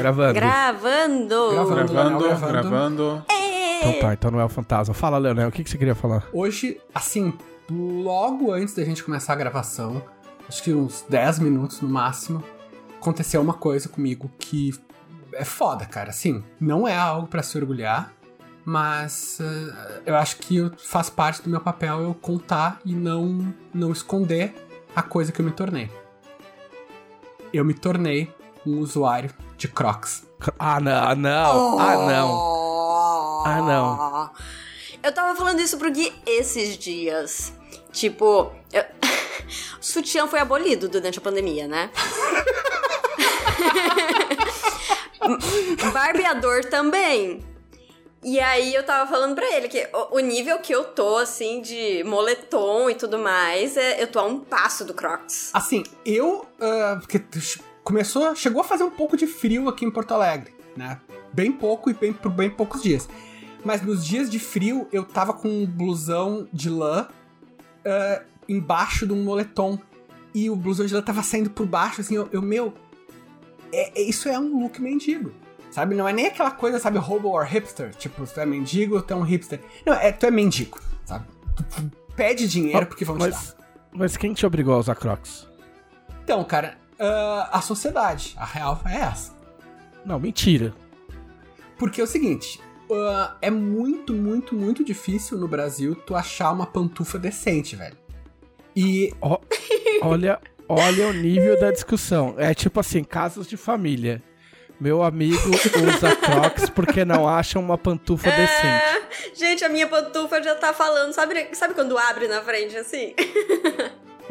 Gravando. Gravando. Gravando, Gravando, gravando. gravando. Então tá, então não é o fantasma. Fala, Leonel, o que, que você queria falar? Hoje, assim, logo antes da gente começar a gravação, acho que uns 10 minutos no máximo, aconteceu uma coisa comigo que é foda, cara. Assim, não é algo pra se orgulhar, mas eh, eu acho que faz parte do meu papel eu contar e não, não esconder a coisa que eu me tornei. Eu me tornei um usuário de Crocs. Ah, não, não. Ah, não. Ah, não. Eu tava falando isso pro Gui esses dias. Tipo, eu... o sutiã foi abolido durante a pandemia, né? Barbeador também. E aí eu tava falando pra ele que o, nível que eu tô, assim, de moletom e tudo mais, é, eu tô a um passo do Crocs. Assim, eu. ah, porque começou. Chegou a fazer um pouco de frio aqui em Porto Alegre, né? Bem pouco e bem, por bem poucos dias. Mas nos dias de frio, eu tava com um blusão de lã ah, embaixo de um moletom. E o blusão de lã tava saindo por baixo, assim, eu, eu meu. é- é- isso é um look mendigo. Sabe? Não é nem aquela coisa, sabe, hobo or hipster. Tipo, tu é mendigo, tu é um hipster. Não, é, tu é mendigo, sabe? Tu, tu pede dinheiro porque vão te dar. Mas, mas quem te obrigou a usar Crocs? Então, cara, ah, a sociedade, a real é essa. Não, mentira. Porque é o seguinte, ah, é muito, muito, muito difícil no Brasil tu achar uma pantufa decente, velho. E Ó, olha, olha o nível da discussão. É tipo assim, casos de família. Meu amigo usa Crocs porque não acha uma pantufa decente. É, gente, a minha pantufa já tá falando. Sabe, sabe quando abre na frente assim?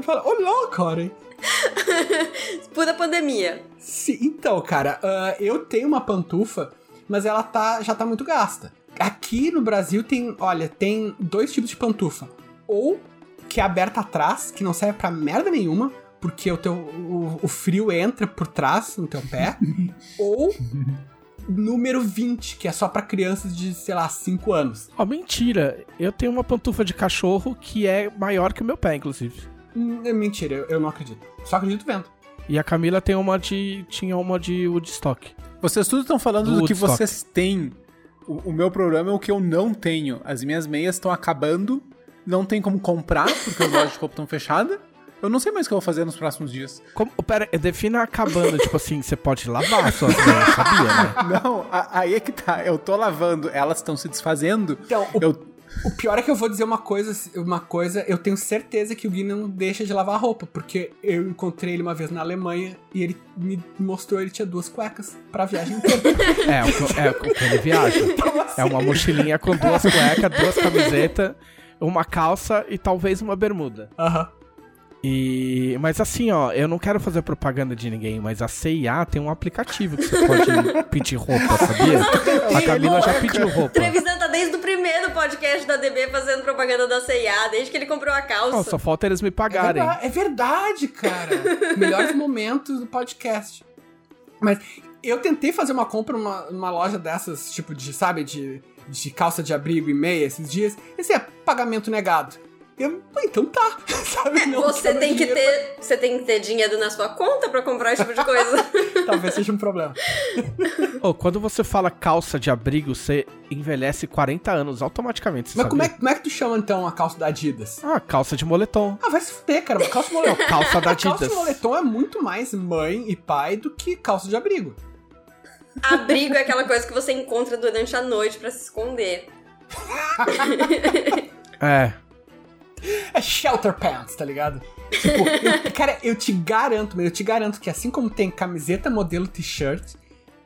fala, olha, cara. Pura pandemia. Se- então, cara, ah, eu tenho uma pantufa, mas ela tá, já tá muito gasta. Aqui no Brasil tem, olha, tem dois tipos de pantufa. Ou que é aberta atrás, que não serve pra merda nenhuma, porque o, teu, o, o frio entra por trás no teu pé. ou número 20, que é só pra crianças de, sei lá, 5 anos. Ó, mentira. Eu tenho uma pantufa de cachorro que é maior que o meu pé, inclusive. É mentira, eu, eu não acredito. Só acredito vendo. E a Camila tem uma de. tinha uma de Woodstock. Vocês tudo estão falando do que Woodstock. vocês têm. O, o meu problema é o que eu não tenho. As minhas meias estão acabando. Não tem como comprar, porque as lojas de roupa estão fechadas. Eu não sei mais o que eu vou fazer nos próximos dias. Como, pera, defina acabando, tipo assim, você pode lavar suas meias, sabia, né? Não, a- aí é que tá. Eu tô lavando, elas estão se desfazendo. Então, o, Eu, o pior é que eu vou dizer uma coisa, uma coisa, eu tenho certeza que o Gui não deixa de lavar roupa, porque eu encontrei ele uma vez na Alemanha e ele me mostrou ele tinha duas cuecas pra viagem inteira. É, o que- é, que ele viaja. É uma mochilinha com duas cuecas, duas camisetas, uma calça e talvez uma bermuda. Aham. E. Mas assim, ó, eu não quero fazer propaganda de ninguém, mas a CIA tem um aplicativo que você pode pedir roupa, sabia? A Camila já pediu roupa. Trevisan tá desde o primeiro podcast da DB fazendo propaganda da CIA, desde que ele comprou a calça. Só falta eles me É pagarem. verdade, é verdade, cara. Melhores momentos do podcast. Mas eu tentei fazer uma compra numa, numa loja dessas, tipo de, sabe, de, de calça de abrigo e meia esses dias. Esse é pagamento negado. Eu, "Ah, então tá, sabe? Não Você tem que ter, você tem que ter dinheiro na sua conta pra comprar esse tipo de coisa. Talvez seja um problema. Ô, quando você fala calça de abrigo, você envelhece 40 anos automaticamente. Você Mas como é, como é que tu chama então a calça da Adidas? Ah, calça de moletom. Ah, vai se fuder, cara. Calça de moletom. Calça da A calça de Adidas. moletom é muito mais mãe e pai do que calça de abrigo. Abrigo é aquela coisa que você encontra durante a noite pra se esconder. É. É shelter pants, tá ligado? Tipo, eu- cara, eu te garanto, eu te garanto que assim como tem camiseta modelo t-shirt,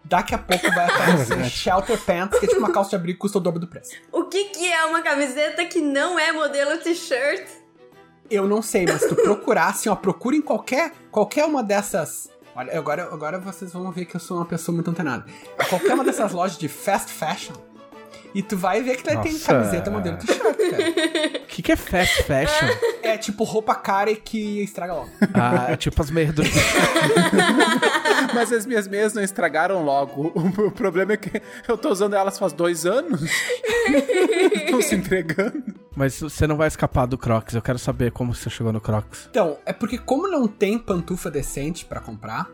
daqui a pouco vai aparecer shelter pants, que é tipo uma calça de abrigo que custa o dobro do preço. O que que é uma camiseta que não é modelo t-shirt? Eu não sei, mas se tu procurar, assim, ó, procura em qualquer, qualquer uma dessas. Olha, agora, agora vocês vão ver que eu sou uma pessoa muito antenada. Qualquer uma dessas lojas de fast fashion. E tu vai ver que lá tem Nossa. camiseta modelo t-shirt, cara. O que, que é fast fashion? É tipo roupa cara e que estraga logo. Ah, é tipo as meias do. mas as minhas meias não estragaram logo. O, problema é que eu tô usando elas faz dois anos. Estão se entregando. Mas você não vai escapar do Crocs. Eu quero saber como você chegou no Crocs. Então, é porque como não tem pantufa decente pra comprar,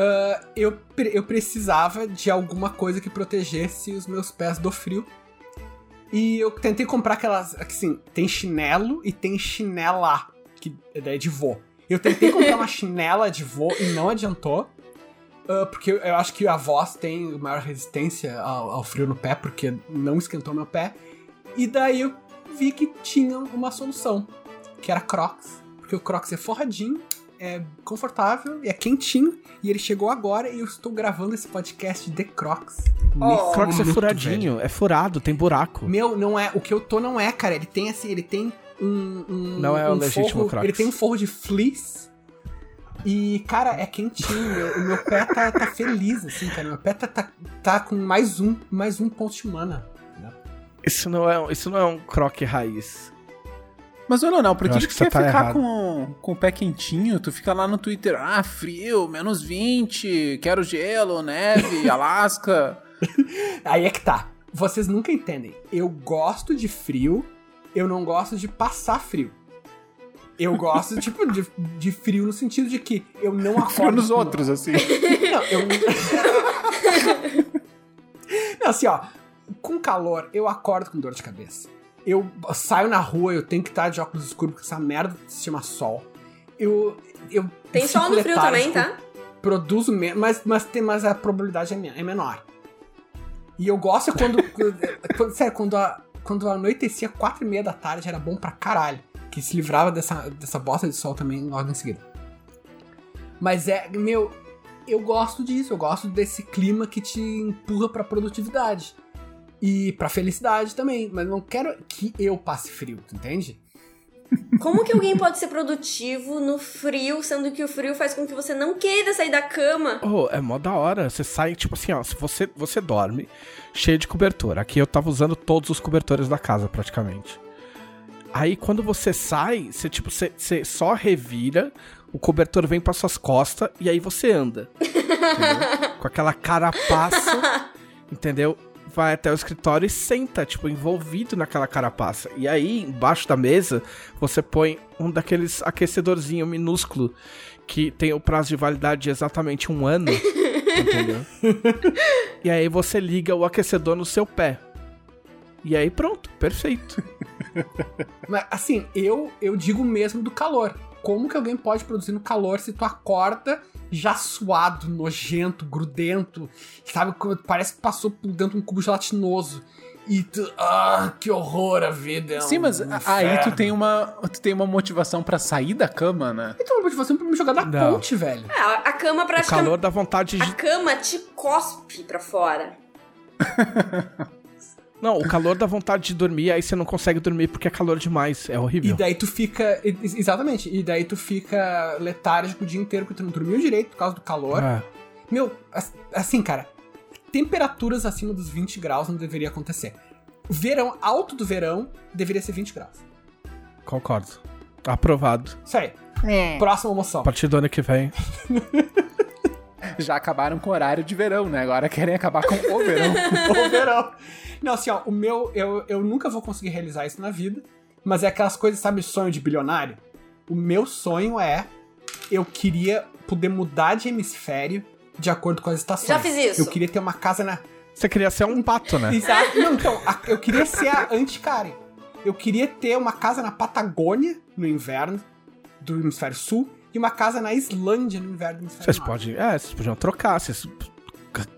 ah, eu, eu precisava de alguma coisa que protegesse os meus pés do frio. E eu tentei comprar aquelas. Assim, tem chinelo e tem chinela, que é de vô. Eu tentei comprar uma chinela de vô e não adiantou. ah, porque eu, eu acho que a voz tem maior resistência ao, ao frio no pé, porque não esquentou meu pé. E daí eu vi que tinha uma solução, que era Crocs. Porque o Crocs é forradinho, é confortável, é quentinho, e ele chegou agora e eu estou gravando esse podcast de Crocs. nesse Crocs é furadinho, velho. é furado, tem buraco. Meu, não é. O que eu tô não é, cara. Ele tem assim, ele tem um. um- Não é o um legítimo forro, Crocs. Ele tem um forro de fleece. E, cara, é quentinho. meu- o meu pé tá, tá feliz, assim, cara. Meu pé tá, tá, tá com mais um, mais um ponto de mana. Isso não é, isso não é um croque raiz. Mas, ô Leonel, por que, você quer tá ficar errado. com, com o pé quentinho? Tu fica lá no Twitter, ah, frio, menos 20, quero gelo, neve, Alasca. Aí é que tá. Vocês nunca entendem. Eu gosto de frio, eu não gosto de passar frio. Eu gosto, tipo, de, de frio no sentido de que eu não acordo. Frio nos outros, assim. Não, eu. não, assim, ó. Com calor, eu acordo com dor de cabeça. Eu saio na rua, eu tenho que estar de óculos escuros, porque essa merda se chama sol. Eu. eu Tem sol no frio também, tá? Produzo menos, mas, mas, tem, mas a probabilidade é, é menor. E eu gosto quando. quando sério, quando, a, quando anoitecia quatro e meia da tarde era bom pra caralho. Que se livrava dessa, dessa bosta de sol também logo em seguida. Mas é, meu, eu gosto disso, eu gosto desse clima que te empurra pra produtividade. E pra felicidade também. Mas não quero que eu passe frio, tu entende? Como que alguém pode ser produtivo no frio, sendo que o frio faz com que você não queira sair da cama? Oh, é mó da hora. Você sai, tipo assim, ó. Se você, você dorme cheio de cobertor. Aqui eu tava usando todos os cobertores da casa, praticamente. Aí quando você sai, você, tipo, você, você só revira, o cobertor vem para suas costas e aí você anda. entendeu? Com aquela carapaça, entendeu? Vai até o escritório e senta, tipo, envolvido naquela carapaça. E aí, embaixo da mesa, você põe um daqueles aquecedorzinho minúsculo que tem o prazo de validade de exatamente um ano. entendeu? E aí você liga o aquecedor no seu pé. E aí pronto, perfeito. Mas assim, eu, eu digo mesmo do calor. Como que alguém pode produzir no calor se tu acorda já suado, nojento, grudento, sabe? Parece que passou por dentro de um cubo gelatinoso. E tu. Ah, que horror a vida. É Sim, um mas inferno. aí tu tem uma, tu tem uma motivação pra sair da cama, né? Então, uma motivação pra me jogar da Não. ponte, velho. É, a a cama O praticamente. calor dá vontade A de. cama te cospe pra fora. Não, o calor dá vontade de dormir, aí você não consegue dormir porque é calor demais. É E horrível. daí tu fica. ex- Exatamente. E daí tu fica letárgico o dia inteiro porque tu não dormiu direito por causa do calor. É. Meu, as- assim, cara, temperaturas acima dos 20 graus não deveria acontecer. Verão, alto do verão, deveria ser 20 graus. Concordo. Aprovado. Isso aí. Próxima moção. A partir do ano que vem. Já acabaram com o horário de verão, né? Agora querem acabar com o verão. o verão. Não, assim, ó, o meu, eu, eu nunca vou conseguir realizar isso na vida, mas é aquelas coisas, sabe, sonho de bilionário? O meu sonho é, eu queria poder mudar de hemisfério de acordo com as estações. Já fiz isso. Eu queria ter uma casa na... Você queria ser um pato, né? Exato. Não, então, a- eu queria ser a anti-Karen. Eu queria ter uma casa na Patagônia, no inverno, do hemisfério sul, e uma casa na Islândia, no inverno hemisfério Vocês podem. É, vocês podiam trocar. Vocês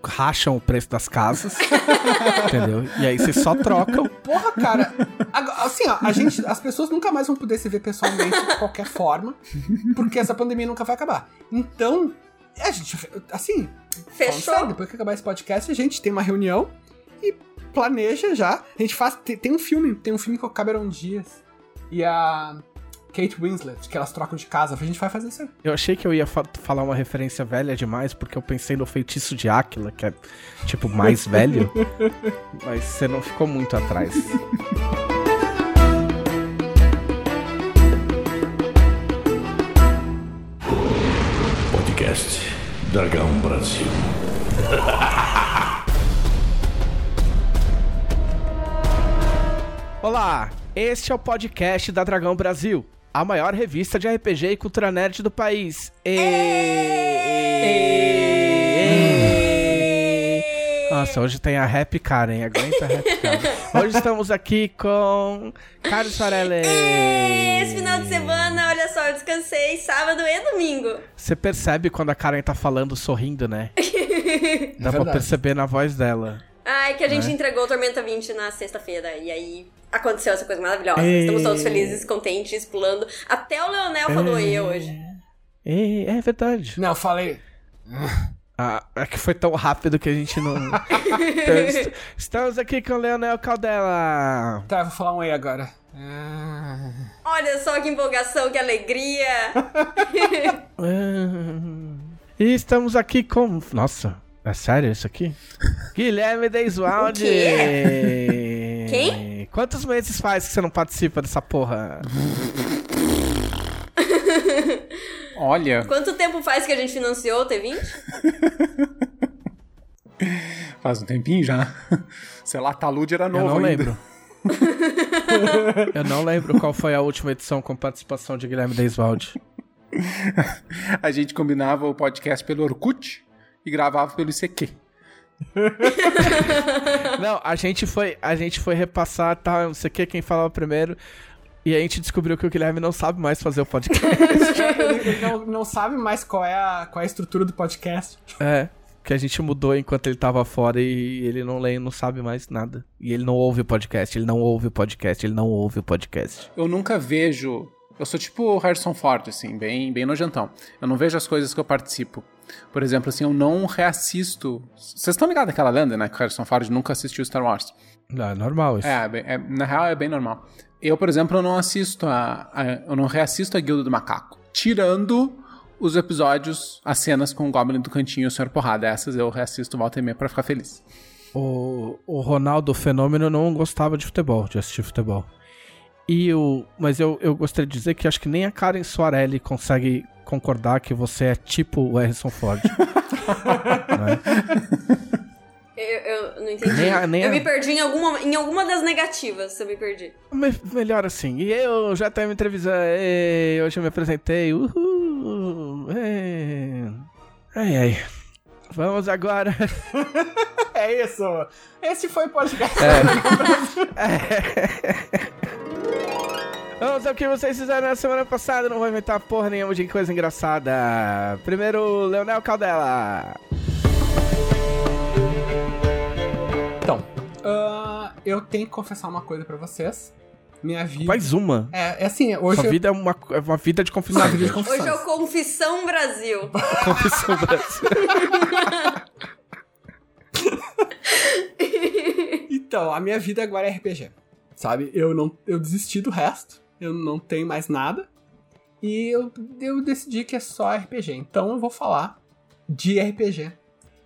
racham o preço das casas. entendeu? E aí vocês só trocam. Porra, cara. Assim, ó, a gente, as pessoas nunca mais vão poder se ver pessoalmente de qualquer forma, porque essa pandemia nunca vai acabar. Então, a gente, assim, Fechou? sério, depois que acabar esse podcast, a gente tem uma reunião e planeja já. A gente faz. Tem, tem um filme, tem um filme com a Cameron Diaz e a Kate Winslet, que elas trocam de casa. A gente vai fazer isso aí. Eu achei que eu ia fa- falar uma referência velha demais, porque eu pensei no feitiço de Áquila, que é, tipo, mais velho. mas você não ficou muito atrás. Podcast Dragão Brasil. Olá, este é o podcast da Dragão Brasil, a maior revista de RPG e cultura nerd do país. E... Nossa, hoje tem a Happy Karen, aguenta a Happy Karen. Hoje estamos aqui com Carlos Farelli. Esse final de semana, olha só, eu descansei sábado e domingo. Você percebe quando a Karen tá falando sorrindo, né? Dá para pra é perceber na voz dela. Ai, que a gente Né? entregou o Tormenta 20 na sexta-feira. E aí aconteceu essa coisa maravilhosa. Ei. Estamos todos felizes, contentes, pulando. Até o Leonel falou Ei. eu hoje. É, é verdade. Não, eu falei. Ah, é que foi tão rápido que a gente não. Então, est- estamos aqui com o Leonel Caldela. Tá, eu vou falar um aí agora. Ah, Olha só que empolgação, que alegria. Ah, E estamos aqui com. Nossa, é sério isso aqui? Guilherme quê? Quem? Quantos meses faz que você não participa dessa porra? Olha, Quanto tempo faz que a gente financiou o T20? faz um tempinho já. Sei lá, Talude era Eu novo não ainda. lembro. Eu não lembro qual foi a última edição com participação de Guilherme Deiswaldi. A gente combinava o podcast pelo Orkut e gravava pelo ICQ. Não, a gente foi, a gente foi repassar, tá, não sei o que, quem falava primeiro. E a gente descobriu que o Guilherme não sabe mais fazer o podcast. ele não, não sabe mais qual é, a, qual é a estrutura do podcast. é, que a gente mudou enquanto ele tava fora e ele não lê, não sabe mais nada. E ele não ouve o podcast, ele não ouve o podcast, ele não ouve o podcast. Eu nunca vejo. Eu sou tipo o Harrison Ford, assim, bem, bem nojentão. Eu não vejo as coisas que eu participo. Por exemplo, assim, eu não reassisto. Vocês estão ligados naquela lenda, né? Que o Harrison Ford nunca assistiu Star Wars. Não, é normal isso. É, bem- é, na real é bem normal. Eu, por exemplo, eu não assisto a, a- eu não reassisto a Guilda do Macaco. Tirando os episódios, as cenas com o Goblin do Cantinho e o Sr. Porrada. Essas eu reassisto volta e meia pra ficar feliz. O, o Ronaldo Fenômeno não gostava de futebol, de assistir futebol. E o, mas eu, eu gostaria de dizer que acho que nem a Karen Soarelli consegue concordar que você é tipo o Harrison Ford. Né? Eu, eu não entendi. Nem a- nem eu a- me perdi em alguma, em alguma das negativas, eu me perdi. Me- melhor assim. E eu já até me entrevistando. Ei, hoje eu me apresentei. Uhul. Ei. Ai, ai. Vamos agora. É isso. Esse foi o podcast. Vamos ao que vocês fizeram na semana passada. Não vou inventar porra nenhuma de coisa engraçada. Primeiro, Leonel Caldela. Então, ah, eu tenho que confessar uma coisa pra vocês. Minha vida. Mais uma. É, é assim, hoje. Sua eu- vida é uma, é uma vida de confissão. Uma vida de gente. confissão. Hoje é o Confissão Brasil. Confissão Brasil. Então, a minha vida agora é RPG. Sabe? Eu não eu desisti do resto. Eu não tenho mais nada. E eu, eu decidi que é só RPG. Então eu vou falar de RPG.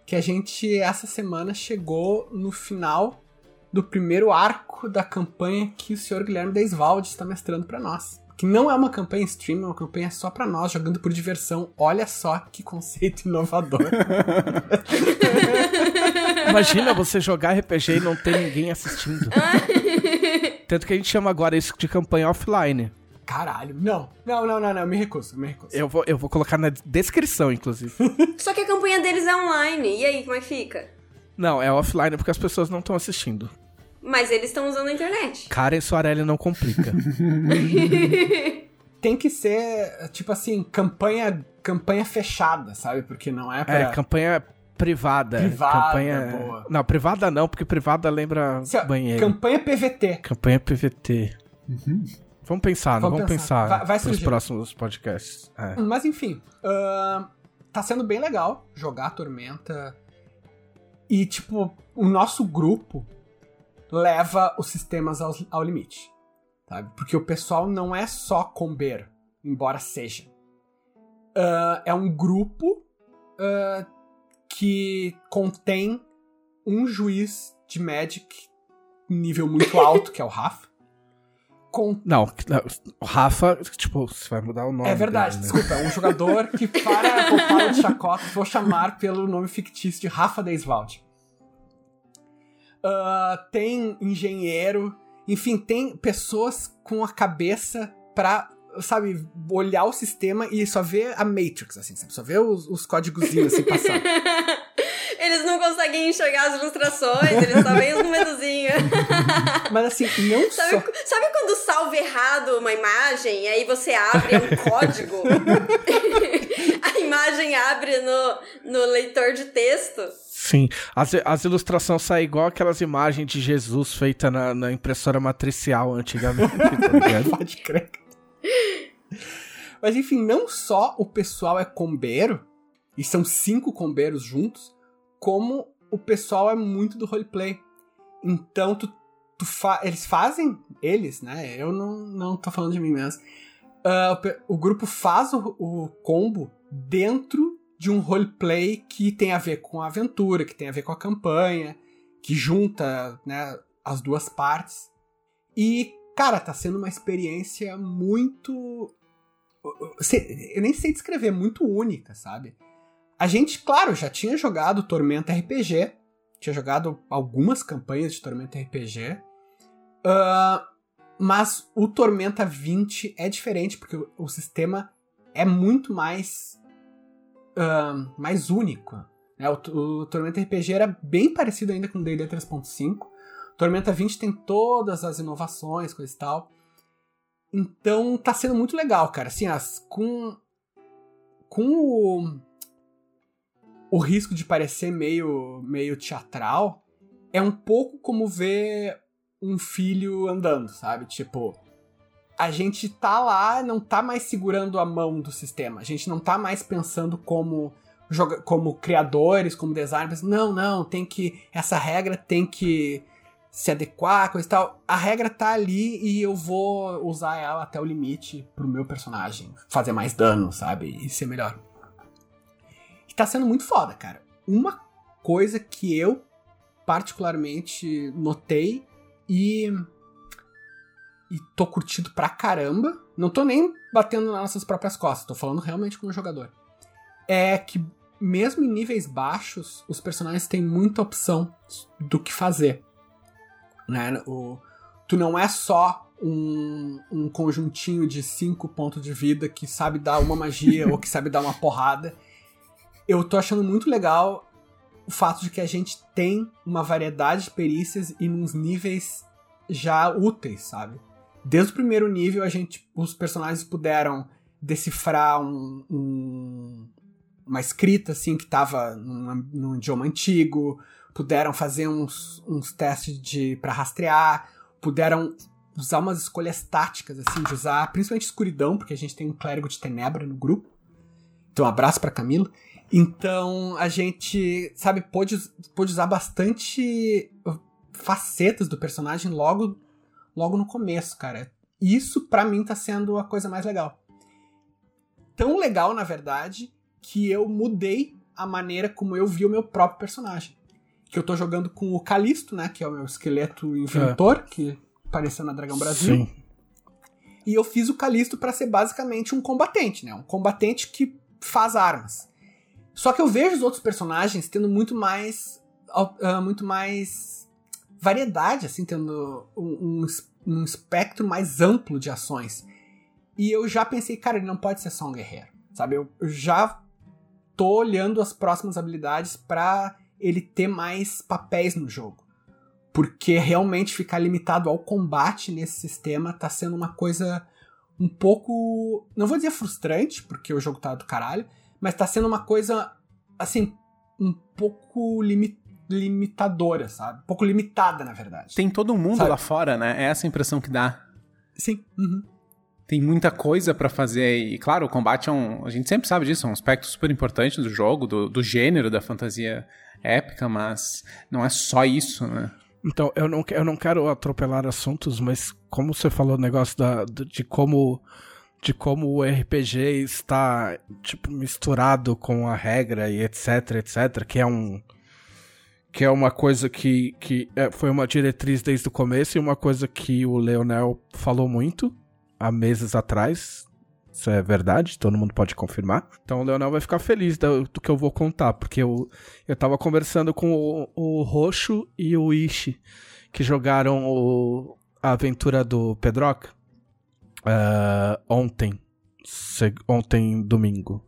Que a gente, essa semana, chegou no final do primeiro arco da campanha que o senhor Guilherme Deisvalde está mestrando pra nós. Que não é uma campanha stream, é uma campanha só pra nós, jogando por diversão. Olha só que conceito inovador. Imagina você jogar RPG e não ter ninguém assistindo. Tanto que a gente chama agora isso de campanha offline. Caralho, não. Não, não, não, não, me recuso, me recuso. Eu vou, eu vou colocar na descrição, inclusive. Só que a campanha deles é online. E aí, como é que fica? Não, é offline porque as pessoas não estão assistindo. Mas eles estão usando a internet. Karen Soarelli não complica. tem que ser, tipo assim, campanha, campanha fechada, sabe? Porque não é pra... É, campanha privada. Privada, campanha... boa. Não, privada não, porque privada lembra Assim, ó, banheiro. Campanha PVT. Campanha PVT. Vamos pensar, não Vamos vamos pensar. pensar, Vai- vai pros surgir. próximos podcasts. É. Mas enfim, ahn, tá sendo bem legal jogar Tormenta. E, tipo, o nosso grupo leva os sistemas ao, ao limite. Sabe? Porque o pessoal não é só comber, embora seja. Ah, é um grupo ah, que contém um juiz de Magic nível muito alto, que é o Rafa. Com Não, o Rafa, tipo, você vai mudar o nome. É verdade, dele, né? desculpa, é um jogador que, para poupar de chacota, vou chamar pelo nome fictício de Rafa Deiswald. Ah, tem engenheiro, enfim, tem pessoas com a cabeça pra, sabe, olhar o sistema e só ver a Matrix, assim, sabe? Só ver os, os códigozinhos assim passando. Eles não conseguem enxergar as ilustrações, eles só veem os numerozinhos. Mas assim, não Sabe, só. sabe quando salva errado uma imagem e aí você abre um código? Imagem abre no, no leitor de texto. Sim, as, as ilustrações saem igual aquelas imagens de Jesus feitas na, na impressora matricial antigamente, tá? Pode crer. Mas enfim, não só o pessoal é combeiro, e são cinco combeiros juntos, como o pessoal é muito do roleplay. Então, tu, tu fa eles fazem, eles, né? Eu não, não tô falando de mim mesmo. Ah, o o grupo faz o, o combo dentro de um roleplay que tem a ver com a aventura, que tem a ver com a campanha, que junta né, as duas partes. E, cara, tá sendo uma experiência muito. Eu nem sei descrever, muito única, sabe? A gente, claro, já tinha jogado Tormenta RPG, tinha jogado algumas campanhas de Tormenta RPG, ah, mas o Tormenta 20 é diferente, porque o sistema é muito mais, ah, mais único. né? O, o Tormenta RPG era bem parecido ainda com o D&D 3.5, Tormenta 20 tem todas as inovações, coisa e tal. Então tá sendo muito legal, cara. Assim, as, com com o, o risco de parecer meio meio teatral, é um pouco como ver um filho andando, sabe? Tipo, a gente tá lá, não tá mais segurando a mão do sistema. A gente não tá mais pensando como joga como criadores, como designers. Não, não, tem que essa regra tem que se adequar, coisa e tal. A regra tá ali e eu vou usar ela até o limite pro meu personagem fazer mais dano, sabe? E ser melhor. E tá sendo muito foda, cara. Uma coisa que eu particularmente notei e e tô curtindo pra caramba. Não tô nem batendo nas nossas próprias costas, tô falando realmente como jogador. É que mesmo em níveis baixos, os personagens têm muita opção do que fazer né? O, tu não é só um, um conjuntinho de cinco pontos de vida que sabe dar uma magia ou que sabe dar uma porrada. Eu tô achando muito legal o fato de que a gente tem uma variedade de perícias e nos níveis já úteis, sabe? Desde o primeiro nível, a gente, os personagens puderam decifrar um, um- uma escrita assim que estava num, num idioma antigo, puderam fazer uns, uns testes de para rastrear, puderam usar umas escolhas táticas assim de usar, principalmente escuridão, porque a gente tem um clérigo de tenebra no grupo. Então, um abraço para Camila. Então, a gente, sabe, pôde, pôde usar bastante facetas do personagem logo logo no começo, cara. Isso pra mim tá sendo a coisa mais legal. Tão legal, na verdade, que eu mudei a maneira como eu vi o meu próprio personagem. Que eu tô jogando com o Calisto, né? Que é o meu esqueleto inventor, que apareceu na Dragão Brasil. Sim. E eu fiz o Calisto pra ser basicamente um combatente, né? Um combatente que faz armas. Só que eu vejo os outros personagens tendo muito mais. ah, muito mais variedade, assim, tendo um, um um espectro mais amplo de ações. E eu já pensei, cara, ele não pode ser só um guerreiro. Sabe? Eu, eu já tô olhando as próximas habilidades pra ele ter mais papéis no jogo. Porque realmente ficar limitado ao combate nesse sistema tá sendo uma coisa um pouco. Não vou dizer frustrante, porque o jogo tá do caralho, mas tá sendo uma coisa, assim, um pouco limi- limitadora, sabe? Um pouco limitada, na verdade. Tem todo mundo Sabe? lá fora, né? É essa a impressão que dá. Sim. Uhum. Tem muita coisa pra fazer e, claro, o combate é um... A gente sempre sabe disso, é um aspecto super importante do jogo, do, do gênero da fantasia épica, mas não é só isso, né? Então, eu não, eu não quero atropelar assuntos, mas como você falou o negócio da, de como de como o RPG está tipo misturado com a regra e etc, etc, que é um que é uma coisa que, que é, foi uma diretriz desde o começo e uma coisa que o Leonel falou muito há meses atrás. Isso é verdade, todo mundo pode confirmar. Então o Leonel vai ficar feliz do, do que eu vou contar, porque eu, eu tava conversando com o, o Roxo e o Ishi, que jogaram o- a aventura do Pedroca ah, ontem. ontem, domingo.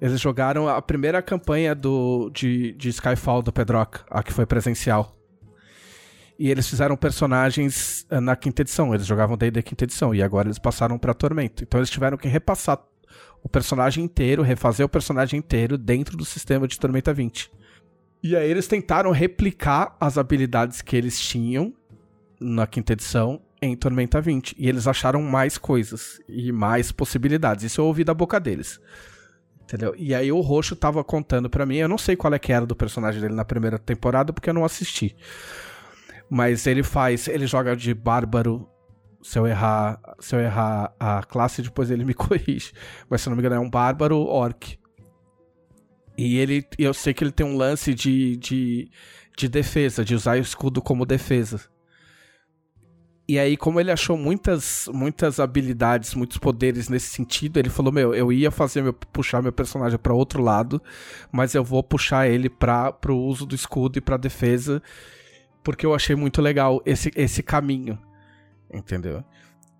Eles jogaram a primeira campanha do, de, de Skyfall do Pedroca, a que foi presencial. E eles fizeram personagens eh, na quinta edição. Eles jogavam desde a quinta edição. E agora eles passaram pra Tormento. Então eles tiveram que repassar o personagem inteiro, refazer o personagem inteiro dentro do sistema de Tormenta 20. E aí eles tentaram replicar as habilidades que eles tinham na quinta edição em Tormenta 20. E eles acharam mais coisas e mais possibilidades. Isso eu ouvi da boca deles. Entendeu? E aí o Roxo tava contando pra mim, eu não sei qual é que era do personagem dele na primeira temporada, porque eu não assisti. Mas ele faz, ele joga de bárbaro. Se eu errar, se eu errar a classe, depois ele me corrige. Mas se eu não me engano, é um bárbaro orc. E ele, eu sei que ele tem um lance de, de, de defesa, de usar o escudo como defesa. E aí, como ele achou muitas, muitas habilidades, muitos poderes nesse sentido, ele falou: Meu, eu ia fazer meu, puxar meu personagem para outro lado, mas eu vou puxar ele para pro uso do escudo e pra defesa, porque eu achei muito legal esse, esse caminho. Entendeu?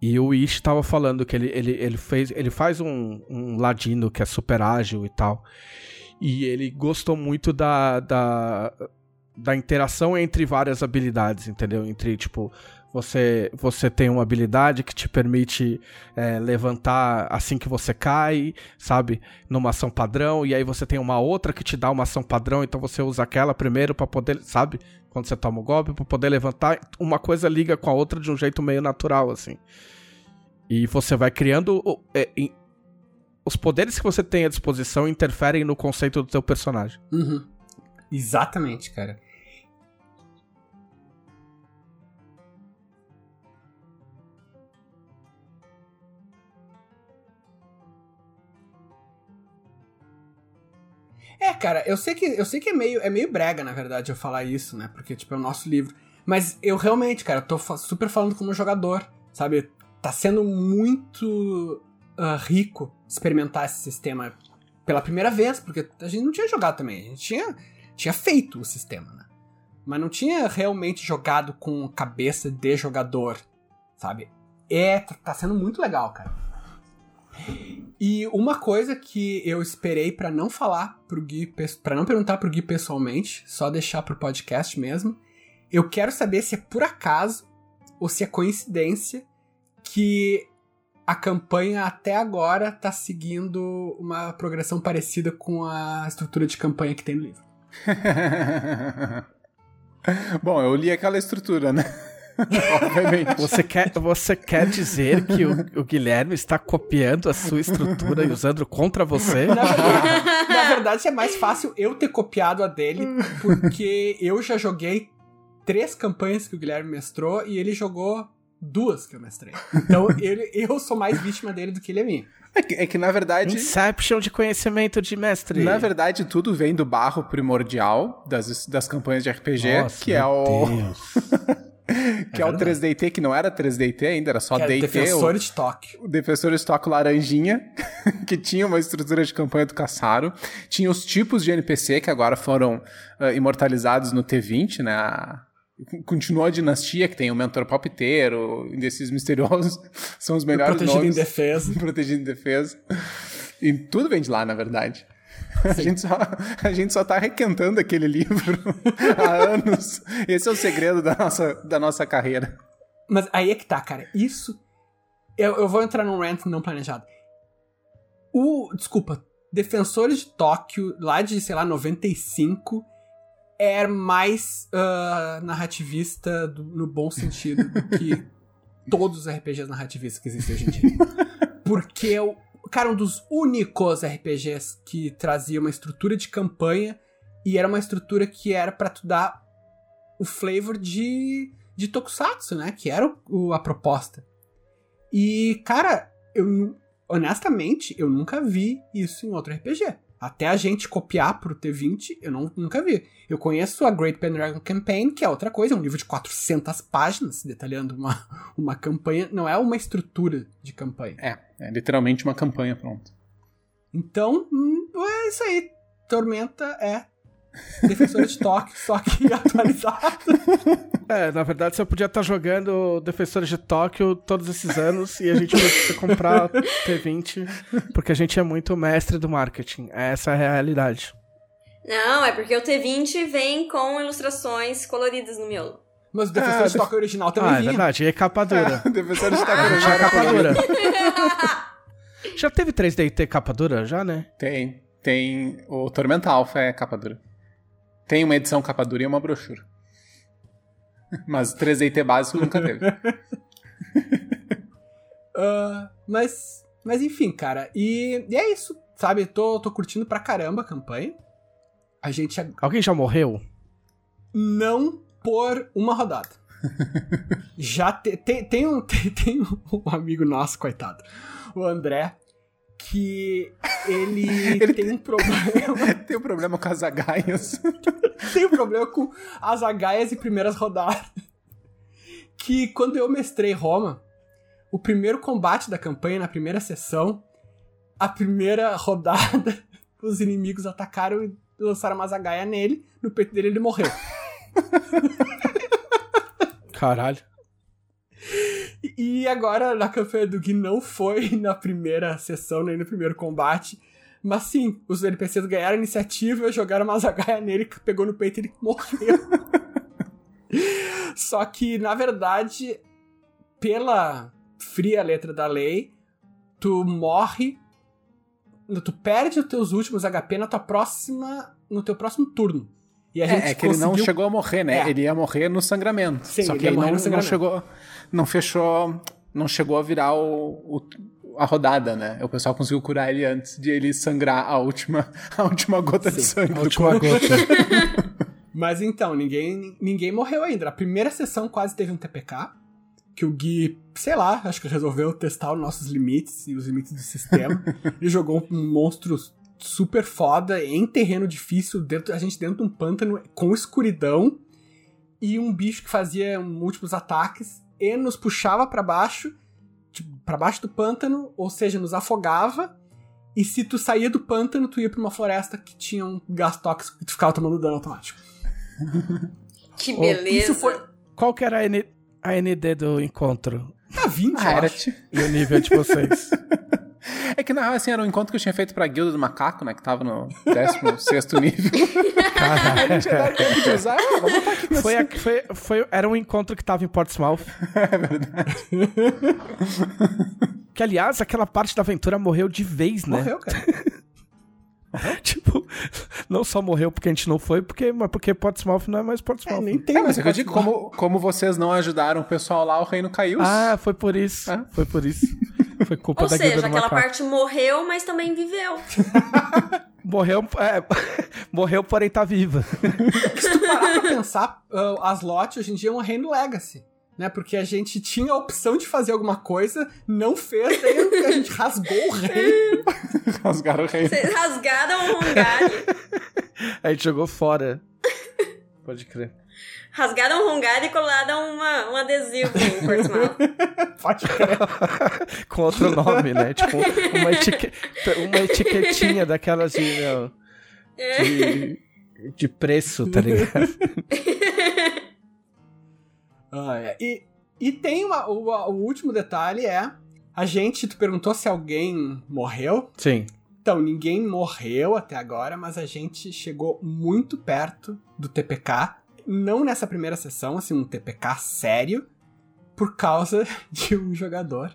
E o Ish tava falando que ele, ele, ele, fez, ele faz um, um ladino que é super ágil e tal. E ele gostou muito da, da, da interação entre várias habilidades, entendeu? Entre, tipo, você, você tem uma habilidade que te permite é, levantar assim que você cai, sabe? Numa ação padrão. E aí você tem uma outra que te dá uma ação padrão. Então você usa aquela primeiro para poder, sabe? Quando você toma o golpe, para poder levantar. Uma coisa liga com a outra de um jeito meio natural, assim. E você vai criando. É, em, os poderes que você tem à disposição interferem no conceito do teu personagem. Uhum. Exatamente, cara. É, cara, eu sei que eu sei que é meio é meio brega, na verdade, eu falar isso, né? Porque tipo é o nosso livro. Mas eu realmente, cara, eu tô super falando como jogador, sabe? Tá sendo muito uh, rico experimentar esse sistema pela primeira vez, porque a gente não tinha jogado também, a gente tinha tinha feito o sistema, né? Mas não tinha realmente jogado com cabeça de jogador, sabe? É, tá, tá sendo muito legal, cara. E uma coisa que eu esperei para não falar pro Gui, para não perguntar pro Gui pessoalmente, só deixar pro podcast mesmo, eu quero saber se é por acaso ou se é coincidência que a campanha até agora tá seguindo uma progressão parecida com a estrutura de campanha que tem no livro. Bom, eu li aquela estrutura, né? Obviamente. Você quer, você quer dizer que o, o, Guilherme está copiando a sua estrutura e usando contra você? Na verdade, na verdade, é mais fácil eu ter copiado a dele, porque eu já joguei três campanhas que o Guilherme mestrou e ele jogou duas que eu mestrei. Então ele, eu sou mais vítima dele do que ele é minha. É que, é que, na verdade. Inception de conhecimento de mestre. Na verdade, tudo vem do barro primordial das, das campanhas de RPG, Nossa, que é o. que é, é o 3DT, que não era 3DT ainda, era só que DT. Defensor o, de estoque. O defensor de estoque laranjinha, que tinha uma estrutura de campanha do Caçaro. Tinha os tipos de NPC que agora foram uh, imortalizados no T20, né? A, continuou a dinastia, que tem o mentor palpiteiro, indecisos misteriosos, são os melhores protegido nomes. em defesa. protegido em defesa. E tudo vem de lá, na verdade. A gente, só, a gente só tá requentando aquele livro há anos. Esse é o segredo da nossa, da nossa carreira. Mas aí é que tá, cara. Isso. Eu, eu vou entrar num rant não planejado. O. Desculpa. Defensores de Tóquio, lá de, sei lá, 95, é mais uh, narrativista do, no bom sentido do que todos os RPGs narrativistas que existem hoje em dia. Porque o, cara, um dos únicos RPGs que trazia uma estrutura de campanha e era uma estrutura que era para tu dar o flavor de, de Tokusatsu, né? Que era o, a proposta. E, cara, eu honestamente, eu nunca vi isso em outro RPG. Até a gente copiar pro T20, eu não, nunca vi. Eu conheço a Great Pendragon Campaign, que é outra coisa, é um livro de 400 páginas detalhando uma, uma campanha. Não é uma estrutura de campanha. É, é literalmente uma campanha, pronto. Então, hum, é isso aí. Tormenta é Defensor de Tóquio, só que atualizado. É, na verdade você podia estar jogando Defensores de Tóquio todos esses anos e a gente precisa comprar T20 porque a gente é muito mestre do marketing. Essa é a realidade. Não, é porque o T20 vem com ilustrações coloridas no miolo. Mas o Defensor Ah, de Tóquio original também Ah, é vinha. verdade. E é capa dura. Defensor de A Tóquio gente é capa colorido. dura. Já teve 3D ter capa dura? Já, né? Tem. Tem. O Tormenta Alpha é capa dura. Tem uma edição capa dura e uma brochura. Mas 3DT básico nunca teve. Ah, mas, mas enfim, cara. E, e é isso, sabe? Tô, tô curtindo pra caramba a campanha. A gente é Alguém já morreu? não por uma rodada. Já te- tem, tem, um, tem, tem um amigo nosso, coitado, o André, que ele, Ele tem um problema. Tem um problema com as agaias. tem um problema com as agaias e primeiras rodadas. Que quando eu mestrei Roma, o primeiro combate da campanha, na primeira sessão, a primeira rodada, os inimigos atacaram e lançaram uma zagaia nele, no peito dele ele morreu. Caralho. E agora na campanha do Gui não foi na primeira sessão, nem no primeiro combate. Mas sim, os NPCs ganharam a iniciativa, jogaram uma zagaia nele, pegou no peito e ele morreu. Só que, na verdade, pela fria letra da lei, tu morre. Tu perde os teus últimos HP na tua próxima. no teu próximo turno. E a gente É, é que ele não conseguiu- chegou a morrer, né? É. Ele ia morrer no sangramento. Sim, Só ele que ele morrer não, não chegou. Não fechou. Não chegou a virar o, o- a rodada, né? O pessoal conseguiu curar ele antes de ele sangrar a última, a última gota de sangue A última corpo. gota. Mas então, ninguém, ninguém morreu ainda. A primeira sessão quase teve um TPK. Que o Gui, sei lá, acho que resolveu testar os nossos limites e os limites do sistema. Ele jogou um monstro super foda em terreno difícil, dentro, a gente dentro de um pântano com escuridão. E um bicho que fazia múltiplos ataques e nos puxava pra baixo, tipo, para baixo do pântano, ou seja, nos afogava. E se tu saía do pântano, tu ia pra uma floresta que tinha um gás tóxico e tu ficava tomando dano automático. Que Oh, beleza. isso foi- Qual que era a, N- a ND do encontro? Tá 20, Ah, eu era acho. ti- E o nível de vocês? É que na real, assim, era um encontro que eu tinha feito pra Guilda do Macaco, né? Que tava no 16 nível. Caralho. Não tinha dado tempo de usar. Ah, vamos botar aqui nesse- Foi, a- foi, foi, era um encontro que tava em Portsmouth. É verdade. Que, aliás, aquela parte da aventura morreu de vez, né? Morreu, cara. Tipo, não só morreu porque a gente não foi, porque, mas porque Portsmouth não é mais É, Portsmouth. nem tem É, mas mais é que eu digo, como, como vocês não ajudaram o pessoal lá, o reino caiu. Ah, foi por isso. Ah. Foi por isso. Foi culpa Ou da seja, aquela macaco. parte morreu, mas também viveu. Morreu, é, morreu, porém tá viva. Se tu parar pra pensar, uh, as lotes hoje em dia é um reino legacy. Né? Porque a gente tinha a opção de fazer alguma coisa, não fez, daí a gente rasgou o reino. Rasgaram o reino. Vocês rasgaram o Hongari. A gente jogou fora. Pode crer. Rasgaram o Hongari e colaram uma, um adesivo em Portsmouth. Pode crer. Com outro nome, né? Tipo, uma, etique... uma etiquetinha daquelas de, meu, de, de preço, tá ligado? Ah, é. E, e tem uma, o, o último detalhe é. A gente, tu perguntou se alguém morreu. Sim. Então, ninguém morreu até agora, mas a gente chegou muito perto do TPK. Não nessa primeira sessão, assim, um TPK sério, por causa de um jogador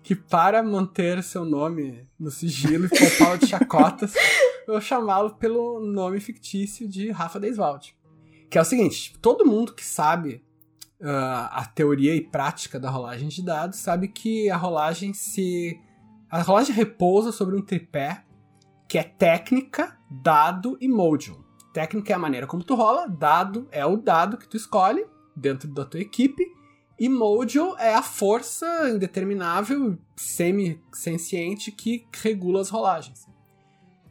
que, para manter seu nome no sigilo e poupá-lo de chacotas, eu vou chamá-lo pelo nome fictício de Rafa Deiswald. Que é o seguinte: todo mundo que sabe ah, a teoria e prática da rolagem de dados sabe que a rolagem se a rolagem repousa sobre um tripé que é técnica, dado e module. Técnica é a maneira como tu rola, dado é o dado que tu escolhe dentro da tua equipe, e module é a força indeterminável, semi-senciente que regula as rolagens.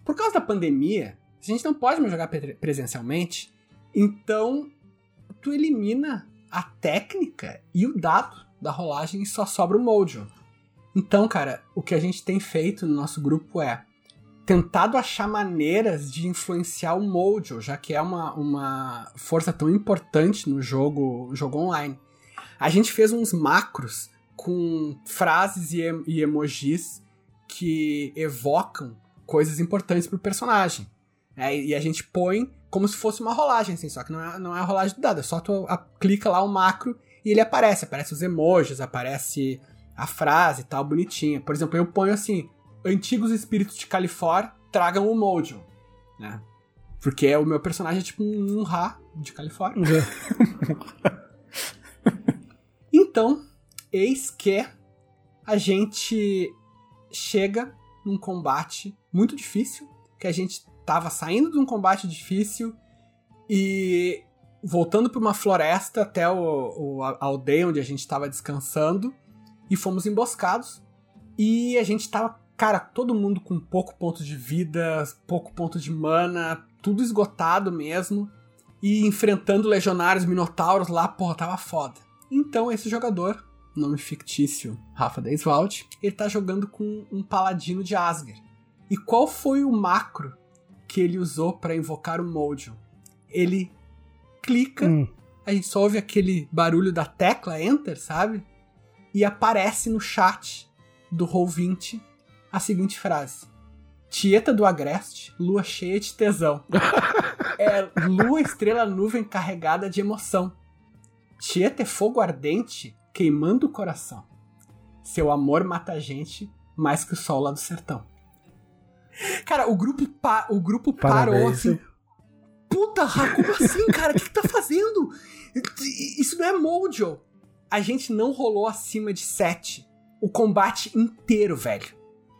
Por causa da pandemia, a gente não pode mais jogar pre- presencialmente, então tu elimina a técnica e o dado da rolagem e só sobra o module. Então, cara, o que a gente tem feito no nosso grupo é tentado achar maneiras de influenciar o Mojo, já que é uma, uma força tão importante no jogo, jogo online. A gente fez uns macros com frases e, e emojis que evocam coisas importantes pro personagem. É, e a gente põe como se fosse uma rolagem, assim, só que não é, não é a rolagem do dado, é só tu a- clica lá o macro e ele aparece. Aparece os emojis, aparece a frase e tal, bonitinha. Por exemplo, eu ponho assim, antigos espíritos de Califor tragam o Mojo, né? Porque o meu personagem é tipo um Ra de Califórnia. Então, eis que a gente chega num combate muito difícil, que a gente tava saindo de um combate difícil e voltando para uma floresta até o, o- a aldeia onde a gente tava descansando e fomos emboscados. E a gente tava, cara, todo mundo com pouco ponto de vida, pouco ponto de mana, tudo esgotado mesmo. E enfrentando legionários minotauros lá, porra, tava foda. Então esse jogador, nome fictício Rafa Deiswald, ele tá jogando com um paladino de Asger. E qual foi o macro que ele usou pra invocar o Mojo? Ele clica, Hum. a gente só ouve aquele barulho da tecla Enter, sabe? E aparece no chat do Roll20 a seguinte frase: Tieta do Agreste, lua cheia de tesão. é lua, estrela, nuvem carregada de emoção. Tieta é fogo ardente queimando o coração. Seu amor mata a gente mais que o sol lá do sertão. Cara, o grupo, pa- o grupo parou assim. Puta, como assim, cara? O que, que tá fazendo? Isso não é Mojo. A gente não rolou acima de 7 o combate inteiro, velho.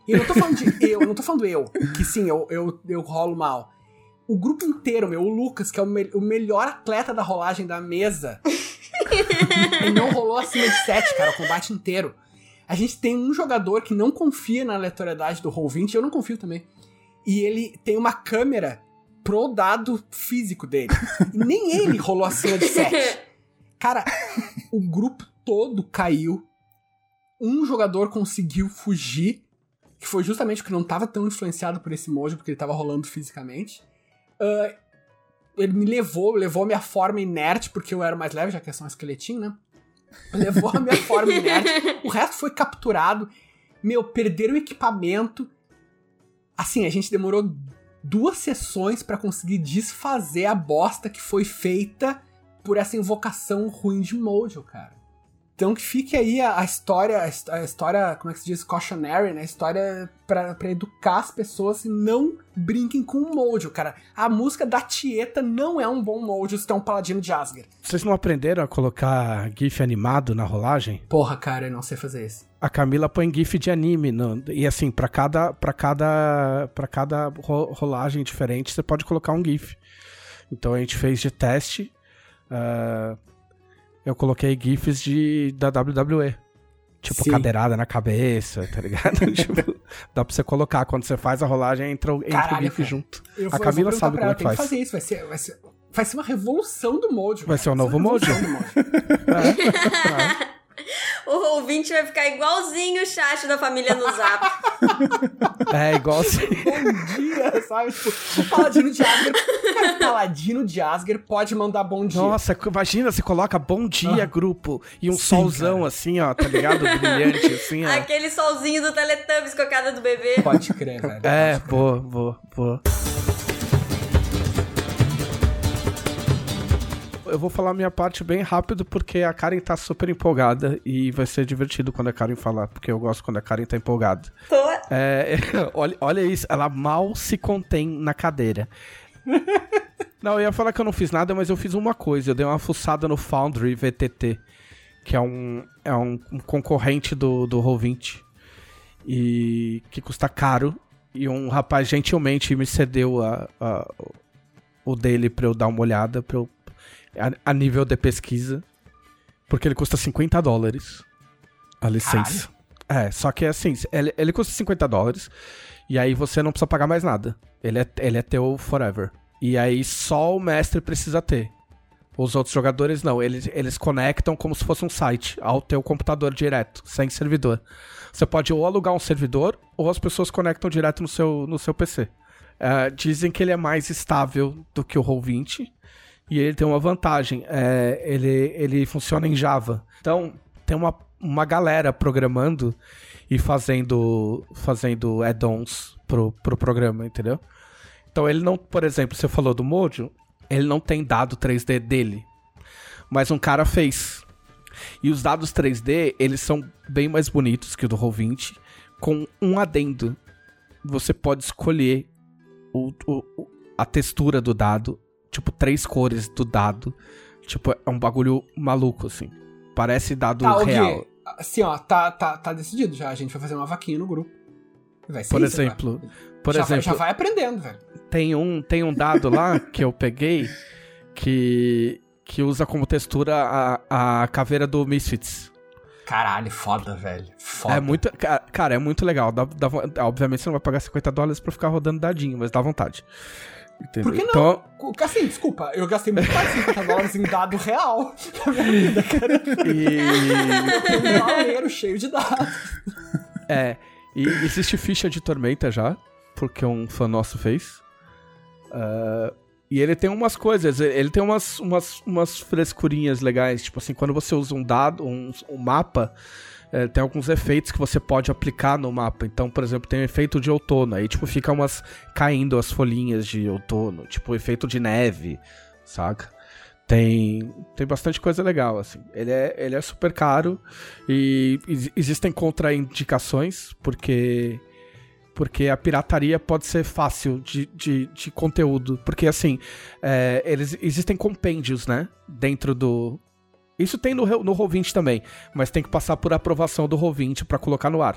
E eu não tô falando de eu, não tô falando eu, que sim, eu, eu, eu rolo mal. O grupo inteiro, meu, o Lucas, que é o, me- o melhor atleta da rolagem da mesa, ele não rolou acima de 7, cara, o combate inteiro. A gente tem um jogador que não confia na aleatoriedade do Roll20, eu não confio também. E ele tem uma câmera pro dado físico dele. E nem ele rolou acima de 7. Cara, o grupo todo caiu. Um jogador conseguiu fugir, que foi justamente porque não estava tão influenciado por esse mojo, porque ele estava rolando fisicamente. Ah, ele me levou, levou a minha forma inerte, porque eu era mais leve, já que é só um esqueletinho, né? Levou a minha forma inerte. O resto foi capturado. Meu, perderam o equipamento. Assim, a gente demorou duas sessões pra conseguir desfazer a bosta que foi feita por essa invocação ruim de Mojo, cara. Então que fique aí a, a história, a, his- a história, como é que se diz, cautionary, né? A história pra, pra educar as pessoas e não brinquem com o Mojo, cara. A música da Tieta não é um bom Mojo se tem um paladino de Asger. Vocês não aprenderam a colocar GIF animado na rolagem? Porra, cara, eu não sei fazer isso. A Camila põe GIF de anime. no- e assim, pra cada, pra cada, pra cada ro- rolagem diferente, você pode colocar um GIF. Então a gente fez de teste. ah, eu coloquei GIFs de, da WWE. Tipo, Sim. cadeirada na cabeça, tá ligado? tipo, dá pra você colocar. Quando você faz a rolagem, entra, o- entra o Caralho, GIF cara. junto. Eu A Camila sabe como ela, é que tem que faz. fazer isso, vai ser, vai ser, vai ser uma revolução do Mojo. Vai cara. ser o novo revolução do Mojo. O ouvinte vai ficar igualzinho o chat da família no zap. É, igual assim. bom dia, sabe? Tipo, o Paladino de Asger. Cara, o Paladino de Asger pode mandar bom dia. Nossa, imagina, você coloca bom dia, Ah. grupo, e um Sim, solzão cara. assim, ó, tá ligado? Brilhante, assim, ó. Aquele solzinho do Teletubbies com a cara do bebê. Pode crer, velho. É, boa, boa, boa. Eu vou falar minha parte bem rápido porque a Karen tá super empolgada e vai ser divertido quando a Karen falar, porque eu gosto quando a Karen tá empolgada. Tô... É, olha, olha isso, ela mal se contém na cadeira. Não, eu ia falar que eu não fiz nada, mas eu fiz uma coisa. Eu dei uma fuçada no Foundry VTT, que é um, é um, um concorrente do, do Roll20, e que custa caro. E um rapaz gentilmente me cedeu a, a- o dele pra eu dar uma olhada, pra eu, a, a nível de pesquisa. Porque ele custa 50 dólares a licença. É, só que assim, ele, ele custa 50 dólares. E aí você não precisa pagar mais nada. Ele é, ele é teu forever. E aí só o mestre precisa ter. Os outros jogadores não, eles, eles conectam como se fosse um site ao teu computador direto, sem servidor. Você pode ou alugar um servidor ou as pessoas conectam direto no seu, no seu PC. Uh, dizem que ele é mais estável do que o Roll20 e ele tem uma vantagem, é, ele, ele funciona em Java. Então, tem uma, uma galera programando e fazendo, fazendo add-ons pro, pro programa, entendeu? Então ele não, por exemplo, você falou do Mojo, ele não tem dado 3D dele. Mas um cara fez. E os dados 3D, eles são bem mais bonitos que o do Roll20, com um adendo. Você pode escolher o, o, a textura do dado, tipo, três cores do dado. Tipo, é um bagulho maluco, assim. Parece dado tá, real. Assim, ó, tá, tá, tá decidido já. A gente vai fazer uma vaquinha no grupo. Vai ser por isso, exemplo, por já exemplo, vai, já vai aprendendo, velho. Tem um, tem um dado lá que eu peguei que que usa como textura a, a caveira do Misfits. Caralho, foda, velho. Foda. É muito. Cara, é muito legal. Dá, dá, obviamente você não vai pagar 50 dólares pra ficar rodando dadinho, mas dá vontade. Entendeu? Por que não? Então... Assim, desculpa, eu gastei muito mais de 50 dólares em dado real na minha vida, cara. E... Um baleiro cheio de dados. É, e existe ficha de Tormenta já, porque um fã nosso fez. Uh, e ele tem umas coisas, ele tem umas, umas, umas frescurinhas legais, tipo assim, quando você usa um dado, um, um mapa, é, tem alguns efeitos que você pode aplicar no mapa. Então, por exemplo, tem o efeito de outono, aí tipo fica umas caindo as folhinhas de outono, tipo efeito de neve, saca? Tem, tem bastante coisa legal, assim. Ele é, ele é super caro e existem contraindicações, porque porque a pirataria pode ser fácil de, de, de conteúdo. Porque, assim, é, eles, existem compêndios, né? Dentro do. Isso tem no, no Roll20 também, mas tem que passar por aprovação do Roll20 para colocar no ar.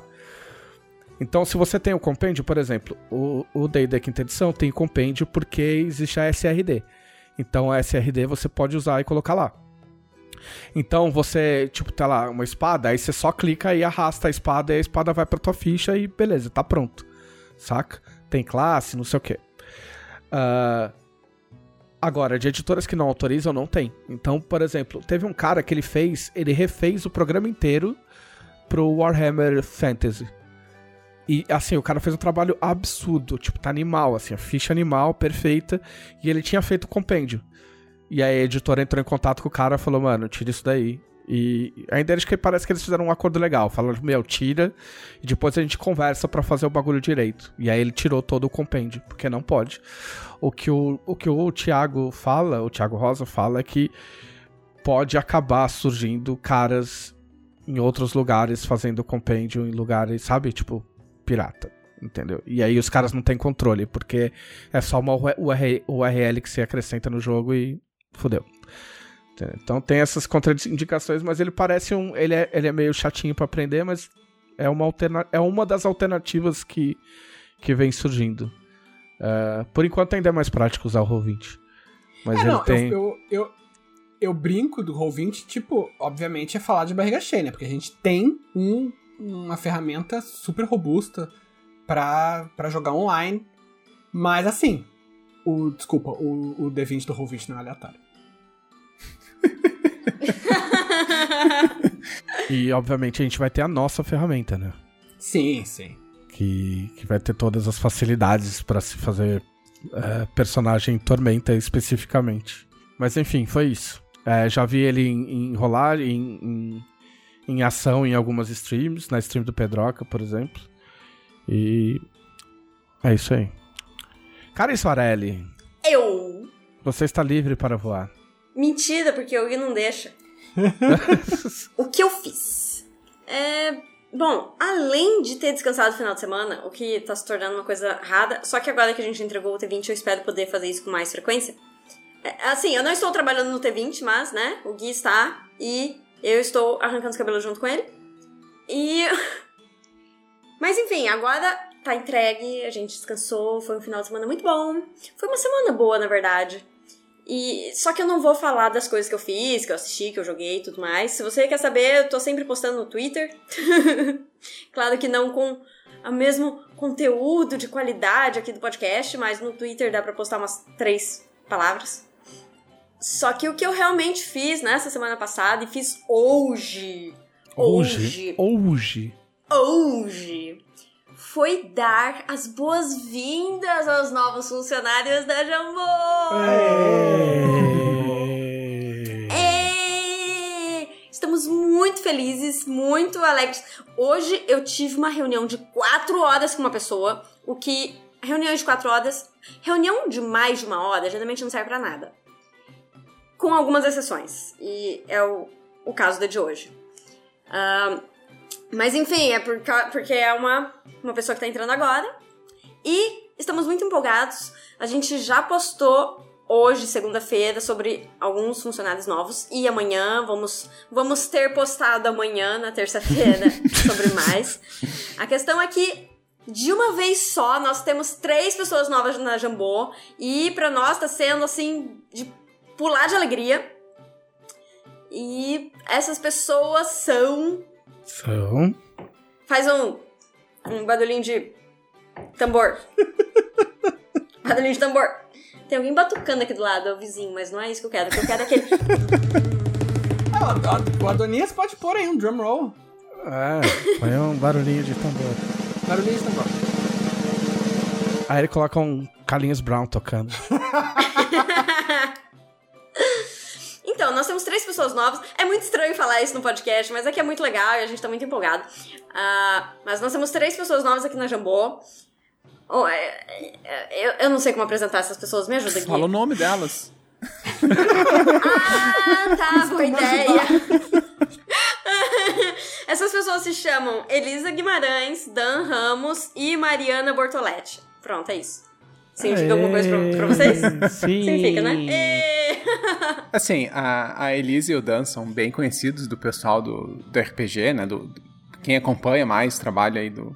Então, se você tem o compêndio, por exemplo, o D&D Quinta Edição tem compêndio porque existe a SRD. Então a SRD você pode usar e colocar lá. Então você, tipo, tá lá uma espada, aí você só clica e arrasta a espada e a espada vai pra tua ficha e beleza, tá pronto. Saca? Tem classe, não sei o que. Uh, agora, de editoras que não autorizam, não tem. Então, por exemplo, teve um cara que ele fez, ele refez o programa inteiro pro Warhammer Fantasy. E assim, o cara fez um trabalho absurdo, tipo, tá animal, assim, a ficha animal, perfeita, e ele tinha feito o compêndio. E aí a editora entrou em contato com o cara e falou, mano, tira isso daí. E ainda acho que parece que eles fizeram um acordo legal. Falaram, meu, tira, e depois a gente conversa para fazer o bagulho direito. E aí ele tirou todo o compêndio, porque não pode. O que o, o que o Thiago fala, o Thiago Rosa fala é que pode acabar surgindo caras em outros lugares fazendo compêndio em lugares, sabe? Tipo, pirata. Entendeu? E aí os caras não têm controle, porque é só uma URL que se acrescenta no jogo e fodeu. Então tem essas contraindicações, mas ele parece um. Ele é, ele é meio chatinho para aprender, mas é uma, alterna, é uma das alternativas que, que vem surgindo. Uh, por enquanto ainda é mais prático usar o Roll20. Mas é, ele não, tem. Eu, eu, eu, eu, brinco do Roll20, tipo, obviamente é falar de barriga cheia, né? Porque a gente tem um uma ferramenta super robusta para jogar online. Mas assim, o desculpa, o, o D20 do Roll20 não é aleatório. e obviamente a gente vai ter a nossa ferramenta, né? Sim, sim. Que, que vai ter todas as facilidades para se fazer é, personagem Tormenta especificamente. Mas enfim, foi isso. É, já vi ele enrolar em, em em ação em algumas streams, na stream do Pedroca, por exemplo. E é isso aí. Cara Soarelli. Eu. Você está livre para voar. Mentira, porque o Gui não deixa. o que eu fiz? É. Bom, além de ter descansado no final de semana, o que tá se tornando uma coisa rara, só que agora que a gente entregou o T20, eu espero poder fazer isso com mais frequência. É, assim, eu não estou trabalhando no T20, mas, né, o Gui está e eu estou arrancando os cabelos junto com ele. E. Mas enfim, agora tá entregue, a gente descansou, foi um final de semana muito bom. Foi uma semana boa, na verdade. E só que eu não vou falar das coisas que eu fiz, que eu assisti, que eu joguei e tudo mais. Se você quer saber, eu tô sempre postando no Twitter. claro que não com o mesmo conteúdo de qualidade aqui do podcast, mas no Twitter dá para postar umas três palavras. Só que o que eu realmente fiz nessa semana passada e fiz hoje. Hoje. Hoje. Hoje. Foi dar as boas-vindas aos novos funcionários da Jambô! É! Estamos muito felizes, muito alegres. Hoje eu tive uma reunião de quatro horas com uma pessoa, o que. Reuniões de quatro horas. Reunião de mais de uma hora geralmente não serve pra nada com algumas exceções. E é o, o caso da de hoje. Uh, mas enfim, é por, porque é uma, uma pessoa que está entrando agora. E estamos muito empolgados. A gente já postou hoje, segunda-feira, sobre alguns funcionários novos. E amanhã vamos, vamos ter postado amanhã, na terça-feira, sobre mais. A questão é que de uma vez só, nós temos três pessoas novas na Jambô. E para nós tá sendo assim, de pular de alegria. E essas pessoas são. São. Faz um. Um barulhinho de. tambor. barulhinho de tambor. Tem alguém batucando aqui do lado, é o vizinho, mas não é isso que eu quero. O que eu quero é aquele. ah, o Adonias pode pôr aí um drum roll. É, põe um barulhinho de tambor. Barulhinho de tambor. Aí ele coloca um Carlinhos Brown tocando. Então, nós temos três pessoas novas. É muito estranho falar isso no podcast, mas aqui é muito legal e a gente tá muito empolgado. Uh, mas nós temos três pessoas novas aqui na Jambô. Oh, é, é, eu, eu não sei como apresentar essas pessoas, me ajuda aqui. Fala o nome delas. ah, tá, boa ideia. Essas pessoas se chamam Elisa Guimarães, Dan Ramos e Mariana Bortoletti. Pronto, é isso. Significa alguma coisa pra, pra vocês? Sim. Significa, né? Assim, a, a Elise e o Dan são bem conhecidos do pessoal do, do RPG, né? Do, do quem acompanha mais trabalho aí do,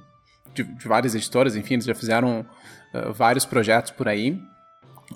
de, de, várias editoras, enfim, eles já fizeram uh, vários projetos por aí.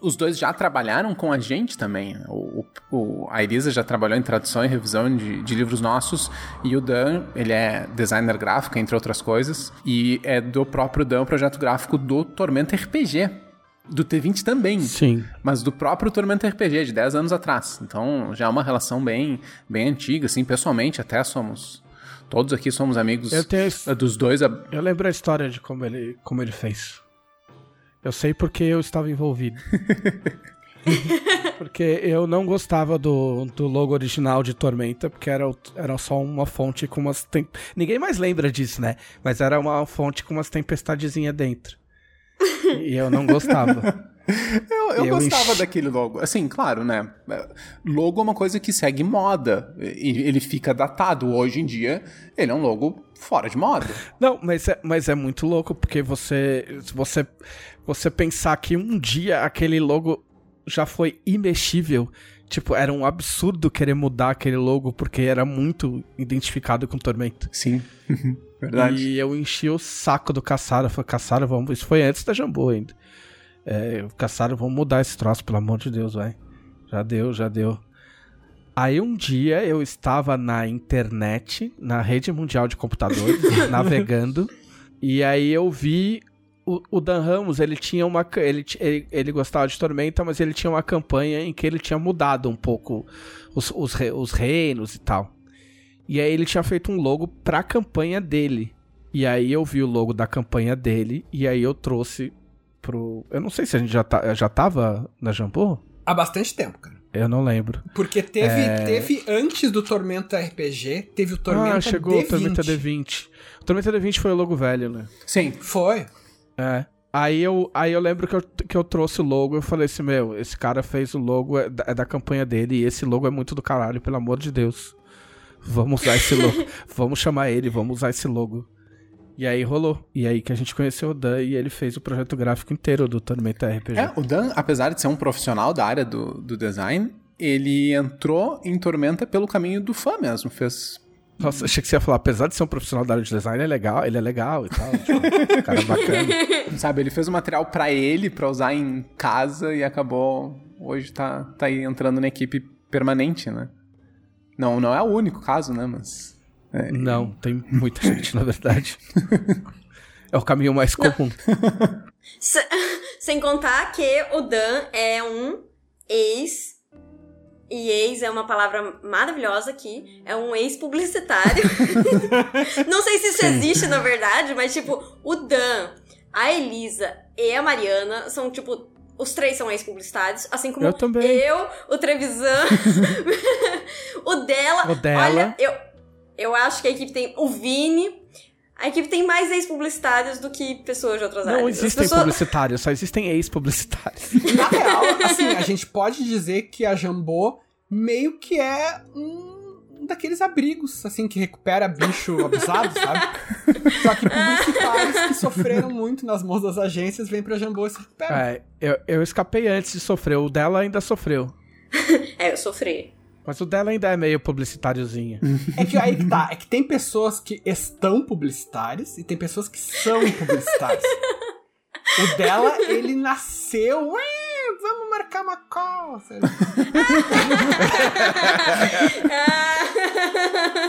Os dois já trabalharam com a gente também. O, o, a Elisa já trabalhou em tradução e revisão de, de, livros nossos. E o Dan, ele é designer gráfico, entre outras coisas. E é do próprio Dan, o projeto gráfico do Tormenta RPG do T20 também. Sim. Mas do próprio Tormenta RPG, de 10 anos atrás. Então já é uma relação bem, bem antiga, assim, pessoalmente até somos. Todos aqui somos amigos tenho, dos dois. Eu lembro a história de como ele, como ele fez. Eu sei porque eu estava envolvido. porque eu não gostava do, do logo original de Tormenta, porque era, era só uma fonte com umas. Tem... Ninguém mais lembra disso, né? Mas era uma fonte com umas tempestadezinhas dentro. E eu não gostava. Eu, eu, eu gostava enchi... daquele logo. Assim, claro, né? Logo é uma coisa que segue moda. Ele fica datado. Hoje em dia, ele é um logo fora de moda. Não, mas é, mas é muito louco, porque você, você, você pensar que um dia aquele logo já foi imexível. Tipo, era um absurdo querer mudar aquele logo, porque era muito identificado com Tormento. Sim. Verdade. E eu enchi o saco do Caçaro. Falei, Caçaro, vamos. Isso foi antes da Jambu ainda. É, Caçaro, vamos mudar esse troço, pelo amor de Deus, vai. Já deu, já deu. Aí um dia eu estava na internet, na rede mundial de computadores, navegando, e aí eu vi o, o, Dan Ramos, ele tinha uma. Ele, ele, ele, gostava de Tormenta, mas ele tinha uma campanha em que ele tinha mudado um pouco os, os, os reinos e tal. E aí ele tinha feito um logo pra campanha dele. E aí eu vi o logo da campanha dele e aí eu trouxe pro. Eu não sei se a gente já, tá, já tava na Jambô? Há bastante tempo, cara. Eu não lembro. Porque teve, é... teve antes do Tormenta RPG, teve o Tormenta Ah, chegou D20. o Tormenta D20. O Tormenta D20 foi o logo velho, né? Sim. Foi. É. Aí eu, aí eu lembro que eu, que eu trouxe o logo, eu falei assim, meu, esse cara fez o logo, é da, é da campanha dele, e esse logo é muito do caralho, pelo amor de Deus. Vamos usar esse logo. vamos chamar ele, vamos usar esse logo. E aí rolou. E aí que a gente conheceu o Dan e ele fez o projeto gráfico inteiro do Tormenta RPG. É, o Dan, apesar de ser um profissional da área do, do design, ele entrou em Tormenta pelo caminho do fã mesmo. Fez. Nossa, achei que você ia falar, apesar de ser um profissional da área de design, é legal, ele é legal e tal. Tipo, cara bacana. Sabe, ele fez o um material para ele, para usar em casa e acabou. Hoje tá, tá aí entrando na equipe permanente, né? Não, não é o único caso, né? Mas. É... Não, tem muita gente, na verdade. é o caminho mais comum. Sem contar que o Dan é um ex E ex é uma palavra maravilhosa aqui. É um ex-publicitário. Não sei se isso Sim. existe, na verdade, mas, tipo, o Dan, a Elisa e a Mariana são, tipo, os três são ex-publicitários, assim como Eu também. eu, o Trevisan, o dela. O dela. Olha, eu, eu acho que a equipe tem o Vini. A equipe tem mais ex-publicitários do que pessoas de outras Não áreas. As existem pessoas- publicitários, só existem ex-publicitários. Na real, assim, a gente pode dizer que a Jambô meio que é um daqueles abrigos, assim, que recupera bicho abusado, sabe? Só que publicitários que sofreram muito nas mãos das agências vêm pra Jambô e se recuperam. É, eu, eu escapei antes de sofrer, o dela ainda sofreu. É, eu sofri. Mas o dela ainda é meio publicitáriozinho. É que aí que tá, é que tem pessoas que estão publicitárias e tem pessoas que são publicitárias. O dela, ele nasceu, "Ué, vamos marcar uma call.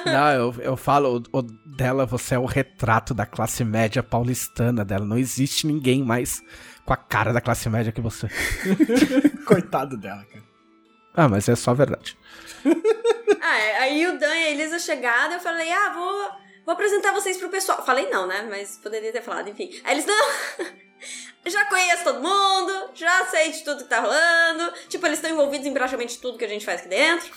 Não, eu, eu falo, o, o dela, você é o retrato da classe média paulistana dela. Não existe ninguém mais com a cara da classe média que você. Coitado dela, cara. Ah, mas é só verdade. Ah, é, aí o Dan e a Elisa chegaram, eu falei, ah, vou, vou apresentar vocês pro pessoal. Falei não, né? Mas poderia ter falado, enfim. Aí eles, não, já conheço todo mundo, já sei de tudo que tá rolando. Tipo, eles estão envolvidos em praticamente tudo que a gente faz aqui dentro.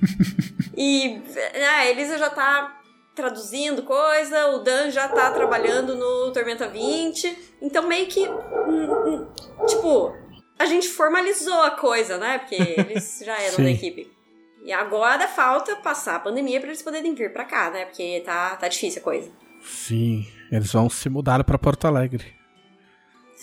e né, a Elisa já tá traduzindo coisa, o Dan já tá trabalhando no Tormenta 20. Então meio que, hum, hum, tipo, a gente formalizou a coisa, né? Porque eles já eram da equipe. E agora falta passar a pandemia pra eles poderem vir pra cá, né? Porque tá, tá difícil a coisa. Sim, eles vão se mudar pra Porto Alegre.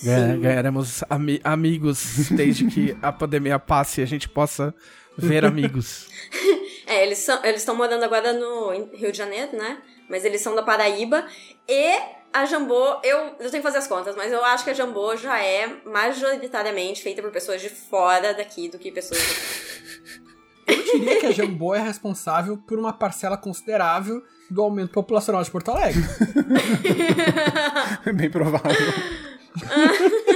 Ganha-. Ganharemos ami- amigos desde que a pandemia passe e a gente possa ver amigos. É, eles são, eles estão morando agora no Rio de Janeiro, né? Mas eles são da Paraíba e a Jambô, eu, eu tenho que fazer as contas, mas eu acho que a Jambô já é majoritariamente feita por pessoas de fora daqui do que pessoas daqui. Eu diria que a Jambô é responsável por uma parcela considerável do aumento populacional de Porto Alegre. É bem provável.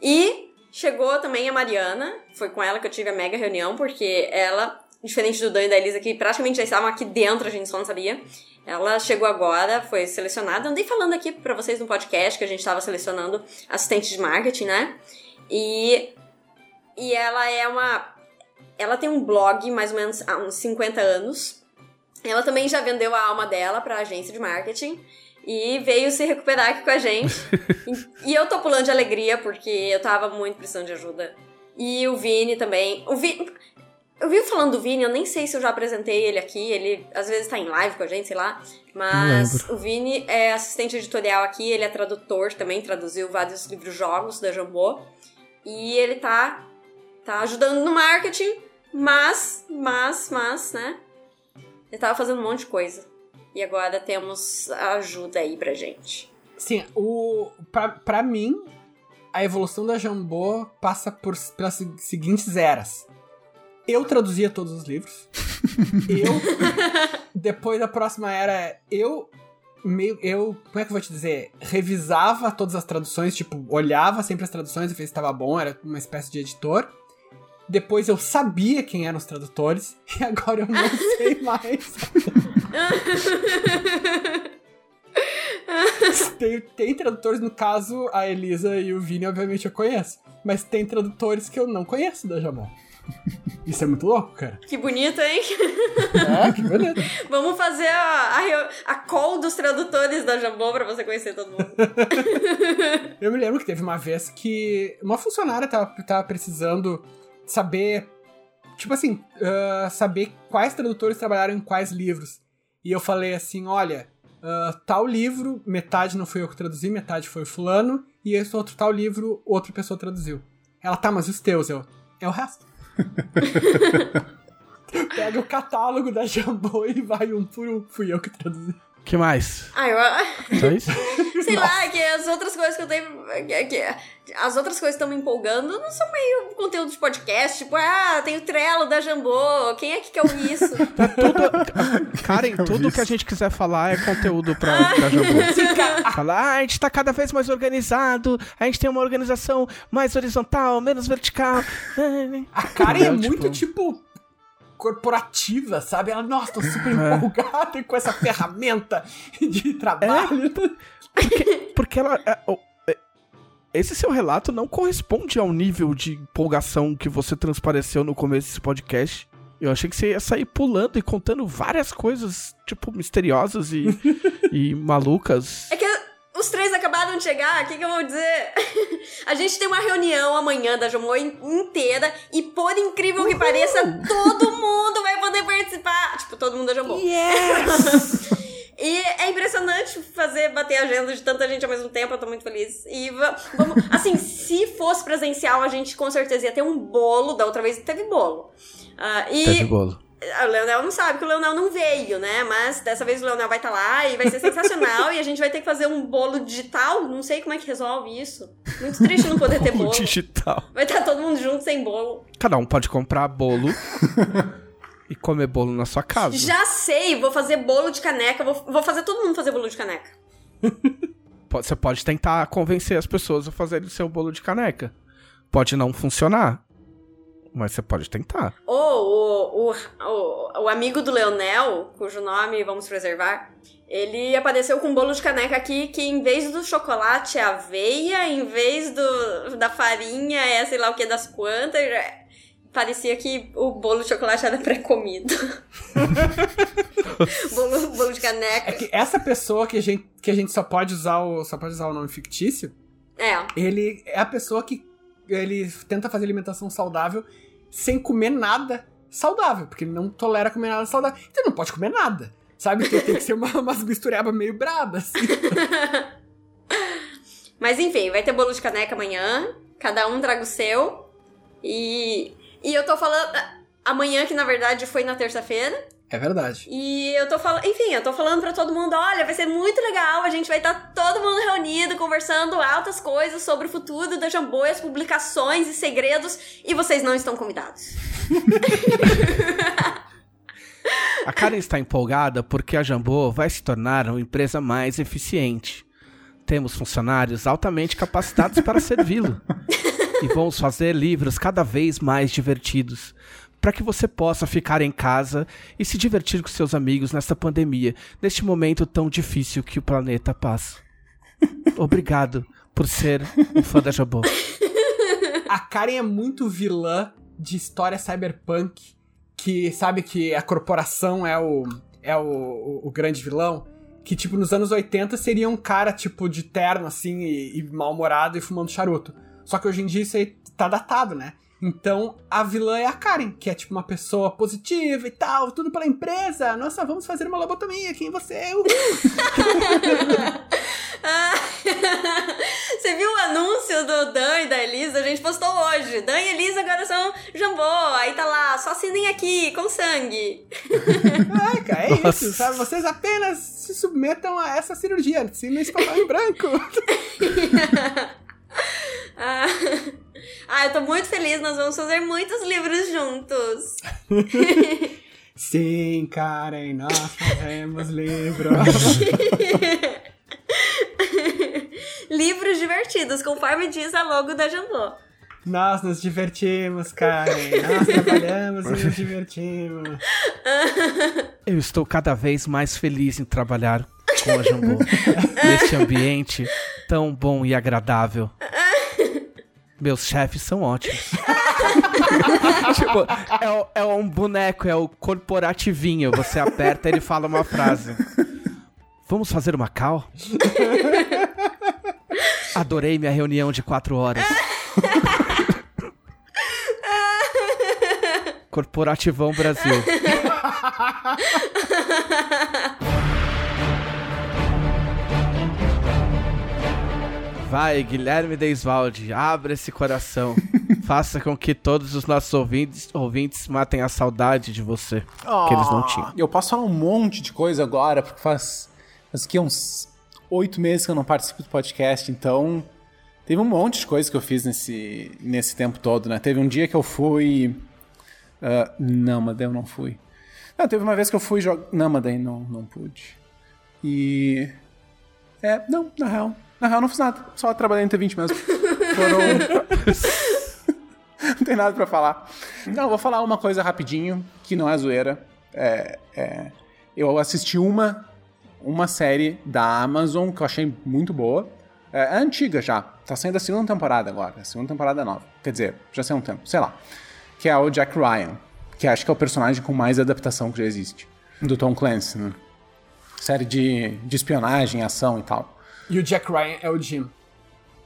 E chegou também a Mariana, foi com ela que eu tive a mega reunião, porque ela, diferente do Dan e da Elisa, que praticamente já estavam aqui dentro, a gente só não sabia. Ela chegou agora, foi selecionada. Andei falando aqui pra vocês no podcast que a gente tava selecionando assistente de marketing, né? E, e ela é uma. Ela tem um blog mais ou menos há uns 50 anos. Ela também já vendeu a alma dela pra agência de marketing e veio se recuperar aqui com a gente. e, e eu tô pulando de alegria porque eu tava muito precisando de ajuda. E o Vini também. O Vini. Eu vi falando do Vini, eu nem sei se eu já apresentei ele aqui. Ele às vezes tá em live com a gente, sei lá. Mas o Vini é assistente editorial aqui, ele é tradutor também, traduziu vários livros-jogos da Jambô. E ele tá, tá ajudando no marketing, mas, mas, mas, né? Ele tava fazendo um monte de coisa. E agora temos a ajuda aí pra gente. Sim, o, pra, pra mim, a evolução da Jambô passa por, pelas se- seguintes eras. Eu traduzia todos os livros. eu. Depois da próxima era, eu. Meio, eu, como é que eu vou te dizer? Revisava todas as traduções, tipo, olhava sempre as traduções e ver se estava bom, era uma espécie de editor. Depois eu sabia quem eram os tradutores, e agora eu não sei mais. tem, tem tradutores, no caso, a Elisa e o Vini, obviamente, eu conheço. Mas tem tradutores que eu não conheço da Jamon. Isso é muito louco, cara. Que bonito, hein? É, que bonito. Vamos fazer a, a, a call dos tradutores da Jambô pra você conhecer todo mundo. Eu me lembro que teve uma vez que uma funcionária tava, tava precisando saber, tipo assim, ah, saber quais tradutores trabalharam em quais livros. E eu falei assim: olha, ah, tal livro, metade não fui eu que traduzi, metade foi o fulano, e esse outro tal livro, outra pessoa traduziu. Ela, tá, mas os teus? Eu, é o resto. Pega o catálogo da Jambô e vai um por um. Fui eu que traduzi. Que mais? Ah, eu, Só isso? sei lá, que as outras coisas que eu tenho. Que, que- as outras coisas que estão me empolgando não são meio conteúdo de podcast. Tipo, ah, tem o Trello da Jambô. Quem é que quer ouvir isso? Tudo, Karen, tudo que a gente quiser falar é conteúdo pra, pra Jambô. Falar, ah, a gente tá cada vez mais organizado, a gente tem uma organização mais horizontal, menos vertical. A Karen é muito tipo. Corporativa, sabe? Ela, nossa, tô super empolgada com essa ferramenta de trabalho. Porque, porque ela. é, é, esse seu relato não corresponde ao nível de empolgação que você transpareceu no começo desse podcast. Eu achei que você ia sair pulando e contando várias coisas, tipo, misteriosas e, e malucas. É que os três acabaram de chegar, o que, que eu vou dizer? A gente tem uma reunião amanhã da Jomô in- inteira e, por incrível que pareça, todo mundo vai poder participar. Tipo, todo mundo da Jomô. E é impressionante fazer bater a agenda de tanta gente ao mesmo tempo, eu tô muito feliz. E va- vamos. Assim, se fosse presencial, a gente com certeza ia ter um bolo. Da outra vez teve bolo. Ah, e de bolo. O Leonel não sabe que o Leonel não veio, né? Mas dessa vez o Leonel vai estar lá e vai ser sensacional. e a gente vai ter que fazer um bolo digital. Não sei como é que resolve isso. Muito triste não poder ter bolo. digital. Vai estar todo mundo junto sem bolo. Cada um pode comprar bolo e comer bolo na sua casa. Já sei, vou fazer bolo de caneca. Vou, vou fazer todo mundo fazer bolo de caneca. Você pode tentar convencer as pessoas a fazerem o seu bolo de caneca. Pode não funcionar. Mas você pode tentar. Ou o, o, o, o amigo do Leonel, cujo nome vamos preservar, ele apareceu com um bolo de caneca aqui que em vez do chocolate é aveia, em vez do, da farinha é sei lá o que das quantas. é- Parecia que o bolo de chocolate era pré-comido. bolo, bolo de É caneca. que essa pessoa que a gente, que a gente só pode usar o só pode usar o nome fictício, É. ele é a pessoa que ele tenta fazer alimentação saudável sem comer nada saudável, porque ele não tolera comer nada saudável. Então não pode comer nada. Sabe? Tem, tem que ser uma, umas misturebas meio bradas. Assim. Mas enfim, vai ter bolo de caneca amanhã. Cada um traga o seu. E, e eu tô falando. Amanhã, que na verdade foi na terça-feira. É verdade. E eu tô falando, enfim, eu tô falando pra todo mundo, olha, vai ser muito legal, a gente vai estar todo mundo reunido, conversando altas coisas sobre o futuro da Jambô, as publicações e segredos, e vocês não estão convidados. A Karen está empolgada porque a Jambô vai se tornar uma empresa mais eficiente. Temos funcionários altamente capacitados para servi-lo. E vamos fazer livros cada vez mais divertidos. Para que você possa ficar em casa e se divertir com seus amigos nesta pandemia, neste momento tão difícil que o planeta passa. Obrigado por ser um fã da Jambô. A Karen é muito vilã de história cyberpunk, que sabe que a corporação é o é o, o, o grande vilão. Que, tipo, nos anos 80 seria um cara, tipo, de terno, assim, e, e mal-humorado e fumando charuto. Só que hoje em dia isso aí tá datado, né? Então, a vilã é a Karen, que é, tipo, uma pessoa positiva e tal, tudo pela empresa. Nossa, vamos fazer uma lobotomia aqui em você. Uhul. Ah, Você viu o anúncio do Dan e da Elisa? A gente postou hoje. Dan e Elisa agora são Jambô. Aí tá lá, só assinem aqui, com sangue. Caraca, é Nossa. isso, sabe? Vocês apenas se submetam a essa cirurgia. Assinem esse papel em branco. Ah, ah, eu tô muito feliz, nós vamos fazer muitos livros juntos. Sim, Karen, nós fazemos livro. livros divertidos, conforme diz a logo da Jambô. nós nos divertimos, Karen. Nós trabalhamos e nos divertimos. Eu estou cada vez mais feliz em trabalhar com a Jambô. neste ambiente tão bom e agradável. Meus chefes são ótimos. tipo, é, é um boneco, é o corporativinho. Você aperta e ele fala uma frase. Vamos fazer uma cal? Adorei minha reunião de quatro horas. Corporativão Brasil. Vai, Guilherme Deisvalde, abra esse coração. Faça com que todos os nossos ouvintes, ouvintes matem a saudade de você. Que eles não tinham. Eu posso falar um monte de coisa agora, porque faz, faz aqui uns oito meses que eu não participo do podcast, então teve um monte de coisa que eu fiz nesse, nesse tempo todo, né? Teve um dia que eu fui. ah, não, mas eu não fui. Não, teve uma vez que eu fui jogar. Não, mas daí não, não pude. E. É, não, na real. Na real, não fiz nada. Só trabalhei no T20 mesmo. Foram. não tem nada pra falar. Não, vou falar uma coisa rapidinho, que não é zoeira. É, é, eu assisti uma, uma série da Amazon que eu achei muito boa. É, é antiga já. Tá saindo a segunda temporada agora. A segunda temporada nova. Quer dizer, já saiu um tempo, sei lá. Que é o Jack Ryan. Que acho que é o personagem com mais adaptação que já existe. Do Tom Clancy, né? Série de, de espionagem, ação e tal. E o Jack Ryan é o Jim.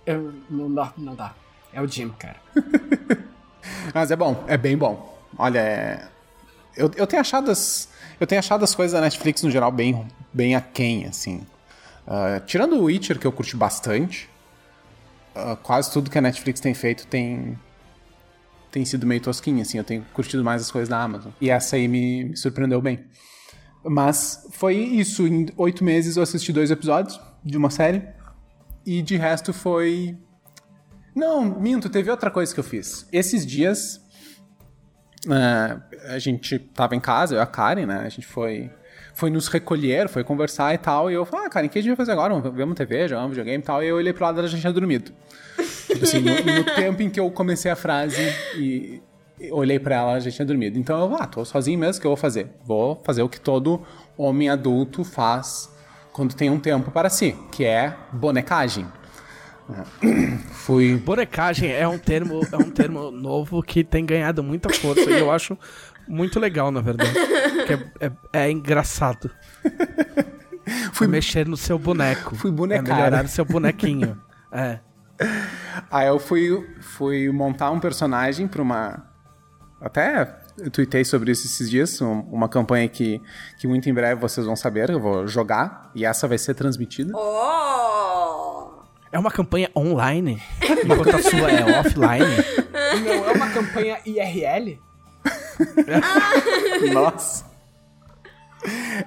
Eu, não dá, não dá. É o Jim, cara. Mas é bom, é bem bom. Olha, é... eu, eu tenho achado as. Eu tenho achado as coisas da Netflix no geral bem, bem aquém, assim. Uh, tirando o Witcher, que eu curti bastante, uh, quase tudo que a Netflix tem feito tem, tem sido meio tosquinha, assim. Eu tenho curtido mais as coisas da Amazon. E essa aí me, me surpreendeu bem. Mas foi isso. Em oito meses eu assisti dois episódios de uma série. E de resto foi. Não, minto, teve outra coisa que eu fiz. Esses dias. Uh, a gente tava em casa, eu e a Karen, né? A gente foi foi nos recolher, foi conversar e tal. E eu falei, ah, cara, o que a gente vai fazer agora? Vamos ver uma TV, jogar um videogame e tal. E eu olhei pro lado da gente tinha dormido. tipo assim, no, no, tempo em que eu comecei a frase e, e olhei para ela, a gente tinha dormido. Então eu, ah, tô sozinho mesmo, o que eu vou fazer? Vou fazer o que todo homem adulto faz quando tem um tempo para si, que é bonecagem. Fui. Bonecagem é um termo, é um termo novo que tem ganhado muita força e eu acho muito legal, na verdade. É, é, é, engraçado. Fui é mexer no seu boneco. Fui bonecar. É melhorar o seu bonequinho. é. Aí eu fui, fui montar um personagem pra uma. Até eu tuitei sobre isso esses dias, uma campanha que, que muito em breve vocês vão saber, eu vou jogar, e essa vai ser transmitida. Oh! É uma campanha online? Enquanto a sua é offline? Não, é uma campanha IRL? Nossa.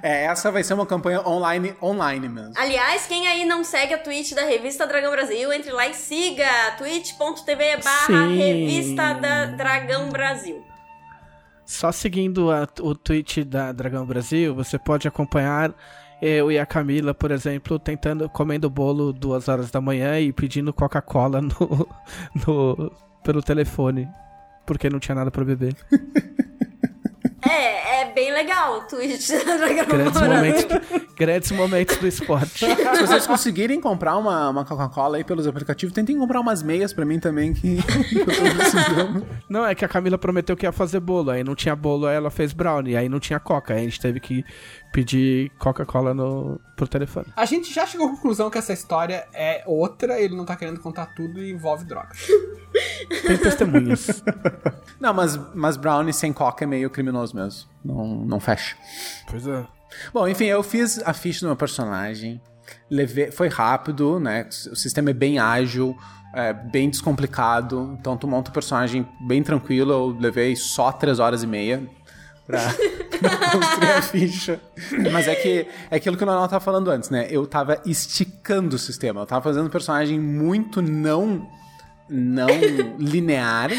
É, essa vai ser uma campanha online, online mesmo. Aliás, quem aí não segue a Twitch da Revista Dragão Brasil, entre lá e siga twitch.tv barra Revista da Dragão Brasil. Só seguindo a, o Twitch da Dragão Brasil, você pode acompanhar eu e a Camila, por exemplo, tentando, comendo bolo duas horas da manhã e pedindo Coca-Cola no, no, pelo telefone porque não tinha nada para beber. É, é bem legal o Twitch da Dragão grandes momentos, grandes momentos do esporte. Se vocês conseguirem comprar uma, uma Coca-Cola aí pelos aplicativos, tentem comprar umas meias para mim também que eu tô precisando. Não, é que a Camila prometeu que ia fazer bolo, aí não tinha bolo, aí ela fez brownie, aí não tinha coca, aí a gente teve que pedir Coca-Cola no, pro telefone. A gente já chegou à conclusão que essa história é outra, ele não tá querendo contar tudo e envolve drogas. Tem testemunhas. não, mas, mas brownie sem coca é meio criminoso mesmo. Não, não fecha. Pois é. Bom, enfim, eu fiz a ficha do meu personagem. Levei, foi rápido, né? O sistema é bem ágil, é bem descomplicado. Então tu monta o personagem bem tranquilo. Eu levei só 3 horas e meia pra, pra construir a ficha. Mas é que é aquilo que o Nanal tava falando antes, né? Eu tava esticando o sistema. Eu tava fazendo um personagem muito não não linear.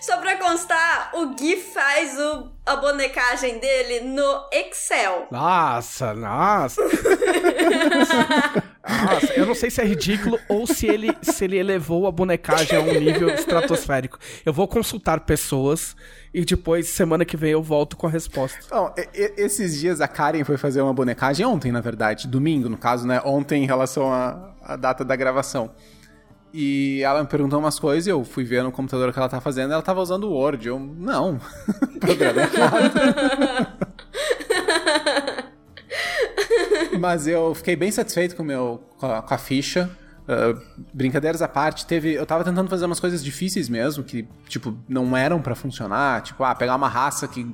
Só pra constar, o Gui faz o, a bonecagem dele no Excel. Nossa, nossa. nossa, eu não sei se é ridículo ou se ele, se ele elevou a bonecagem a um nível estratosférico. Eu vou consultar pessoas e depois, semana que vem, eu volto com a resposta. Bom, esses dias a Karen foi fazer uma bonecagem, ontem, na verdade, domingo, no caso, né? Ontem em relação à data da gravação. E ela me perguntou umas coisas e eu fui ver no computador o que ela tá fazendo. Ela tava usando o Word. Eu, não. Programa Mas eu fiquei bem satisfeito com, meu, com, a, com a ficha. Uh, brincadeiras à parte, teve. Eu tava tentando fazer umas coisas difíceis mesmo, que, tipo, não eram para funcionar. Tipo, ah, pegar uma raça que.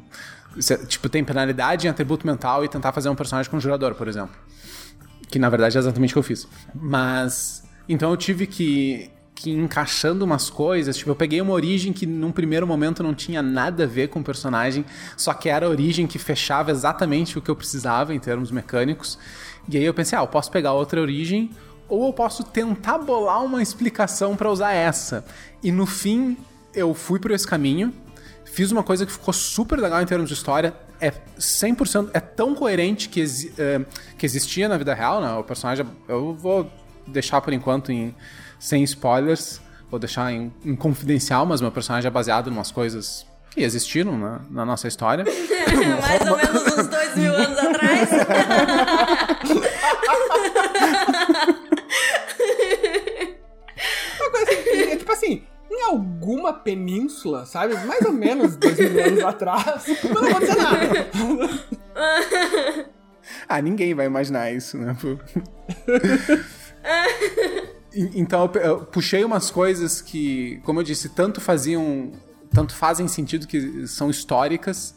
Tipo, tem penalidade em atributo mental e tentar fazer um personagem conjurador, por exemplo. Que na verdade é exatamente o que eu fiz. Mas então eu tive que, que encaixando umas coisas. Tipo, eu peguei uma origem que num primeiro momento não tinha nada a ver com o personagem, só que era a origem que fechava exatamente o que eu precisava em termos mecânicos. E aí eu pensei, ah, eu posso pegar outra origem ou eu posso tentar bolar uma explicação para usar essa. E no fim eu fui por esse caminho. Fiz uma coisa que ficou super legal em termos de história. É 100%, é tão coerente que, exi uh, que existia na vida real, né? O personagem, eu vou deixar por enquanto em, sem spoilers, vou deixar em, em, confidencial, mas meu personagem é baseado em umas coisas que existiram na, na nossa história. Mais ou menos uns dois mil anos atrás. tipo assim, em alguma península, sabe? Mais ou menos dois mil anos atrás, não dizer nada. Ah, ninguém vai imaginar isso, né? então eu, puxei umas coisas que, como eu disse, tanto faziam, tanto fazem sentido que são históricas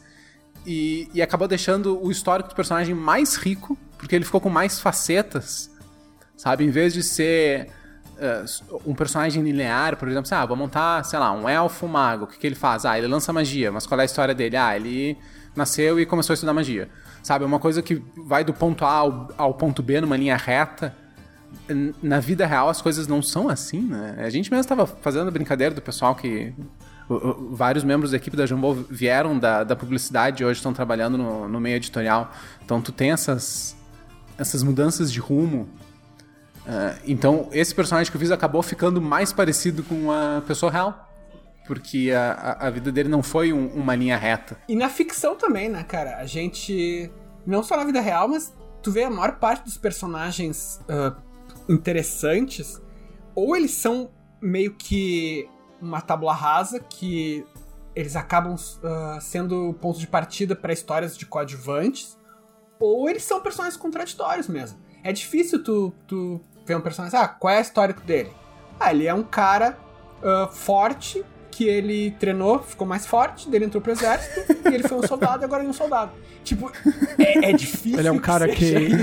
e, e acabou deixando o histórico do personagem mais rico, porque ele ficou com mais facetas, sabe? Em vez de ser um personagem linear, por exemplo, assim, ah, vou montar, sei lá, um elfo mago, o que, que ele faz? Ah, ele lança magia, mas qual é a história dele? Ah, ele nasceu e começou a estudar magia. Sabe, é uma coisa que vai do ponto A ao, ao ponto B numa linha reta. Na vida real as coisas não são assim, né? A gente mesmo estava fazendo a brincadeira do pessoal que. vários membros da equipe da Jumbo vieram da, da publicidade e hoje estão trabalhando no, no meio editorial. Então tu tem essas, essas mudanças de rumo. Ah, então, esse personagem que eu fiz acabou ficando mais parecido com a pessoa real. Porque a, a, vida dele não foi um- uma linha reta. E na ficção também, né, cara? A gente. Não só na vida real, mas tu vê a maior parte dos personagens ah, interessantes, ou eles são meio que uma tábula rasa que eles acabam ah, sendo ponto de partida para histórias de coadjuvantes, ou eles são personagens contraditórios mesmo. É difícil tu, tu ver um personagem, ah, qual é a história dele? Ah, ele é um cara ah, forte que ele treinou, ficou mais forte, dele entrou pro exército, e ele foi um soldado e agora ele é um soldado. Tipo, é, é difícil. Ele é um cara que. seja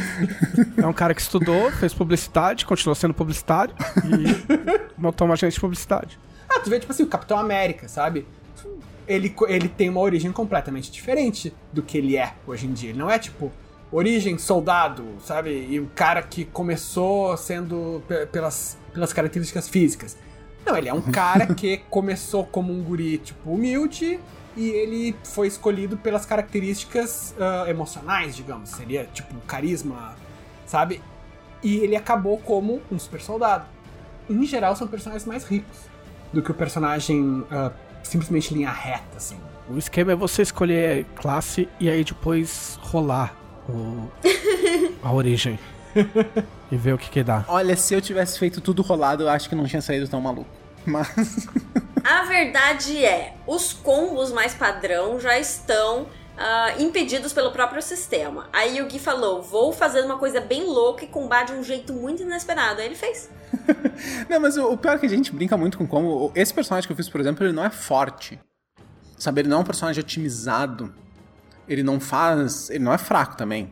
É um cara que estudou, fez publicidade, continuou sendo publicitário e montou uma agência de publicidade. Ah, tu vê, tipo assim, o Capitão América, sabe? Ele, ele tem uma origem completamente diferente do que ele é hoje em dia. Ele não é, tipo, origem soldado, sabe? E o cara que começou sendo pe- pelas, pelas características físicas. Não, ele é um cara que começou como um guri, tipo, humilde, e ele foi escolhido pelas características ah, emocionais, digamos. Seria, tipo, carisma, sabe? E ele acabou como um super soldado. Em geral, são personagens mais ricos do que o personagem ah, simplesmente linha reta, assim. O esquema é você escolher classe e aí depois rolar o- a origem. e ver o que que dá. Olha, se eu tivesse feito tudo rolado, eu acho que não tinha saído tão maluco. Mas. A verdade é, os combos mais padrão já estão ah, impedidos pelo próprio sistema. Aí o Gui falou: vou fazer uma coisa bem louca e combar de um jeito muito inesperado. Aí ele fez. Não, mas o, o pior é que a gente brinca muito com como. Esse personagem que eu fiz, por exemplo, ele não é forte. Sabe, ele não é um personagem otimizado. Ele não faz. Ele não é fraco também.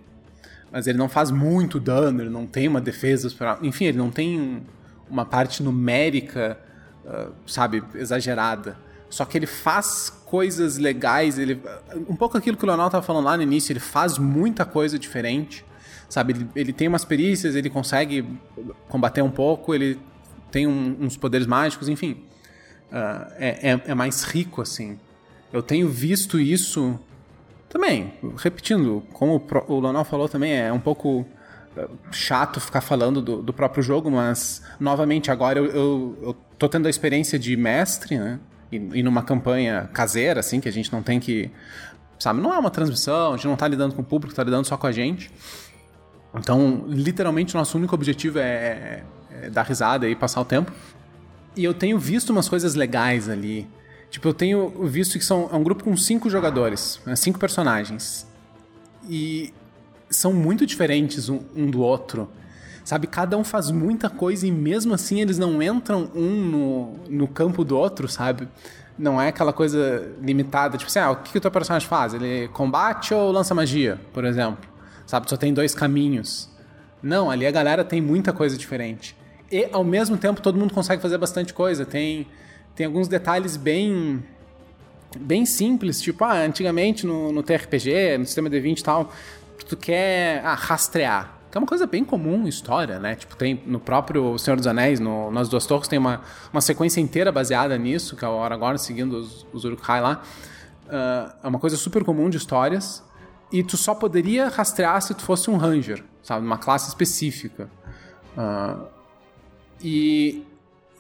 Mas ele não faz muito dano, ele não tem uma defesa. Enfim, ele não tem uma parte numérica, ah, sabe, exagerada. Só que ele faz coisas legais, ele. Um pouco aquilo que o Leonel tava falando lá no início, ele faz muita coisa diferente. Sabe, ele, ele tem umas perícias, ele consegue combater um pouco, ele tem um- uns poderes mágicos, enfim. Ah, é, é- é mais rico, assim. Eu tenho visto isso também, repetindo, como o Leonel falou também, é um pouco eh, chato ficar falando do, do próprio jogo, mas novamente agora eu, eu, eu tô tendo a experiência de mestre, né? E, e numa campanha caseira, assim, que a gente não tem que. Sabe, não é uma transmissão, a gente não tá lidando com o público, tá lidando só com a gente. Então, literalmente, nosso único objetivo é, é dar risada e passar o tempo. E eu tenho visto umas coisas legais ali. Tipo, eu tenho visto que são, é um grupo com cinco jogadores, né, cinco personagens. E são muito diferentes um, um do outro. Sabe, cada um faz muita coisa e mesmo assim eles não entram um no, no campo do outro, sabe? Não é aquela coisa limitada, tipo assim, ah, o que, que o teu personagem faz? Ele combate ou lança magia, por exemplo? Sabe, só tem dois caminhos. Não, ali a galera tem muita coisa diferente. E ao mesmo tempo todo mundo consegue fazer bastante coisa. Tem, tem alguns detalhes bem bem simples, tipo, ah, antigamente no, no TRPG, no sistema D20 e tal, tu quer ah, rastrear. Que é uma coisa bem comum em história, né? Tipo, tem no próprio Senhor dos Anéis, no, nas Duas Torres, tem uma, uma sequência inteira baseada nisso, que é o Aragorn seguindo os, os Uruk-hai lá. Ah, é uma coisa super comum de histórias. E tu só poderia rastrear se tu fosse um Ranger, sabe? Uma classe específica. Ah, e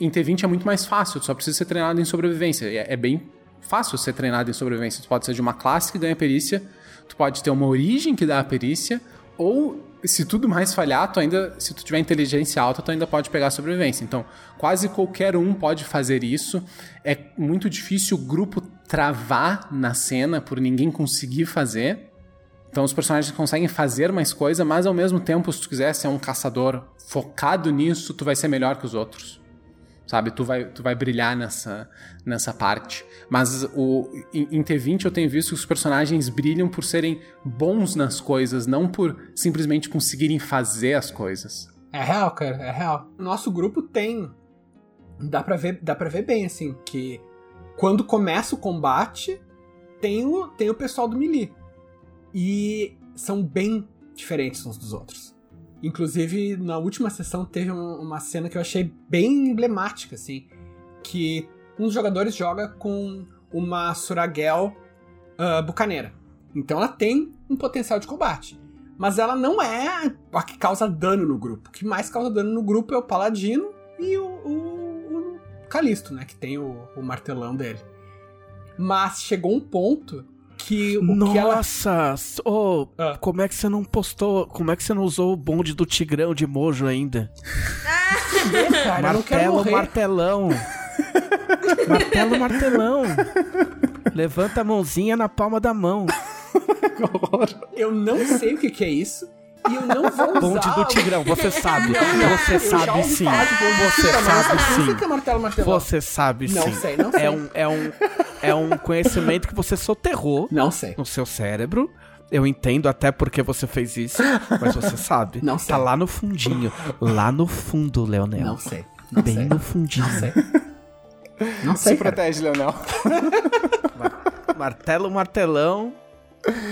em T20 é muito mais fácil, tu só precisa ser treinado em sobrevivência. É, é bem fácil ser treinado em sobrevivência. Tu pode ser de uma classe que ganha perícia, tu pode ter uma origem que dá a perícia, ou se tudo mais falhar, tu ainda, se tu tiver inteligência alta, tu ainda pode pegar a sobrevivência. Então, quase qualquer um pode fazer isso. É muito difícil o grupo travar na cena por ninguém conseguir fazer. Então os personagens conseguem fazer mais coisa, mas ao mesmo tempo, se tu quiser ser um caçador focado nisso, tu vai ser melhor que os outros. Sabe? Tu vai, tu vai brilhar nessa, nessa parte. Mas o, em, em T20 eu tenho visto que os personagens brilham por serem bons nas coisas, não por simplesmente conseguirem fazer as coisas. É real, cara, é real. Nosso grupo tem. Dá pra ver, dá pra ver bem, assim, que quando começa o combate, tem o, tem o pessoal do melee. E são bem diferentes uns dos outros. Inclusive, na última sessão teve uma cena que eu achei bem emblemática, assim. Que um dos jogadores joga com uma Suragel uh, bucaneira. Então ela tem um potencial de combate. Mas ela não é a que causa dano no grupo. O que mais causa dano no grupo é o Paladino e o, o, o Calisto, né? Que tem o, o martelão dele. Mas chegou um ponto que o Nossa, que ela... oh, Ah. como é que você não postou, como é que você não usou o bonde do Tigrão de Mojo ainda? Cara, não quero Martelo, martelão. Martelo, martelão. Levanta a mãozinha na palma da mão. Eu não sei o que, que é isso. E eu não vou usar. Bonde do Tigrão, você sabe. Não, Você sabe sim. Você sabe não sim. é martelo, martelão. Você sabe Não sim. sei, não sei. É um, é um, é um conhecimento que você soterrou Não sei. no seu cérebro. Eu entendo até porque você fez isso, mas você sabe. Não sei. Tá lá no fundinho. Lá no fundo, Leonel. Não sei. Não Bem sei. no fundinho. Não sei. Não sei, Se cara. protege, Leonel. Martelo, martelão.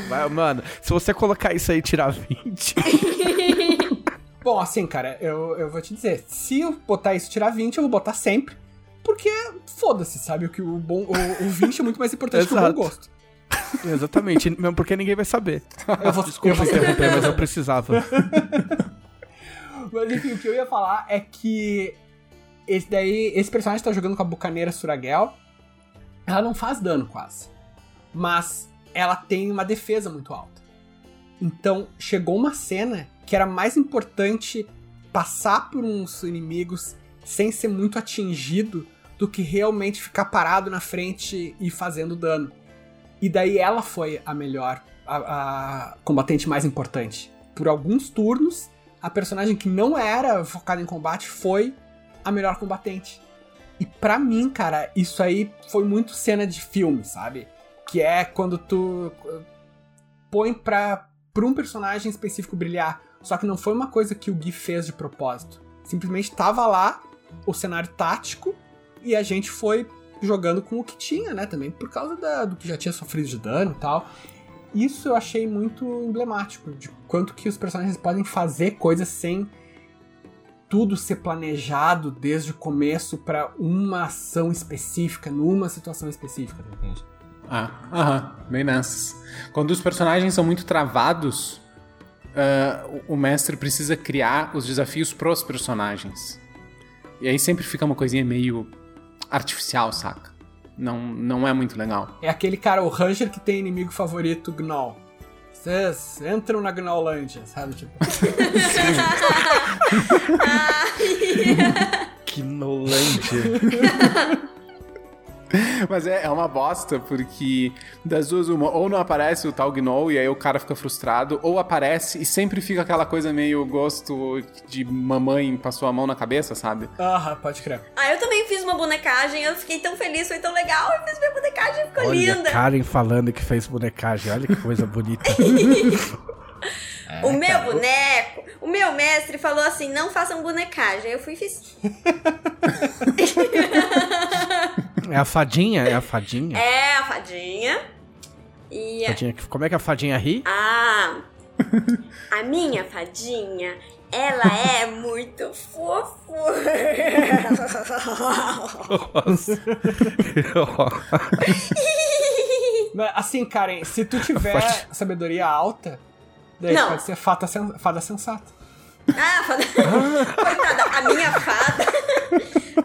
Vai, mano, se você colocar isso aí e tirar 20. Bom, assim, cara, eu, eu vou te dizer. Se eu botar isso e tirar 20, eu vou botar sempre. Porque foda-se, sabe? O que o bom. O, o 20 é muito mais importante que o bom gosto. Exatamente, mesmo porque ninguém vai saber. Eu vou, Desculpa eu vou interromper, mas eu precisava. Mas enfim, o que eu ia falar é que esse daí, esse personagem tá jogando com a bucaneira Suragel. Ela não faz dano quase. Mas ela tem uma defesa muito alta. Então chegou uma cena que era mais importante passar por uns inimigos sem ser muito atingido do que realmente ficar parado na frente e fazendo dano. E daí ela foi a melhor, a, a combatente mais importante. Por alguns turnos, a personagem que não era focada em combate foi a melhor combatente. E pra mim, cara, isso aí foi muito cena de filme, sabe? Que é quando tu uh, põe pra, pra um personagem específico brilhar. Só que não foi uma coisa que o Gui fez de propósito. Simplesmente tava lá o cenário tático e a gente foi jogando com o que tinha, né? Também por causa da- do que já tinha sofrido de dano e tal. Isso eu achei muito emblemático de quanto que os personagens podem fazer coisas sem tudo ser planejado desde o começo pra uma ação específica, numa situação específica, entende? Ah, aham, bem nessas. Quando os personagens são muito travados, ah, o mestre precisa criar os desafios pros personagens. E aí sempre fica uma coisinha meio artificial, saca? Não, não é muito legal. É aquele cara, o Ranger que tem inimigo favorito, Gnoll. Vocês entram na Gnollândia, sabe? Tipo, que nolândia. Mas é, é uma bosta, porque das duas, uma, ou não aparece o tal Gnoll e aí o cara fica frustrado, ou aparece e sempre fica aquela coisa meio gosto de mamãe passou a mão na cabeça, sabe? aham, pode crer. Ah, eu também fiz uma bonecagem, eu fiquei tão feliz, foi tão legal, eu fiz minha bonecagem, ficou Olha, linda. Karen falando que fez bonecagem. Olha que coisa bonita. o meu boneco, o meu mestre falou assim: não façam bonecagem. Eu fui e fiz. É a fadinha? É a fadinha? É a fadinha. E a, Fadinha Como é que a fadinha ri? a, a minha fadinha, ela é muito fofo. Mas, Assim, Karen, se tu tiver sabedoria alta, daí Não. pode ser fada, sen- fada sensata. Ah, fada. Coitada, a minha fada.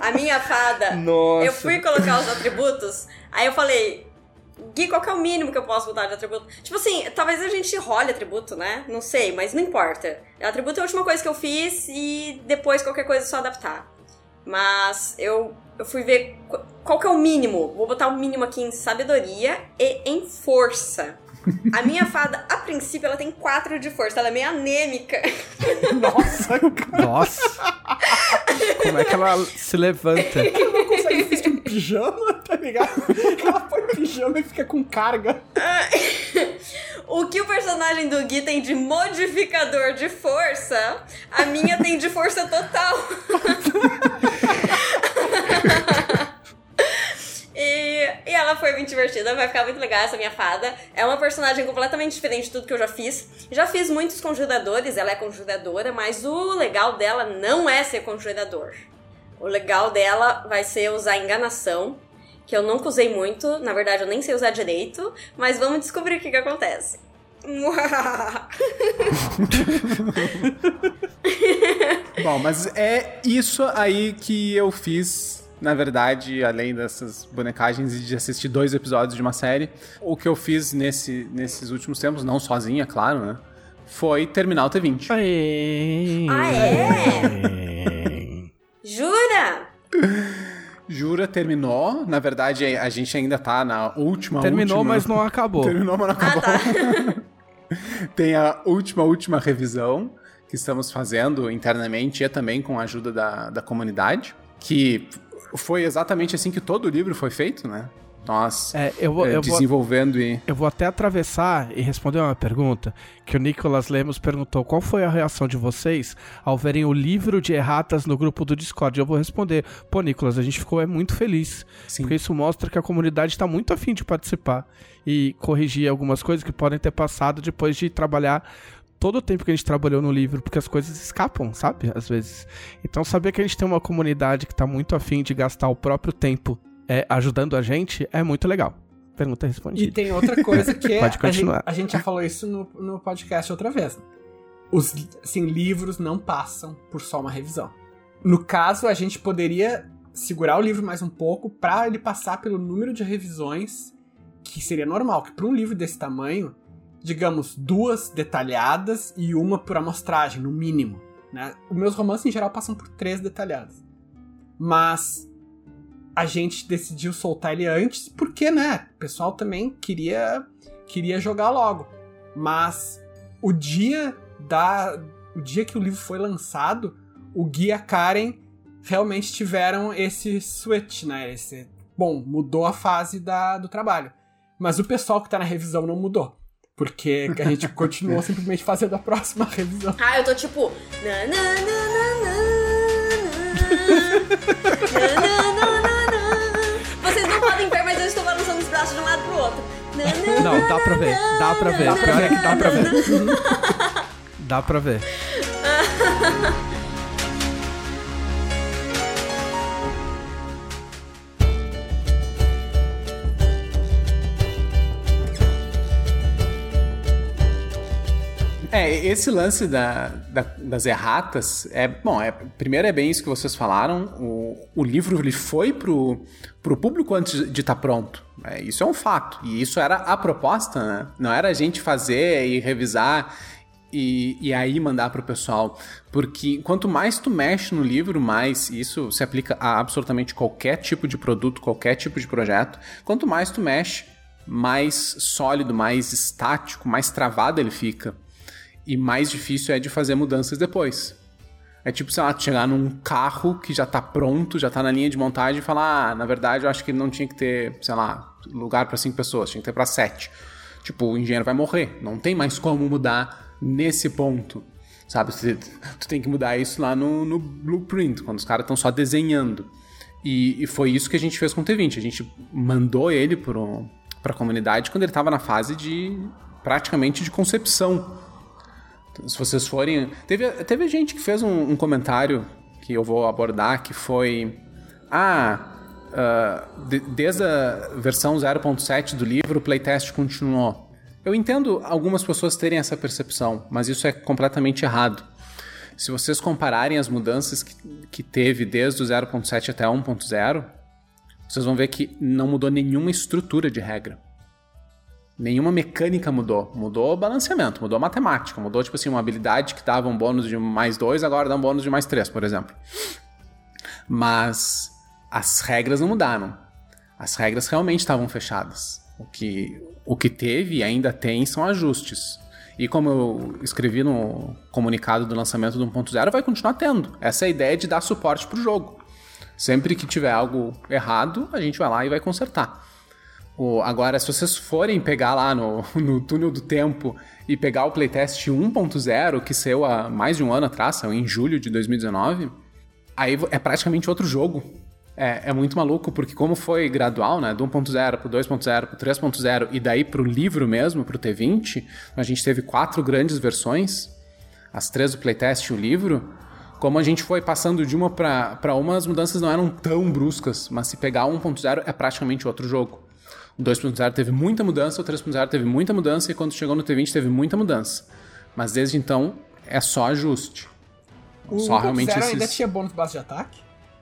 A minha fada, Nossa. eu fui colocar os atributos, aí eu falei, Gui, qual que é o mínimo que eu posso botar de atributo? Tipo assim, talvez a gente role atributo, né? Não sei, mas não importa. Atributo é a última coisa que eu fiz e depois qualquer coisa é só adaptar. Mas eu, eu fui ver qu- qual que é o mínimo. Vou botar o mínimo aqui em sabedoria e em força. A minha fada, a princípio, ela tem 4 de força. Ela é meio anêmica. Nossa, cara, Nossa! Como é que ela se levanta? ela não consegue vestir um pijama, tá ligado? Ela põe pijama e fica com carga. O que o personagem do Gui tem de modificador de força, a minha tem de força total. E, e ela foi muito divertida, vai ficar muito legal essa minha fada. É uma personagem completamente diferente de tudo que eu já fiz. Já fiz muitos conjuradores, ela é conjuradora, mas o legal dela não é ser conjurador. O legal dela vai ser usar enganação, que eu nunca usei muito, na verdade eu nem sei usar direito, mas vamos descobrir o que, que acontece. Bom, mas é isso aí que eu fiz, na verdade, além dessas bonecagens e de assistir dois episódios de uma série. O que eu fiz nesse, nesses últimos tempos, não sozinha, é claro, né? Foi terminar o T20. Aê. Ah, é? Jura? Jura, terminou. Na verdade, a gente ainda tá na última, Terminou, última... mas não acabou. Terminou, mas não Ah, acabou. tá. Tem a última, última revisão que estamos fazendo internamente e também com a ajuda da, da comunidade, que foi exatamente assim que todo o livro foi feito, né? Nós É, eu vou, eh, eu, vou, desenvolvendo e... eu vou até atravessar e responder uma pergunta que o Nicolas Lemos perguntou: qual foi a reação de vocês ao verem o livro de erratas no grupo do Discord? Eu vou responder: pô, Nicolas, a gente ficou é muito feliz. Sim. Porque isso mostra que a comunidade está muito afim de participar e corrigir algumas coisas que podem ter passado depois de trabalhar todo o tempo que a gente trabalhou no livro, porque as coisas escapam, sabe? Às vezes. Então, saber que a gente tem uma comunidade que está muito afim de gastar o próprio tempo é, ajudando a gente é muito legal. Pergunta E respondida. tem outra coisa que é. Pode a, gente, continuar. a gente já falou isso no, no podcast outra vez. Os assim, livros não passam por só uma revisão. No caso, a gente poderia segurar o livro mais um pouco para ele passar pelo número de revisões que seria normal. Que para um livro desse tamanho, digamos, duas detalhadas e uma por amostragem, no mínimo. Né? Os meus romances, em geral, passam por três detalhadas. Mas a gente decidiu soltar ele antes porque, né, o pessoal também queria queria jogar logo. Mas o dia da o dia que o livro foi lançado, o Gui e a Karen realmente tiveram esse switch, né? Esse, bom, mudou a fase da, do trabalho. Mas o pessoal que tá na revisão não mudou. Porque a gente continuou simplesmente fazendo a próxima revisão. Ah, eu tô tipo. Vocês não podem ver, mas eu estou balançando os braços de um lado pro outro. Não, dá pra ver. Dá pra ver. Dá pra ver. Dá pra ver. Dá pra ver. É, esse lance da, da- das erratas é. Bom, é, primeiro é bem isso que vocês falaram. O, o livro ele foi pro, pro público antes de estar pronto. É, isso é um fato. E isso era a proposta, né? Não era a gente fazer e revisar e, e aí mandar pro pessoal. Porque quanto mais tu mexe no livro, mais isso se aplica a absolutamente qualquer tipo de produto, qualquer tipo de projeto. Quanto mais tu mexe, mais sólido, mais estático, mais travado ele fica e mais difícil é de fazer mudanças depois. É tipo, sei lá, chegar num carro que já tá pronto, já tá na linha de montagem e falar, ah, na verdade eu acho que não tinha que ter, sei lá, lugar para cinco pessoas, tinha que ter para sete. Tipo, o engenheiro vai morrer, não tem mais como mudar nesse ponto. Sabe, tu, tem que mudar isso lá no, no blueprint, quando os caras estão só desenhando. E, e foi isso que a gente fez com o T20. A gente mandou ele pro, pra comunidade quando ele tava na fase de praticamente de concepção. Se vocês forem. Teve, teve gente que fez um, um comentário que eu vou abordar que foi. Ah, ah, de- desde a versão 0.7 do livro, o playtest continuou. Eu entendo algumas pessoas terem essa percepção, mas isso é completamente errado. Se vocês compararem as mudanças que, que teve desde o 0.7 até 1.0, vocês vão ver que não mudou nenhuma estrutura de regra. Nenhuma mecânica mudou. Mudou o balanceamento, mudou a matemática, mudou, tipo assim, uma habilidade que dava um bônus de mais 2, agora dá um bônus de mais 3, por exemplo. Mas as regras não mudaram. As regras realmente estavam fechadas. O que, o que teve e ainda tem são ajustes. E como eu escrevi no comunicado do lançamento do 1.0, vai continuar tendo. Essa é a ideia de dar suporte para o jogo. Sempre que tiver algo errado, a gente vai lá e vai consertar. O, agora, se vocês forem pegar lá no, no túnel do tempo e pegar o playtest 1.0, que saiu há mais de um ano atrás, saiu em julho de 2019, aí é praticamente outro jogo. É, é muito maluco, porque como foi gradual, né, do 1.0 pro 2.0 pro 3.0 e daí pro livro mesmo, pro T20, a gente teve quatro grandes versões, as três do playtest e o livro, como a gente foi passando de uma para uma, as mudanças não eram tão bruscas, mas se pegar 1.0 é praticamente outro jogo. O 2.0 teve muita mudança, o 3.0 teve muita mudança e quando chegou no T20 teve muita mudança. Mas desde então é só ajuste. O só realmente esses... esses... ainda tinha bônus base de ataque?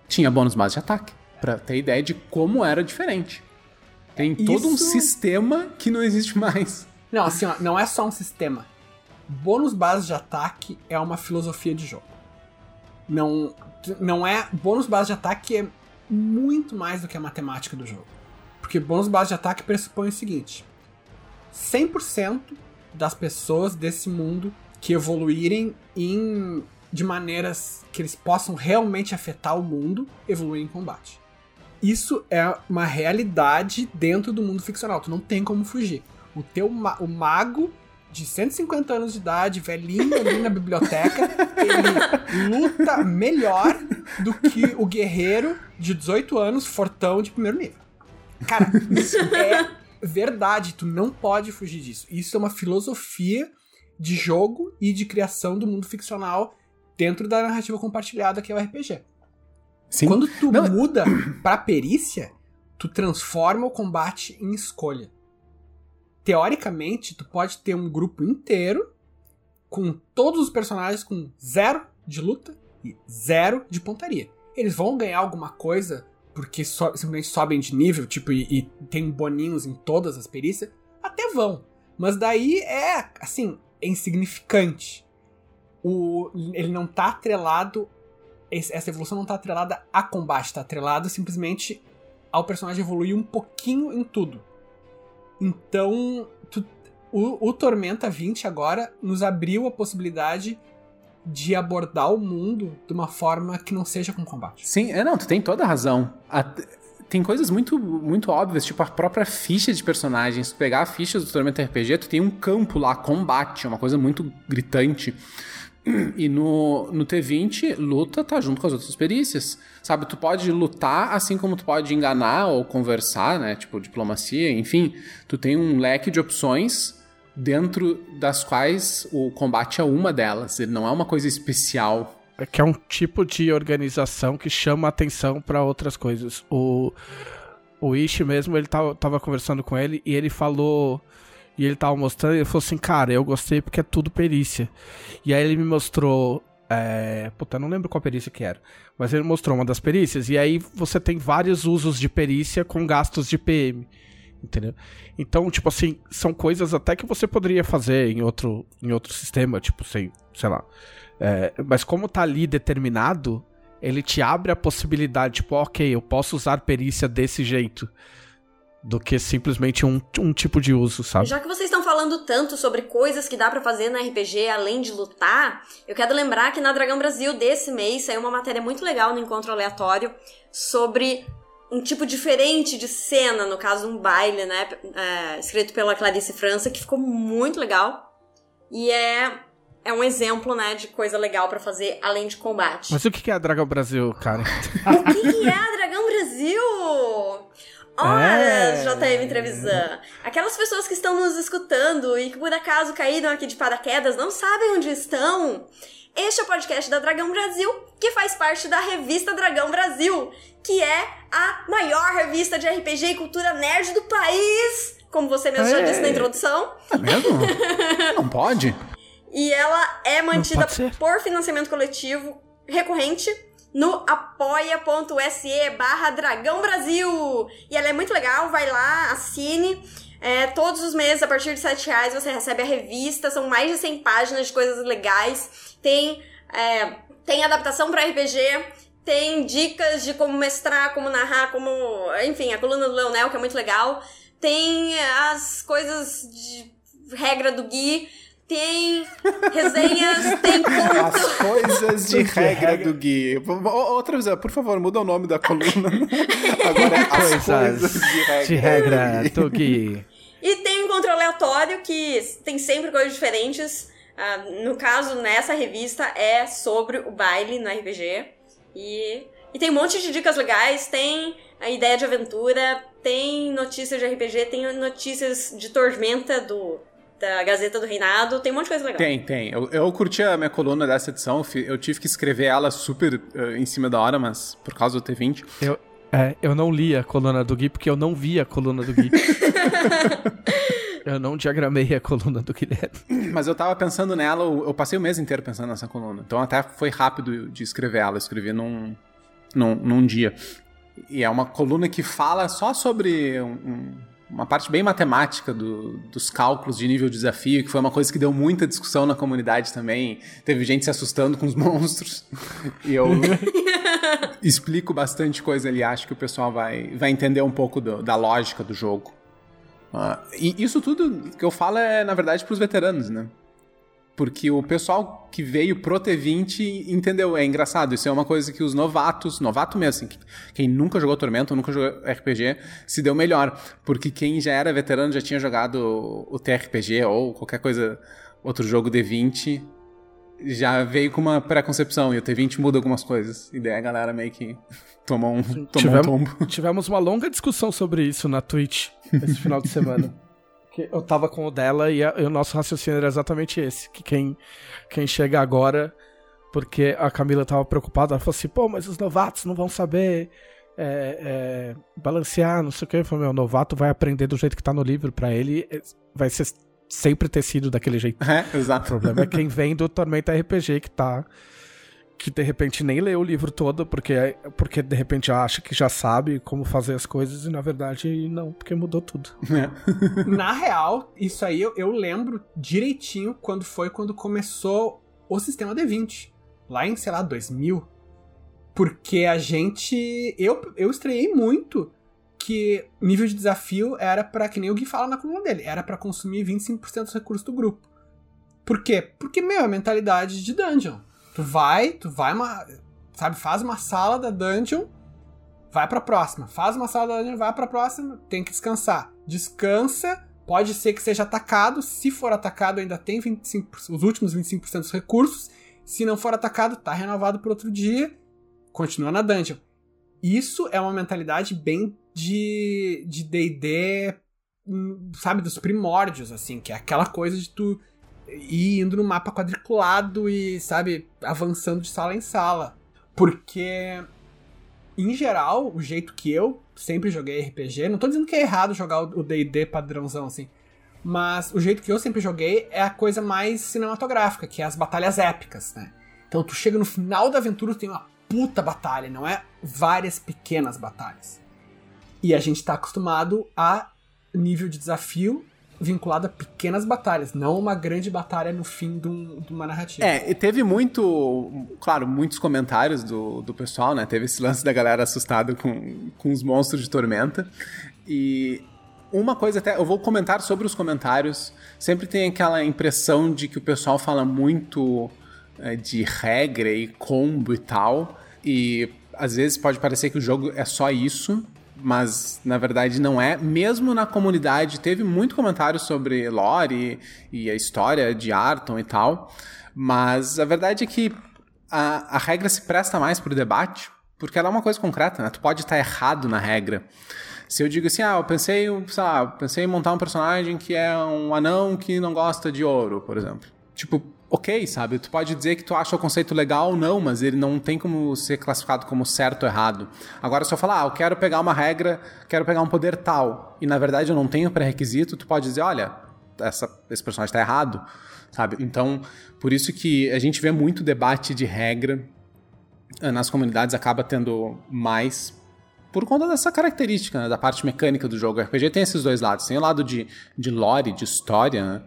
Tinha bônus base de ataque, para ter ideia de como era diferente. Tem Isso... todo um sistema que não existe mais. Não, assim, ó, não é só um sistema. Bônus base de ataque é uma filosofia de jogo. Não, não é. Bônus base de ataque é muito mais do que a matemática do jogo. Porque bônus base de ataque pressupõe o seguinte: 100% das pessoas desse mundo que evoluírem em de maneiras que eles possam realmente afetar o mundo, evoluem em combate. Isso é uma realidade dentro do mundo ficcional, tu não tem como fugir. O teu ma o mago de 150 anos de idade, velhinho ali na biblioteca, ele luta melhor do que o guerreiro de 18 anos, fortão de primeiro nível. Cara, isso é verdade, tu não pode fugir disso. Isso é uma filosofia de jogo e de criação do mundo ficcional dentro da narrativa compartilhada que é o RPG. Sim. Quando tu não. muda pra perícia, tu transforma o combate em escolha. Teoricamente, tu pode ter um grupo inteiro com todos os personagens com zero de luta e zero de pontaria. Eles vão ganhar alguma coisa porque so, simplesmente sobem de nível, tipo, e, e tem boninhos em todas as perícias? Até vão. Mas daí é, assim, é insignificante. O, ele não tá atrelado. Essa evolução não tá atrelada a combate, tá atrelada simplesmente ao personagem evoluir um pouquinho em tudo. Então, tu, o, o Tormenta 20 agora nos abriu a possibilidade de abordar o mundo de uma forma que não seja com combate. Sim, é não, tu tem toda a razão. A, tem coisas muito, muito óbvias, tipo a própria ficha de personagens. Se tu pegar a ficha do Tormenta RPG, tu tem um campo lá, combate, é uma coisa muito gritante. E no, no T20, luta tá junto com as outras perícias. Sabe, tu pode lutar assim como tu pode enganar ou conversar, né? Tipo, diplomacia, enfim. Tu tem um leque de opções dentro das quais o combate é uma delas. Ele não é uma coisa especial. É que é um tipo de organização que chama atenção para outras coisas. O, o Ishi mesmo, ele tava, tava conversando com ele e ele falou e ele tava mostrando, e ele falou assim, cara, eu gostei porque é tudo perícia. E aí ele me mostrou. É... Puta, não lembro qual perícia que era. Mas ele mostrou uma das perícias. E aí você tem vários usos de perícia com gastos de PM. Entendeu? Então, tipo assim, são coisas até que você poderia fazer em outro, em outro sistema, tipo, sei, sei lá. É, mas como tá ali determinado, ele te abre a possibilidade, tipo, ok, eu posso usar perícia desse jeito do que simplesmente um, um tipo de uso, sabe? Já que vocês estão falando tanto sobre coisas que dá para fazer na RPG além de lutar, eu quero lembrar que na Dragão Brasil desse mês saiu uma matéria muito legal no encontro aleatório sobre um tipo diferente de cena, no caso um baile, né, é, escrito pela Clarice França, que ficou muito legal. E é é um exemplo, né, de coisa legal para fazer além de combate. Mas o que é a Dragão Brasil, cara? o que é a Dragão Brasil? Horas, é. JM Trevisan. Aquelas pessoas que estão nos escutando e que por acaso caíram aqui de paraquedas não sabem onde estão. Este é o podcast da Dragão Brasil, que faz parte da revista Dragão Brasil, que é a maior revista de RPG e cultura nerd do país, como você mesmo é. já disse na introdução. É mesmo? não pode? E ela é mantida por financiamento coletivo recorrente no apoia.se barra Dragão Brasil. E ela é muito legal, vai lá, assine. É, todos os meses, a partir de 7 reais, você recebe a revista. São mais de 100 páginas de coisas legais. Tem, é, tem adaptação para RPG. Tem dicas de como mestrar, como narrar, como. Enfim, a coluna do Leonel, que é muito legal. Tem as coisas de regra do Gui. Tem resenhas, tem As conto. coisas de regra do Gui. Outra vez, por favor, muda o nome da coluna. Agora é as coisas de regra. de regra, Tugi. E tem um controle aleatório que tem sempre coisas diferentes. Ah, no caso, nessa revista é sobre o baile no RPG. E, e tem um monte de dicas legais, tem a ideia de aventura, tem notícias de RPG, tem notícias de Tormenta do, da Gazeta do Reinado, tem um monte de coisa legal. Tem, tem. Eu, eu curti a minha coluna dessa edição. eu tive que escrever ela super eh, em cima da hora, mas por causa do T20. Eu, é, eu não li a coluna do Gui porque eu não vi a coluna do Gui. eu não diagramei a coluna do Guilherme. Mas eu tava pensando nela, eu, eu passei o mês inteiro pensando nessa coluna. Então até foi rápido de escrever ela. Eu escrevi num, num, num dia. E é uma coluna que fala só sobre um- um- uma parte bem matemática do- dos cálculos de nível de desafio, que foi uma coisa que deu muita discussão na comunidade também. Teve gente se assustando com os monstros. E eu explico bastante coisa ali. Acho que o pessoal vai, vai entender um pouco do- da lógica do jogo. Ah, e isso tudo que eu falo é, na verdade, pros veteranos, né? Porque o pessoal que veio pro T20 entendeu. É engraçado, isso é uma coisa que os novatos, novato mesmo, assim, que- quem nunca jogou Tormento, nunca jogou RPG, se deu melhor. Porque quem já era veterano, já tinha jogado o TRPG ou qualquer coisa, outro jogo D20, já veio com uma preconcepção. E o T20 muda algumas coisas. E daí a galera meio que tomou um, tomou um Tivemos, tombo. tivemos uma longa discussão sobre isso na Twitch esse final de semana. Que eu tava com o dela e, a- e o nosso raciocínio era exatamente esse. Que quem, quem chega agora, porque a Camila tava preocupada, ela falou assim, pô, mas os novatos não vão saber é, é, balancear, não sei o que. Eu falei, meu, o novato vai aprender do jeito que tá no livro pra ele, é, vai ser sempre ter sido daquele jeito. É, O exato. problema é quem vem do Tormenta RPG que tá. Que de repente nem leu o livro todo, porque, porque de repente acha que já sabe como fazer as coisas e na verdade não, porque mudou tudo. É. Na real, isso aí eu, eu lembro direitinho quando foi quando começou o sistema D20. Lá em, sei lá, 2000. Porque a gente. Eu, eu estreiei muito que nível de desafio era pra, que nem o Gui fala na coluna dele, era pra consumir 25% dos recursos do grupo. Por quê? Porque, meu, é mentalidade de dungeon. Tu vai, tu vai uma. Sabe, faz uma sala da dungeon, vai pra próxima. Faz uma sala da dungeon, vai pra próxima, tem que descansar. Descansa, pode ser que seja atacado. Se for atacado, ainda tem 25%, os últimos 25% dos recursos. Se não for atacado, tá renovado para outro dia. Continua na dungeon. Isso é uma mentalidade bem de D&D, hum, sabe, dos primórdios, assim, que é aquela coisa de tu ir indo no mapa quadriculado e, sabe, avançando de sala em sala. Porque, em geral, o jeito que eu sempre joguei RPG, não tô dizendo que é errado jogar o D&D padrãozão, assim, mas o jeito que eu sempre joguei é a coisa mais cinematográfica, que é as batalhas épicas, né? Então tu chega no final da aventura, tu tem uma puta batalha, não é várias pequenas batalhas. E a gente tá acostumado a nível de desafio vinculado a pequenas batalhas, não uma grande batalha no fim de, um- de uma narrativa. É, e teve muito, claro, muitos comentários do, do pessoal, né? Teve esse lance da galera assustada com, com os monstros de tormenta. E uma coisa até, eu vou comentar sobre os comentários. Sempre tem aquela impressão de que o pessoal fala muito é, de regra e combo e tal. E às vezes pode parecer que o jogo é só isso. Mas na verdade não é. Mesmo na comunidade, teve muito comentário sobre lore e, e a história de Arton e tal. Mas a verdade é que a, a regra se presta mais pro debate, porque ela é uma coisa concreta, né? Tu pode estar errado na regra. Se eu digo assim, ah, eu pensei, sei lá, pensei em montar um personagem que é um anão que não gosta de ouro, por exemplo. Tipo, ok, sabe? Tu pode dizer que tu acha o conceito legal ou não, mas ele não tem como ser classificado como certo ou errado. Agora, se eu falar, ah, eu quero pegar uma regra, quero pegar um poder tal, e na verdade eu não tenho pré-requisito, tu pode dizer, olha, essa, esse personagem tá errado, sabe? Então, por isso que a gente vê muito debate de regra eh, nas comunidades, acaba tendo mais por conta dessa característica, né, da parte mecânica do jogo. O RPG tem esses dois lados. Tem o lado de, de lore, de história, né,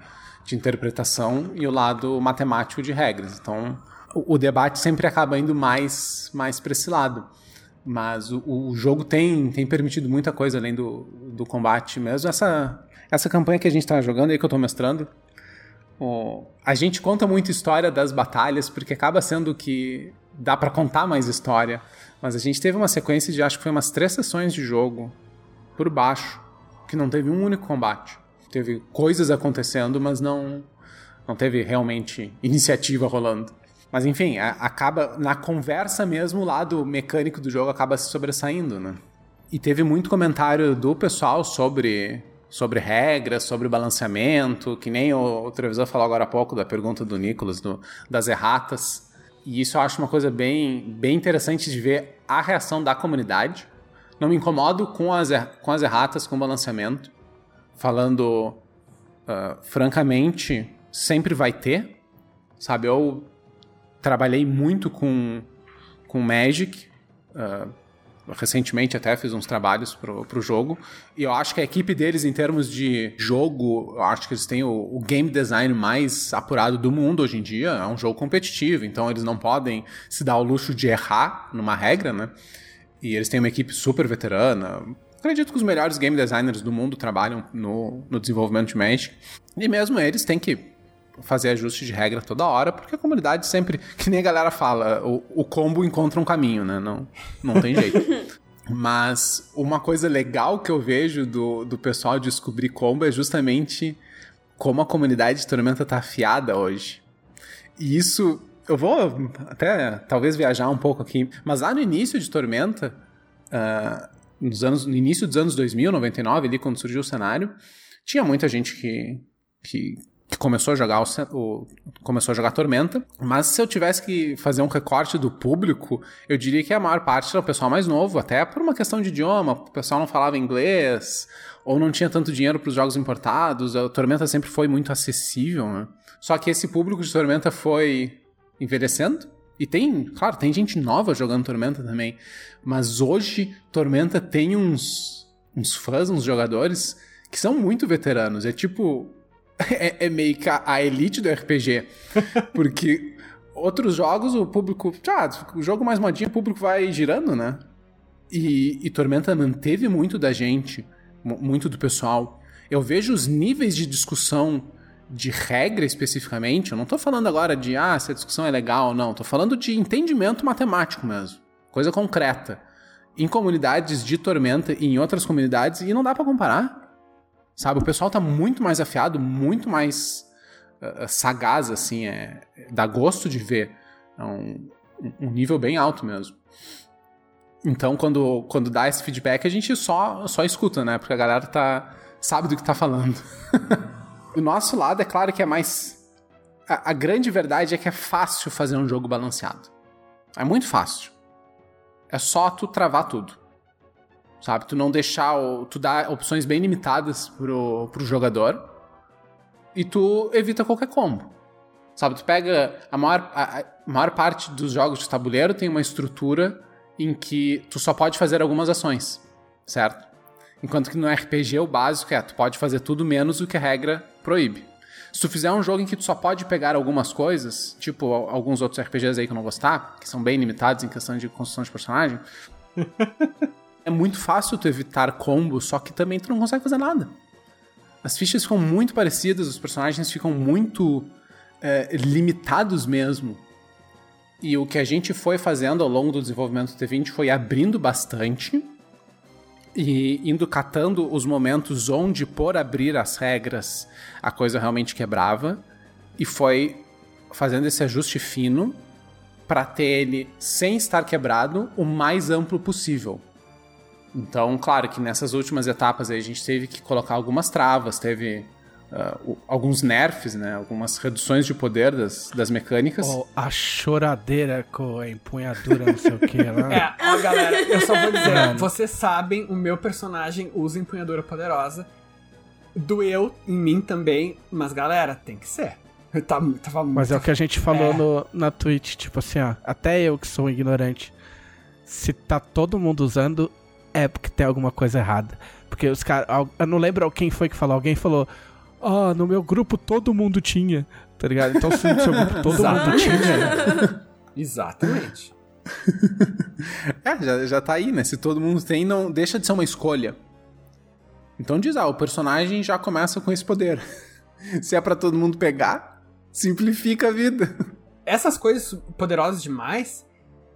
de interpretação, e o lado matemático de regras. Então, o, debate sempre acaba indo mais, mais para esse lado. Mas o, o, jogo tem, tem permitido muita coisa além do, do combate mesmo. Essa, essa campanha que a gente está jogando aí, que eu estou mestrando, o, a gente conta muita história das batalhas, porque acaba sendo que dá para contar mais história. Mas a gente teve uma sequência de, acho que foi umas três sessões de jogo, por baixo, que não teve um único combate. Teve coisas acontecendo, mas não, não teve realmente iniciativa rolando. Mas enfim, a, acaba na conversa mesmo, o lado mecânico do jogo acaba se sobressaindo, né? E teve muito comentário do pessoal sobre sobre regras, sobre balanceamento, que nem o, o televisor falou agora há pouco da pergunta do Nicolas do, das erratas. E isso eu acho uma coisa bem, bem interessante de ver a reação da comunidade. Não me incomodo com as, com as erratas, com o balanceamento. Falando uh, francamente, sempre vai ter. Sabe, eu trabalhei muito com, com Magic. Uh, recentemente até fiz uns trabalhos pro, pro jogo. E eu acho que a equipe deles, em termos de jogo, eu acho que eles têm o, o, game design mais apurado do mundo hoje em dia. É um jogo competitivo, então eles não podem se dar o luxo de errar numa regra, né? E eles têm uma equipe super veterana. Acredito que os melhores game designers do mundo trabalham no, no desenvolvimento de Magic. E mesmo eles têm que fazer ajuste de regra toda hora, porque a comunidade sempre, que nem a galera fala, o, o combo encontra um caminho, né? Não, não tem jeito. Mas uma coisa legal que eu vejo do, do pessoal descobrir combo é justamente como a comunidade de Tormenta tá afiada hoje. E isso, eu vou até talvez viajar um pouco aqui, mas lá no início de Tormenta, uh, nos anos, no início dos anos 2000, 99, ali quando surgiu o cenário, tinha muita gente que, que que começou a jogar o, o, começou a jogar Tormenta, mas se eu tivesse que fazer um recorte do público, eu diria que a maior parte era o pessoal mais novo, até por uma questão de idioma, o pessoal não falava inglês ou não tinha tanto dinheiro para os jogos importados, a Tormenta sempre foi muito acessível, né? Só que esse público de Tormenta foi envelhecendo e tem, claro, tem gente nova jogando Tormenta também, mas hoje Tormenta tem uns uns fãs, uns jogadores que são muito veteranos, é tipo é, é meio que a, elite do RPG. Porque outros jogos, o público. Ah, o jogo mais modinho, o público vai girando, né? E, e Tormenta manteve muito da gente, muito do pessoal. Eu vejo os níveis de discussão de regra especificamente. Eu não tô falando agora de ah, se a discussão é legal ou não. Tô falando de entendimento matemático mesmo. Coisa concreta. Em comunidades de Tormenta e em outras comunidades, e não dá para comparar. Sabe? O pessoal tá muito mais afiado, muito mais uh, sagaz, assim. É, dá gosto de ver. É um, um nível bem alto mesmo. Então, quando, quando dá esse feedback, a gente só, só escuta, né? Porque a galera tá, sabe do que tá falando. o nosso lado, é claro que é mais. A, a, grande verdade é que é fácil fazer um jogo balanceado. É muito fácil. É só tu travar tudo sabe? Tu não deixar, tu dá opções bem limitadas pro, pro jogador e tu evita qualquer combo. Sabe, tu pega a maior, a, a maior parte dos jogos de tabuleiro tem uma estrutura em que tu só pode fazer algumas ações, certo? Enquanto que no RPG o básico é, tu pode fazer tudo menos o que a regra proíbe. Se tu fizer um jogo em que tu só pode pegar algumas coisas, tipo alguns outros RPGs aí que eu não vou citar, que são bem limitados em questão de construção de personagem, é muito fácil tu evitar combos, só que também tu não consegue fazer nada. As fichas ficam muito parecidas, os personagens ficam muito é, limitados mesmo. E o que a gente foi fazendo ao longo do desenvolvimento do T20 foi abrindo bastante e indo catando os momentos onde, por abrir as regras, a coisa realmente quebrava. E foi fazendo esse ajuste fino para ter ele, sem estar quebrado, o mais amplo possível. Então, claro que nessas últimas etapas a gente teve que colocar algumas travas, teve uh, alguns nerfs, né? Algumas reduções de poder das, das mecânicas. Oh, a choradeira com a empunhadura, não sei o que lá. É, ó, galera, eu só vou dizer, vocês sabem, o meu personagem usa empunhadura poderosa. doeu em mim também, mas galera, tem que ser. Eu tava, tava muito... Mas é o que a gente falou É. no, na Twitch, tipo assim, ó. Até eu que sou ignorante. Se tá todo mundo usando, é porque tem alguma coisa errada. Porque os caras. Eu não lembro quem foi que falou. Alguém falou. Ah, no meu grupo todo mundo tinha. Tá ligado? Então se no seu grupo todo mundo tinha. Exatamente. É, já, já tá aí, né? Se todo mundo tem, não deixa de ser uma escolha. Então diz, ah, o personagem já começa com esse poder. Se é pra todo mundo pegar, simplifica a vida. Essas coisas poderosas demais,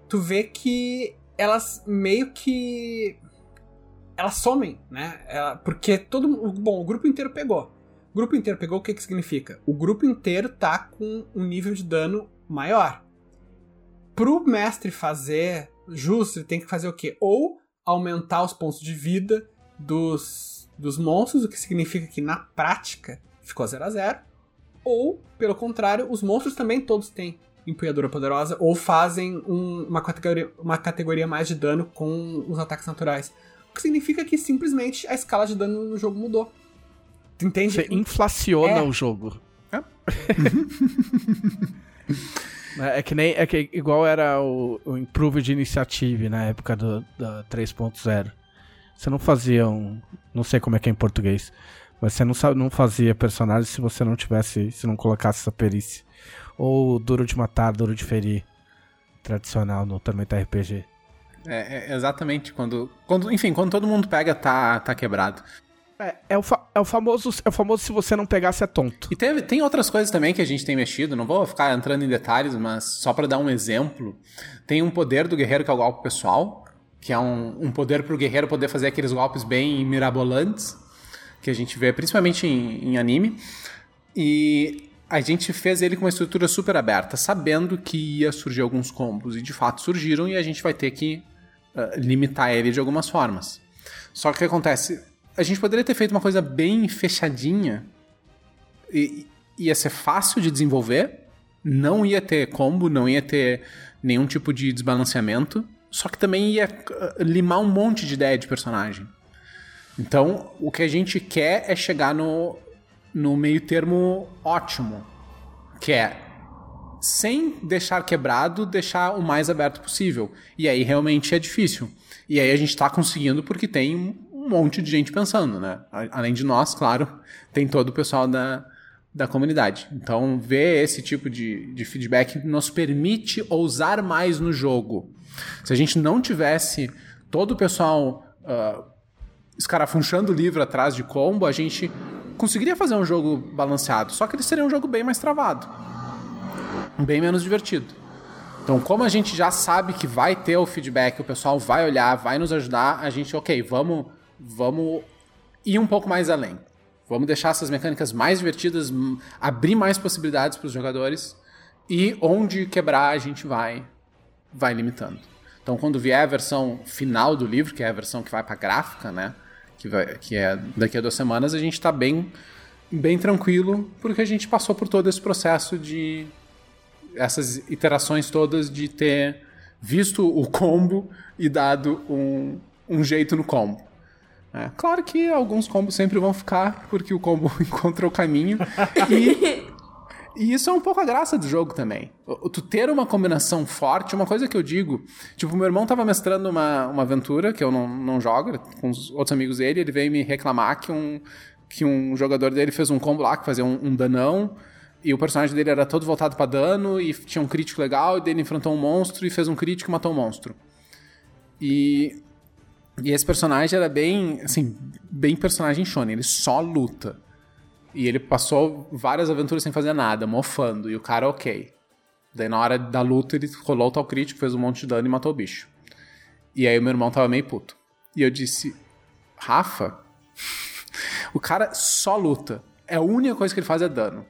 tu vê que elas meio que. Elas somem, né? Ela- porque todo Bom, o grupo inteiro pegou. Grupo inteiro pegou, o que que significa? O grupo inteiro tá com um nível de dano maior. Pro mestre fazer justo, ele tem que fazer o quê? Ou aumentar os pontos de vida dos, dos monstros, o que significa que na prática ficou 0 a 0 ou, pelo contrário, os monstros também todos têm empunhadura poderosa ou fazem um- uma, categoria, uma categoria mais de dano com os ataques naturais. O que significa que simplesmente a escala de dano no jogo mudou. Tu entende? Você inflaciona É. o jogo. É. É, que nem. É que igual era o, o Improved Initiative na época do, da 3.0. Você não fazia um. Não sei como é que é em português. Mas você não, não fazia personagem se você não tivesse. Se não colocasse essa perícia. Ou duro de matar, duro de ferir. Tradicional no Tormenta RPG. É, é exatamente, quando, quando. Enfim, quando todo mundo pega, tá, tá quebrado. É, é, o é o famoso. É o famoso se você não pegar, você é tonto. E teve, tem outras coisas também que a gente tem mexido, não vou ficar entrando em detalhes, mas só pra dar um exemplo, tem um poder do guerreiro que é o golpe pessoal, que é um, um poder pro guerreiro poder fazer aqueles golpes bem mirabolantes, que a gente vê principalmente em, em anime. E a gente fez ele com uma estrutura super aberta, sabendo que ia surgir alguns combos, e de fato surgiram, e a gente vai ter que ah, limitar ele de algumas formas. Só que o que acontece? A gente poderia ter feito uma coisa bem fechadinha, e, ia ser fácil de desenvolver, não ia ter combo, não ia ter nenhum tipo de desbalanceamento, só que também ia uh, limar um monte de ideia de personagem. Então, o que a gente quer é chegar no, no meio termo ótimo, que é sem deixar quebrado, deixar o mais aberto possível. E aí realmente é difícil. E aí a gente tá conseguindo porque tem um monte de gente pensando, né? Além de nós, claro, tem todo o pessoal da, da comunidade. Então, ver esse tipo de, de feedback nos permite ousar mais no jogo. Se a gente não tivesse todo o pessoal ah, escarafunchando o livro atrás de combo, a gente conseguiria fazer um jogo balanceado. Só que ele seria um jogo bem mais travado bem menos divertido. Então, como a gente já sabe que vai ter o feedback, o pessoal vai olhar, vai nos ajudar, a gente, ok, vamos, vamos ir um pouco mais além. Vamos deixar essas mecânicas mais divertidas, abrir mais possibilidades para os jogadores e onde quebrar a gente vai, vai limitando. Então, quando vier a versão final do livro, que é a versão que vai para gráfica, né, que, vai, que é daqui a duas semanas, a gente está bem, bem tranquilo porque a gente passou por todo esse processo de essas iterações todas de ter visto o combo e dado um, um jeito no combo. É, claro que alguns combos sempre vão ficar, porque o combo encontra o caminho. E, e isso é um pouco a graça do jogo também. Tu ter uma combinação forte, uma coisa que eu digo. Tipo, meu irmão tava mestrando uma, uma aventura que eu não, não jogo, com os outros amigos dele, ele veio me reclamar que um, que um jogador dele fez um combo lá que fazia um, um danão. E o personagem dele era todo voltado pra dano e tinha um crítico legal, e daí ele enfrentou um monstro e fez um crítico e matou o monstro. E, e esse personagem era bem, assim, bem personagem shonen, ele só luta. E ele passou várias aventuras sem fazer nada, mofando, e o cara ok. Daí na hora da luta ele rolou o tal crítico, fez um monte de dano e matou o bicho. E aí o meu irmão tava meio puto. E eu disse, Rafa, o cara só luta. É a única coisa que ele faz é dano.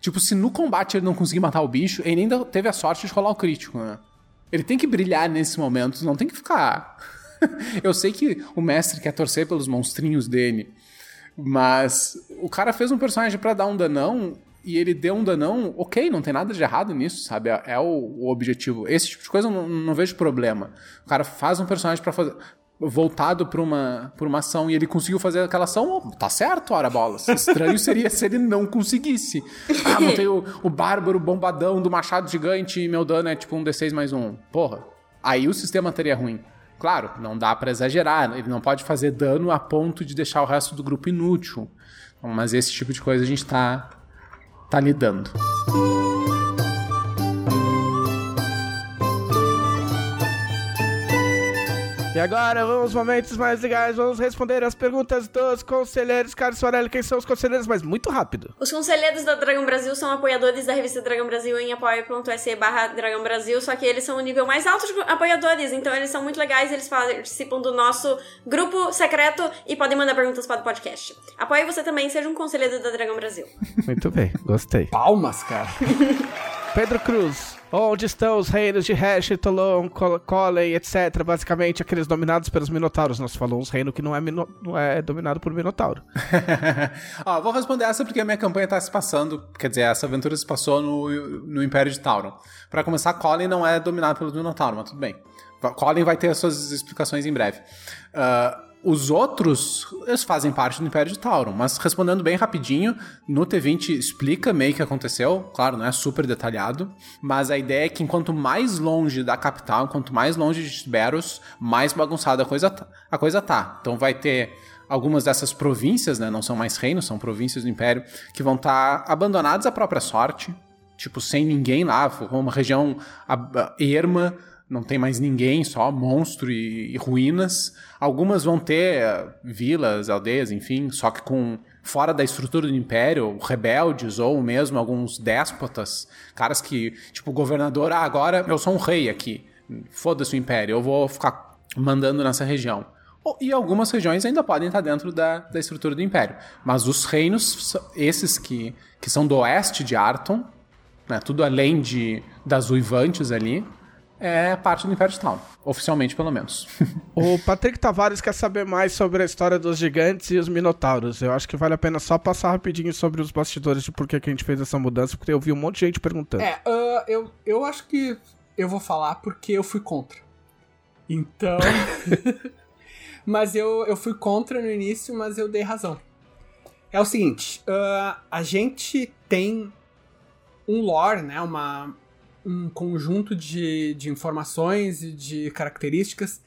Tipo, se no combate ele não conseguir matar o bicho, ele ainda teve a sorte de rolar o crítico, né? Ele tem que brilhar nesses momentos, não tem que ficar. Eu sei que o mestre quer torcer pelos monstrinhos dele, mas o cara fez um personagem pra dar um danão e ele deu um danão, ok, não tem nada de errado nisso, sabe? É, é o, o objetivo. Esse tipo de coisa eu não, não vejo problema. O cara faz um personagem pra fazer voltado para uma, por uma ação e ele conseguiu fazer aquela ação, tá certo, ora bolas. Estranho seria se ele não conseguisse. Ah, não tem o, o bárbaro bombadão do machado gigante e meu dano é tipo um D6 mais um. Porra. Aí o sistema estaria ruim. Claro, não dá para exagerar, ele não pode fazer dano a ponto de deixar o resto do grupo inútil. Mas esse tipo de coisa a gente tá, tá lidando. E agora, vamos aos momentos mais legais. Vamos responder as perguntas dos conselheiros. Carlos Soarelli, quem são os conselheiros? Mas muito rápido. Os conselheiros da Dragão Brasil são apoiadores da revista Dragão Brasil em apoia.se barra Dragão Brasil, só que eles são o nível mais alto de apoiadores, então eles são muito legais, eles participam do nosso grupo secreto e podem mandar perguntas para o podcast. Apoie você também, seja um conselheiro da Dragão Brasil. Muito bem, gostei. Palmas, cara. Pedro Cruz. Onde estão os reinos de Hash, Tolon, Colin, etc. Basicamente, aqueles dominados pelos Minotauros. Nós falamos um reino que não é, mino... não é dominado por Minotauro. Ó, vou responder essa porque a minha campanha tá se passando. Quer dizer, essa aventura se passou no, no Império de Tauron. Para começar, Colin não é dominado pelos Minotauros, mas tudo bem. Colin vai ter as suas explicações em breve. Uh, os outros, eles fazem parte do Império de Tauron, mas respondendo bem rapidinho, no T20 explica meio que aconteceu, claro, não é super detalhado, mas a ideia é que enquanto mais longe da capital, quanto mais longe de Tiberos, mais bagunçada a coisa, tá, a coisa tá. Então vai ter algumas dessas províncias, né, não são mais reinos, são províncias do Império, que vão estar tá abandonadas à própria sorte, tipo, sem ninguém lá, uma região erma, não tem mais ninguém, só monstro e, e ruínas. Algumas vão ter uh, vilas, aldeias, enfim, só que com fora da estrutura do império, rebeldes ou mesmo alguns déspotas, caras que, tipo, o governador, ah, agora eu sou um rei aqui, foda-se o império, eu vou ficar mandando nessa região. E algumas regiões ainda podem estar dentro da, da estrutura do império. Mas os reinos, esses que, que são do oeste de Arton, né, tudo além de, das uivantes ali, é parte do Império de Town. Oficialmente, pelo menos. o Patrick Tavares quer saber mais sobre a história dos gigantes e os minotauros. Eu acho que vale a pena só passar rapidinho sobre os bastidores de por que a gente fez essa mudança, porque eu vi um monte de gente perguntando. É, uh, eu, eu acho que eu vou falar porque eu fui contra. Então. mas eu, eu fui contra no início, mas eu dei razão. É o seguinte: uh, a gente tem um lore, né? Uma, um conjunto de, de informações e de características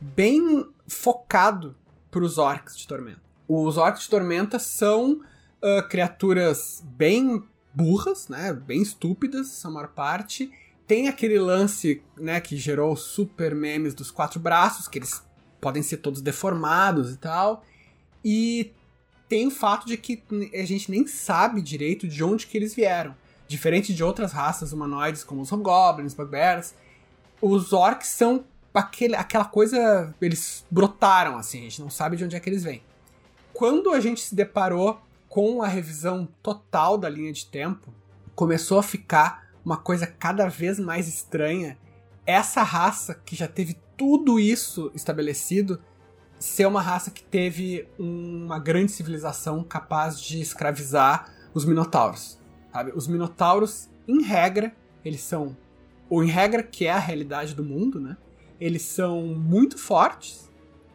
bem focado para os orcs de Tormenta. Os orcs de Tormenta são uh, criaturas bem burras, né, bem estúpidas, a maior parte. Tem aquele lance né, que gerou super memes dos quatro braços, que eles podem ser todos deformados e tal. E tem o fato de que a gente nem sabe direito de onde que eles vieram. Diferente de outras raças humanoides, como os Hobgoblins, Bugbears, os orcs são aquele, aquela coisa. Eles brotaram, assim, a gente não sabe de onde é que eles vêm. Quando a gente se deparou com a revisão total da linha de tempo, começou a ficar uma coisa cada vez mais estranha. Essa raça que já teve tudo isso estabelecido ser uma raça que teve uma grande civilização capaz de escravizar os minotauros. Sabe? Os minotauros, em regra, eles são. Ou em regra, que é a realidade do mundo, né? Eles são muito fortes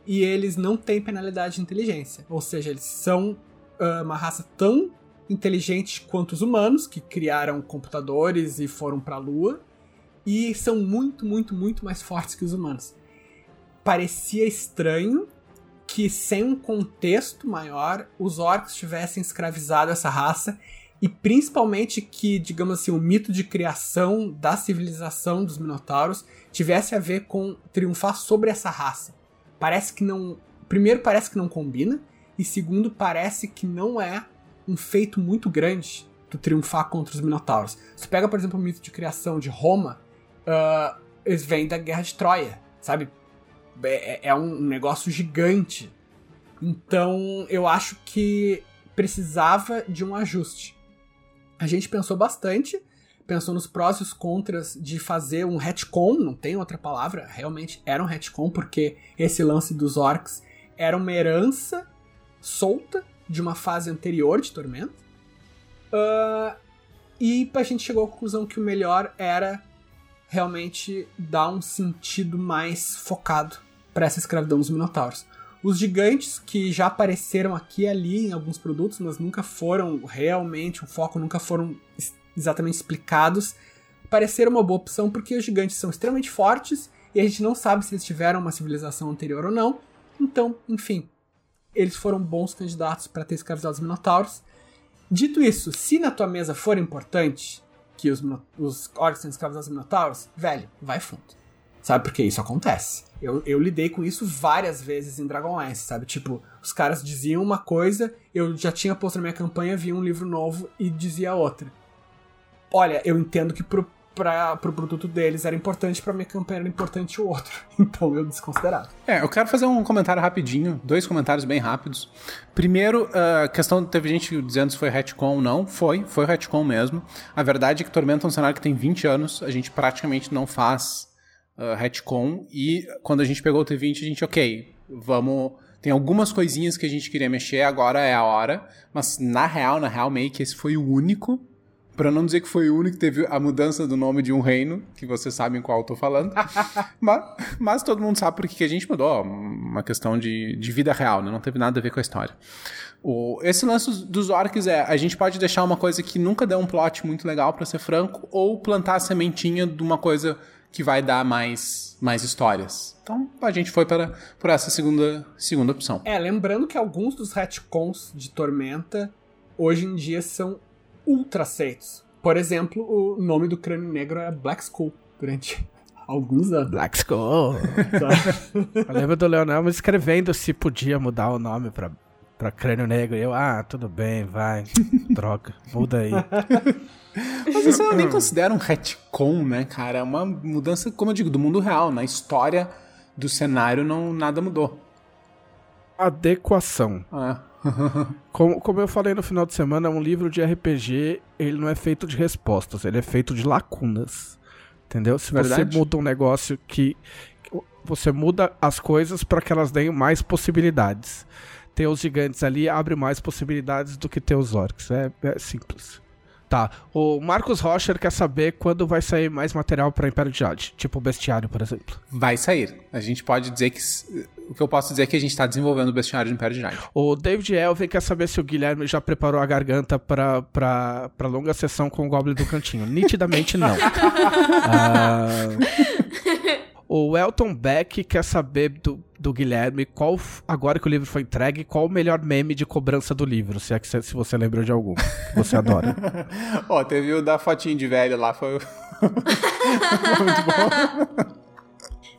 e eles não têm penalidade de inteligência. Ou seja, eles são uh, uma raça tão inteligente quanto os humanos, que criaram computadores e foram para a Lua, e são muito, muito, muito mais fortes que os humanos. Parecia estranho que, sem um contexto maior, os orcs tivessem escravizado essa raça e principalmente que, digamos assim, o mito de criação da civilização dos Minotauros tivesse a ver com triunfar sobre essa raça. Parece que não. Primeiro, parece que não combina, e segundo, parece que não é um feito muito grande tu triunfar contra os Minotauros. Se pega, por exemplo, o mito de criação de Roma, uh, eles vêm da Guerra de Troia, sabe? É, é um negócio gigante. Então, eu acho que precisava de um ajuste. A gente pensou bastante, pensou nos prós e os contras de fazer um retcon, não tem outra palavra, realmente era um retcon, porque esse lance dos orcs era uma herança solta de uma fase anterior de Tormenta. Uh, e a gente chegou à conclusão que o melhor era realmente dar um sentido mais focado para essa escravidão dos minotauros. Os gigantes, que já apareceram aqui e ali em alguns produtos, mas nunca foram realmente, o foco nunca foram exatamente explicados, pareceram uma boa opção porque os gigantes são extremamente fortes e a gente não sabe se eles tiveram uma civilização anterior ou não. Então, enfim, eles foram bons candidatos para ter escravizado os minotauros. Dito isso, se na tua mesa for importante que os, os orcs tenham escravizado os minotauros, velho, vai fundo. Sabe por que isso acontece? Eu, eu lidei com isso várias vezes em Dragonlance, sabe? Tipo, os caras diziam uma coisa, eu já tinha posto na minha campanha, via um livro novo e dizia outra. Olha, eu entendo que pro, para pro produto deles era importante, para minha campanha era importante o outro. Então eu desconsiderava. É, eu quero fazer um comentário rapidinho, dois comentários bem rápidos. Primeiro, a uh, questão, teve gente dizendo se foi retcon ou não. Foi, foi retcon mesmo. A verdade é que Tormenta é um cenário que tem 20 anos, a gente praticamente não faz uh, retcon, e quando a gente pegou o T20, a gente, ok, vamos... Tem algumas coisinhas que a gente queria mexer, agora é a hora, mas na real, na real, meio que esse foi o único Pra não dizer que foi o único que teve a mudança do nome de um reino, que vocês sabem qual eu tô falando. mas, mas, todo mundo sabe por que a gente mudou. Uma questão de, de vida real, né? Não teve nada a ver com a história. O, esse lance dos orcs é: a gente pode deixar uma coisa que nunca deu um plot muito legal, para ser franco, ou plantar a sementinha de uma coisa que vai dar mais, mais histórias. Então a gente foi para, por essa segunda, segunda opção. É, lembrando que alguns dos retcons de Tormenta hoje em dia são ultra aceitos. Por exemplo, o nome do crânio negro é Black Skull durante alguns anos. Black Skull. eu lembro do Leonel escrevendo se podia mudar o nome pra, pra crânio negro. E eu, ah, tudo bem, vai. Droga, muda aí. Mas isso eu nem considero um retcon, né, cara? É uma mudança, como eu digo, do mundo real. Na história do cenário, não nada mudou. Adequação. Ah. como, como eu falei no final de semana, um livro de RPG, ele não é feito de respostas, ele é feito de lacunas. Entendeu? Se Verdade? você muda um negócio que. Você muda as coisas para que elas deem mais possibilidades. Ter os gigantes ali abre mais possibilidades do que ter os orcs. É, é simples. Tá. O Marcos Rocher quer saber quando vai sair mais material para Império de Jade, tipo o Bestiário, por exemplo. Vai sair. A gente pode dizer que o que eu posso dizer é que a gente está desenvolvendo o bestiário de Império de Jade. O David Elvin quer saber se o Guilherme já preparou a garganta para longa sessão com o Goblin do Cantinho. Nitidamente não. ah, o Elton Beck quer saber do, do Guilherme qual, agora que o livro foi entregue, qual o melhor meme de cobrança do livro, se é que se você lembrou de algum que você adora. Ó, oh, teve o da fotinho de velho lá, foi, foi muito bom.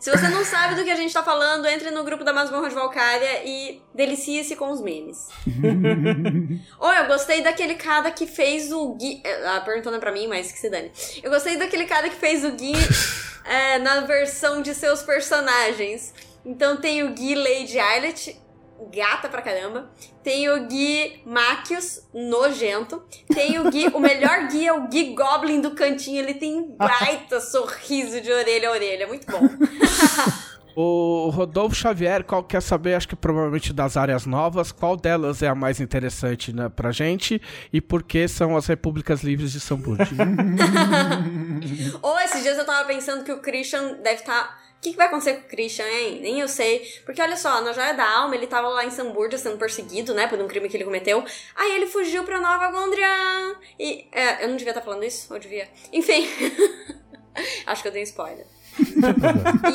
Se você não sabe do que a gente tá falando, entre no grupo da Masmorra de Valkyria e delicie-se com os memes. oh, eu gostei daquele cara que fez o Gui. Ah, perguntando pra mim, mas que se dane. Eu gostei daquele cara que fez o Gui é, na versão de seus personagens. Então tem o Gui Lady Eyelet, gata pra caramba. Tem o Gui Machius, nojento. Tem o Gui, o melhor Gui é o Gui Goblin do cantinho. Ele tem um baita sorriso de orelha a orelha. Muito bom. O Rodolfo Xavier qual quer saber, acho que provavelmente das áreas novas, qual delas é a mais interessante né, pra gente e por que são as repúblicas livres de Samburg. Ou oh, esses dias eu tava pensando que o Christian deve estar. Tá que, que, vai acontecer com o Christian, hein? Nem eu sei. Porque olha só, na Joia da Alma, ele tava lá em Samburja sendo perseguido, né? Por um crime que ele cometeu. Aí ele fugiu pra Nova Gondria. E. É, eu não devia estar tá falando isso? Ou devia? Enfim. Acho que eu dei spoiler.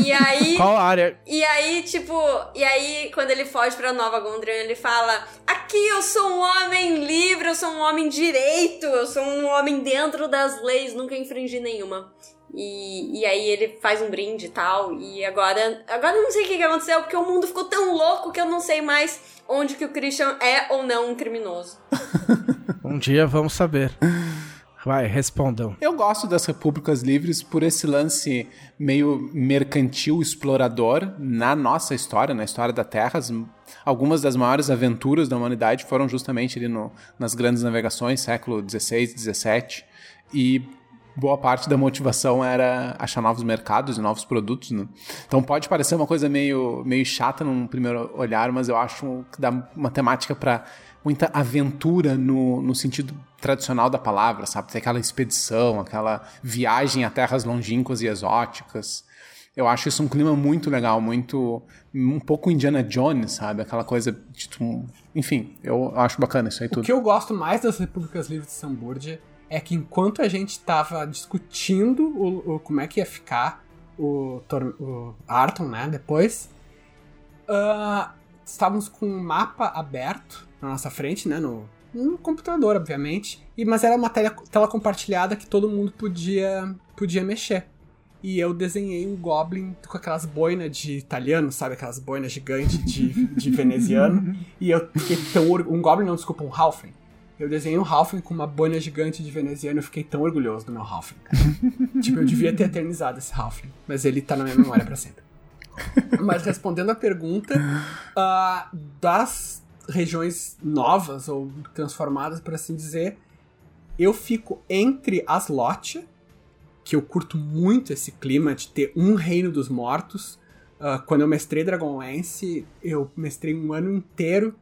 e aí. Qual área? E aí, tipo. E aí, quando ele foge pra Nova Gondria, ele fala: Aqui eu sou um homem livre, eu sou um homem direito, eu sou um homem dentro das leis, nunca infringi nenhuma. E, e aí ele faz um brinde e tal. E agora. Agora eu não sei o que, que aconteceu, porque o mundo ficou tão louco que eu não sei mais onde que o Christian é ou não um criminoso. um dia vamos saber. Vai, respondam. Eu gosto das repúblicas livres por esse lance meio mercantil, explorador na nossa história, na história da Terra. algumas das maiores aventuras da humanidade foram justamente ali no, nas grandes navegações, século XVI, XVII. E boa parte da motivação era achar novos mercados e novos produtos. Né? Então pode parecer uma coisa meio, meio chata num primeiro olhar, mas eu acho que dá uma temática para muita aventura no, no sentido tradicional da palavra, sabe? Tem aquela expedição, aquela viagem a terras longínquas e exóticas. Eu acho isso um clima muito legal, muito. um pouco Indiana Jones, sabe? Aquela coisa. Tipo, enfim, eu acho bacana isso aí tudo. O que eu gosto mais das Repúblicas Livres de Samburgia é que enquanto a gente tava discutindo o, o como é que ia ficar o, o Arton, né, depois, uh, estávamos com um mapa aberto na nossa frente, né, no, no computador, obviamente, e, mas era uma tela, tela compartilhada que todo mundo podia, podia mexer. E eu desenhei um Goblin com aquelas boinas de italiano, sabe? Aquelas boinas gigantes de, de veneziano. e eu fiquei tão Um Goblin, não, desculpa, um Halfling. Eu desenhei um Halfling com uma boina gigante de veneziano e eu fiquei tão orgulhoso do meu Halfling, tipo, eu devia ter eternizado esse Halfling, mas ele tá na minha memória para sempre. Mas respondendo a pergunta, uh, das regiões novas ou transformadas, por assim dizer, eu fico entre as Lotte, que eu curto muito esse clima de ter um reino dos mortos. Uh, quando eu mestrei Dragonlance, eu mestrei um ano inteiro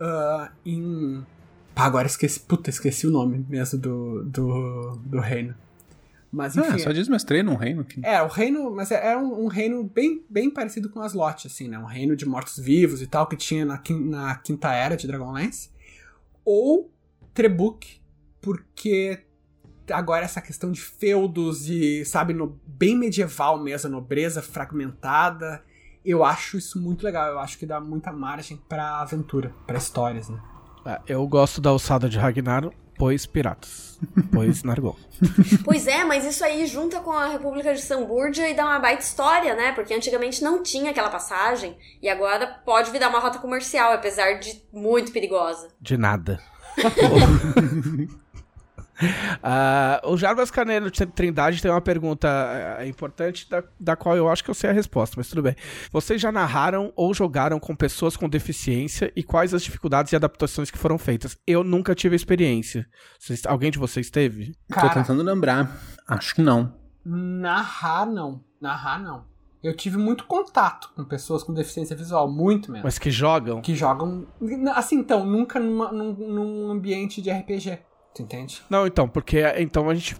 uh, em Pá, agora esqueci. Puta, esqueci o nome mesmo do, do, do reino. Mas ah, enfim. Ah, só diz mestrei num reino. Que... É, o reino. Mas era é, é um, um, reino bem, bem parecido com as Lot, assim, né? Um reino de mortos-vivos e tal, que tinha na, na quinta era de Dragonlance. Ou Trebuk, porque agora essa questão de feudos e, sabe, no, bem medieval mesmo, a nobreza fragmentada. Eu acho isso muito legal. Eu acho que dá muita margem pra aventura, para histórias, né? É, eu gosto da alçada de Ragnar, pois piratas. Pois Nargol. pois é, mas isso aí junta com a República de Samburgia e dá uma baita história, né? Porque antigamente não tinha aquela passagem e agora pode virar uma rota comercial, apesar de muito perigosa. De nada. Uh, o Jarbas Carneiro de Trindade tem uma pergunta uh, importante da, da qual eu acho que eu sei a resposta, mas tudo bem. Vocês já narraram ou jogaram com pessoas com deficiência e quais as dificuldades e adaptações que foram feitas? Eu nunca tive experiência. Vocês, alguém de vocês teve? Cara, Tô tentando lembrar. Acho que não. Narrar não. Narrar não. Eu tive muito contato com pessoas com deficiência visual, muito mesmo. Mas que jogam? Que jogam. Assim, então, nunca numa, num, num ambiente de RPG. Tu entende? Não, então, porque então a gente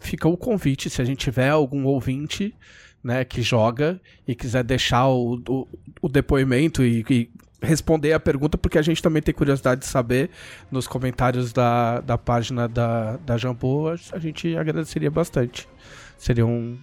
fica o convite, se a gente tiver algum ouvinte, né, que joga e quiser deixar o, o, o depoimento e, e, responder a pergunta, porque a gente também tem curiosidade de saber nos comentários da, da página da, da Jambu, a gente agradeceria bastante. Seria um,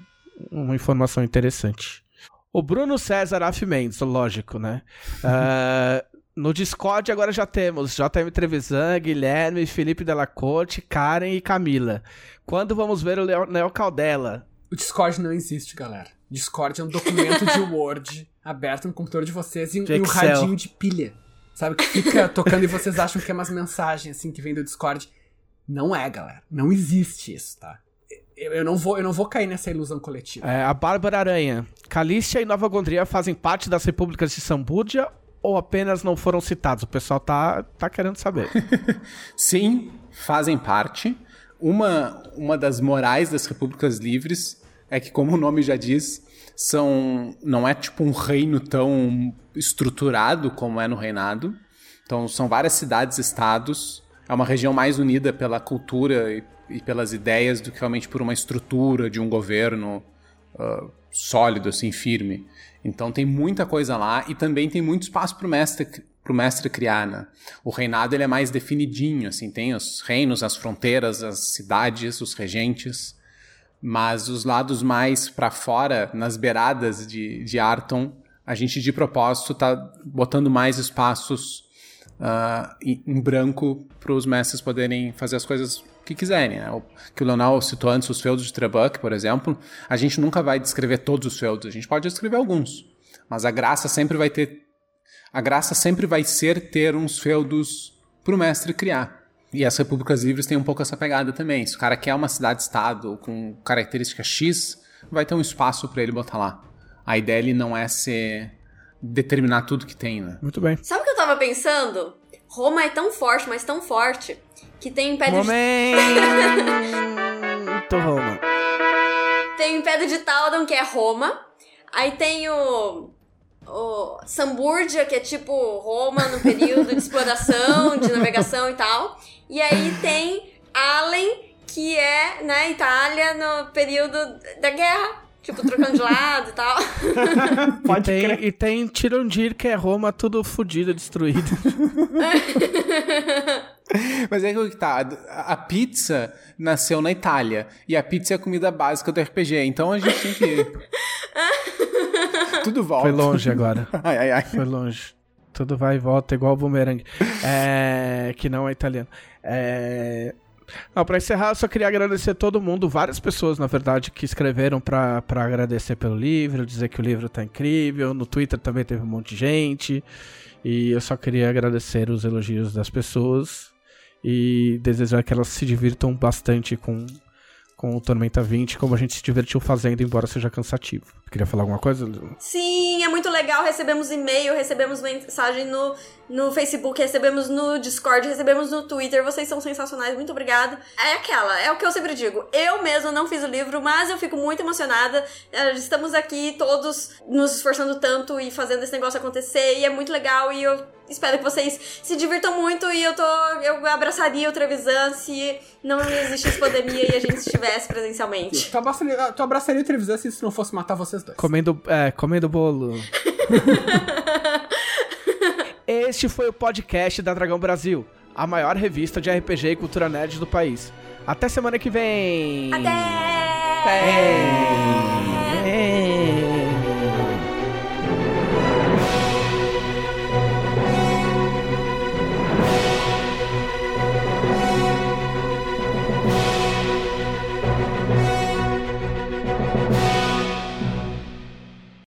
uma informação interessante. O Bruno César Af Mendes, lógico, né? uh, No Discord agora já temos JM Trevisan, Guilherme, Felipe Delacorte, Karen e Camila. Quando vamos ver o Leo, Neo Caldela? O Discord não existe, galera. Discord é um documento de Word aberto no computador de vocês e, e um radinho de pilha. Sabe, que fica tocando e vocês acham que é umas mensagens assim que vem do Discord. Não é, galera. Não existe isso, tá? Eu, não vou, eu não vou cair nessa ilusão coletiva. É, a Bárbara Aranha. Calícia e Nova Gondria fazem parte das repúblicas de Sambúdia ou apenas não foram citados? O pessoal tá, tá querendo saber. Sim, fazem parte. Uma, uma das morais das repúblicas livres é que, como o nome já diz, são não é tipo um reino tão estruturado como é no reinado. Então são várias cidades, estados. É uma região mais unida pela cultura e, e pelas ideias do que realmente por uma estrutura de um governo uh, sólido, assim, firme. Então tem muita coisa lá e também tem muito espaço para o mestre para o mestre criar, né? O reinado ele é mais definidinho, assim, tem os reinos, as fronteiras, as cidades, os regentes, mas os lados mais para fora, nas beiradas de, de Arton, a gente de propósito está botando mais espaços uh, em, branco para os mestres poderem fazer as coisas que quiserem. Né? O, que o Leonel citou antes, os feudos de Trebuck, por exemplo, a gente nunca vai descrever todos os feudos, a gente pode descrever alguns. Mas a graça sempre vai ter. A graça sempre vai ser ter uns feudos para o mestre criar. E as repúblicas livres têm um pouco essa pegada também. Se o cara quer uma cidade-estado com característica X, vai ter um espaço para ele botar lá. A ideia ele não é ser determinar tudo que tem, né? Muito bem. Sabe o que eu tava pensando? Roma é tão forte, mas tão forte, que tem pedra Momento, de... Roma. Tem pedra de Taldon, que é Roma. Aí tem o, o Samburgia, que é tipo Roma no período de exploração, de navegação e tal. E aí tem Allen, que é na né, Itália no período da guerra. Tipo, trocando de lado e tal. e, tem, e tem Tirondir, que é Roma, tudo fodido, destruído. Mas é que tá, a pizza nasceu na Itália. E a pizza é a comida básica do RPG. Então a gente tem que. Tudo volta. Foi longe agora. ai, ai, ai. Foi longe. Tudo vai e volta igual o boomerang. É... Que não é italiano. É... Não, pra encerrar, eu só queria agradecer todo mundo, várias pessoas, na verdade, que escreveram pra agradecer pelo livro, dizer que o livro tá incrível. No Twitter também teve um monte de gente. E eu só queria agradecer os elogios das pessoas e desejar que elas se divirtam bastante com, com o Tormenta 20, como a gente se divertiu fazendo, embora seja cansativo. Queria falar alguma coisa? Sim, é muito legal. Recebemos e-mail, recebemos mensagem no, no Facebook, recebemos no Discord, recebemos no Twitter. Vocês são sensacionais, muito obrigado. É aquela, é o que eu sempre digo. Eu mesma não fiz o livro, mas eu fico muito emocionada. Eh, estamos aqui todos nos esforçando tanto e fazendo esse negócio acontecer, e é muito legal. E eu espero que vocês se divirtam muito. E eu tô. Eu abraçaria o Trevisan se não existisse pandemia e a gente estivesse presencialmente. Tu abraçaria, tu abraçaria o Trevisan se isso não fosse matar vocês dois. Comendo, é, comendo bolo. Este foi o podcast da Dragão Brasil, a maior revista de RPG e cultura nerd do país. Até semana que vem! Até! Até!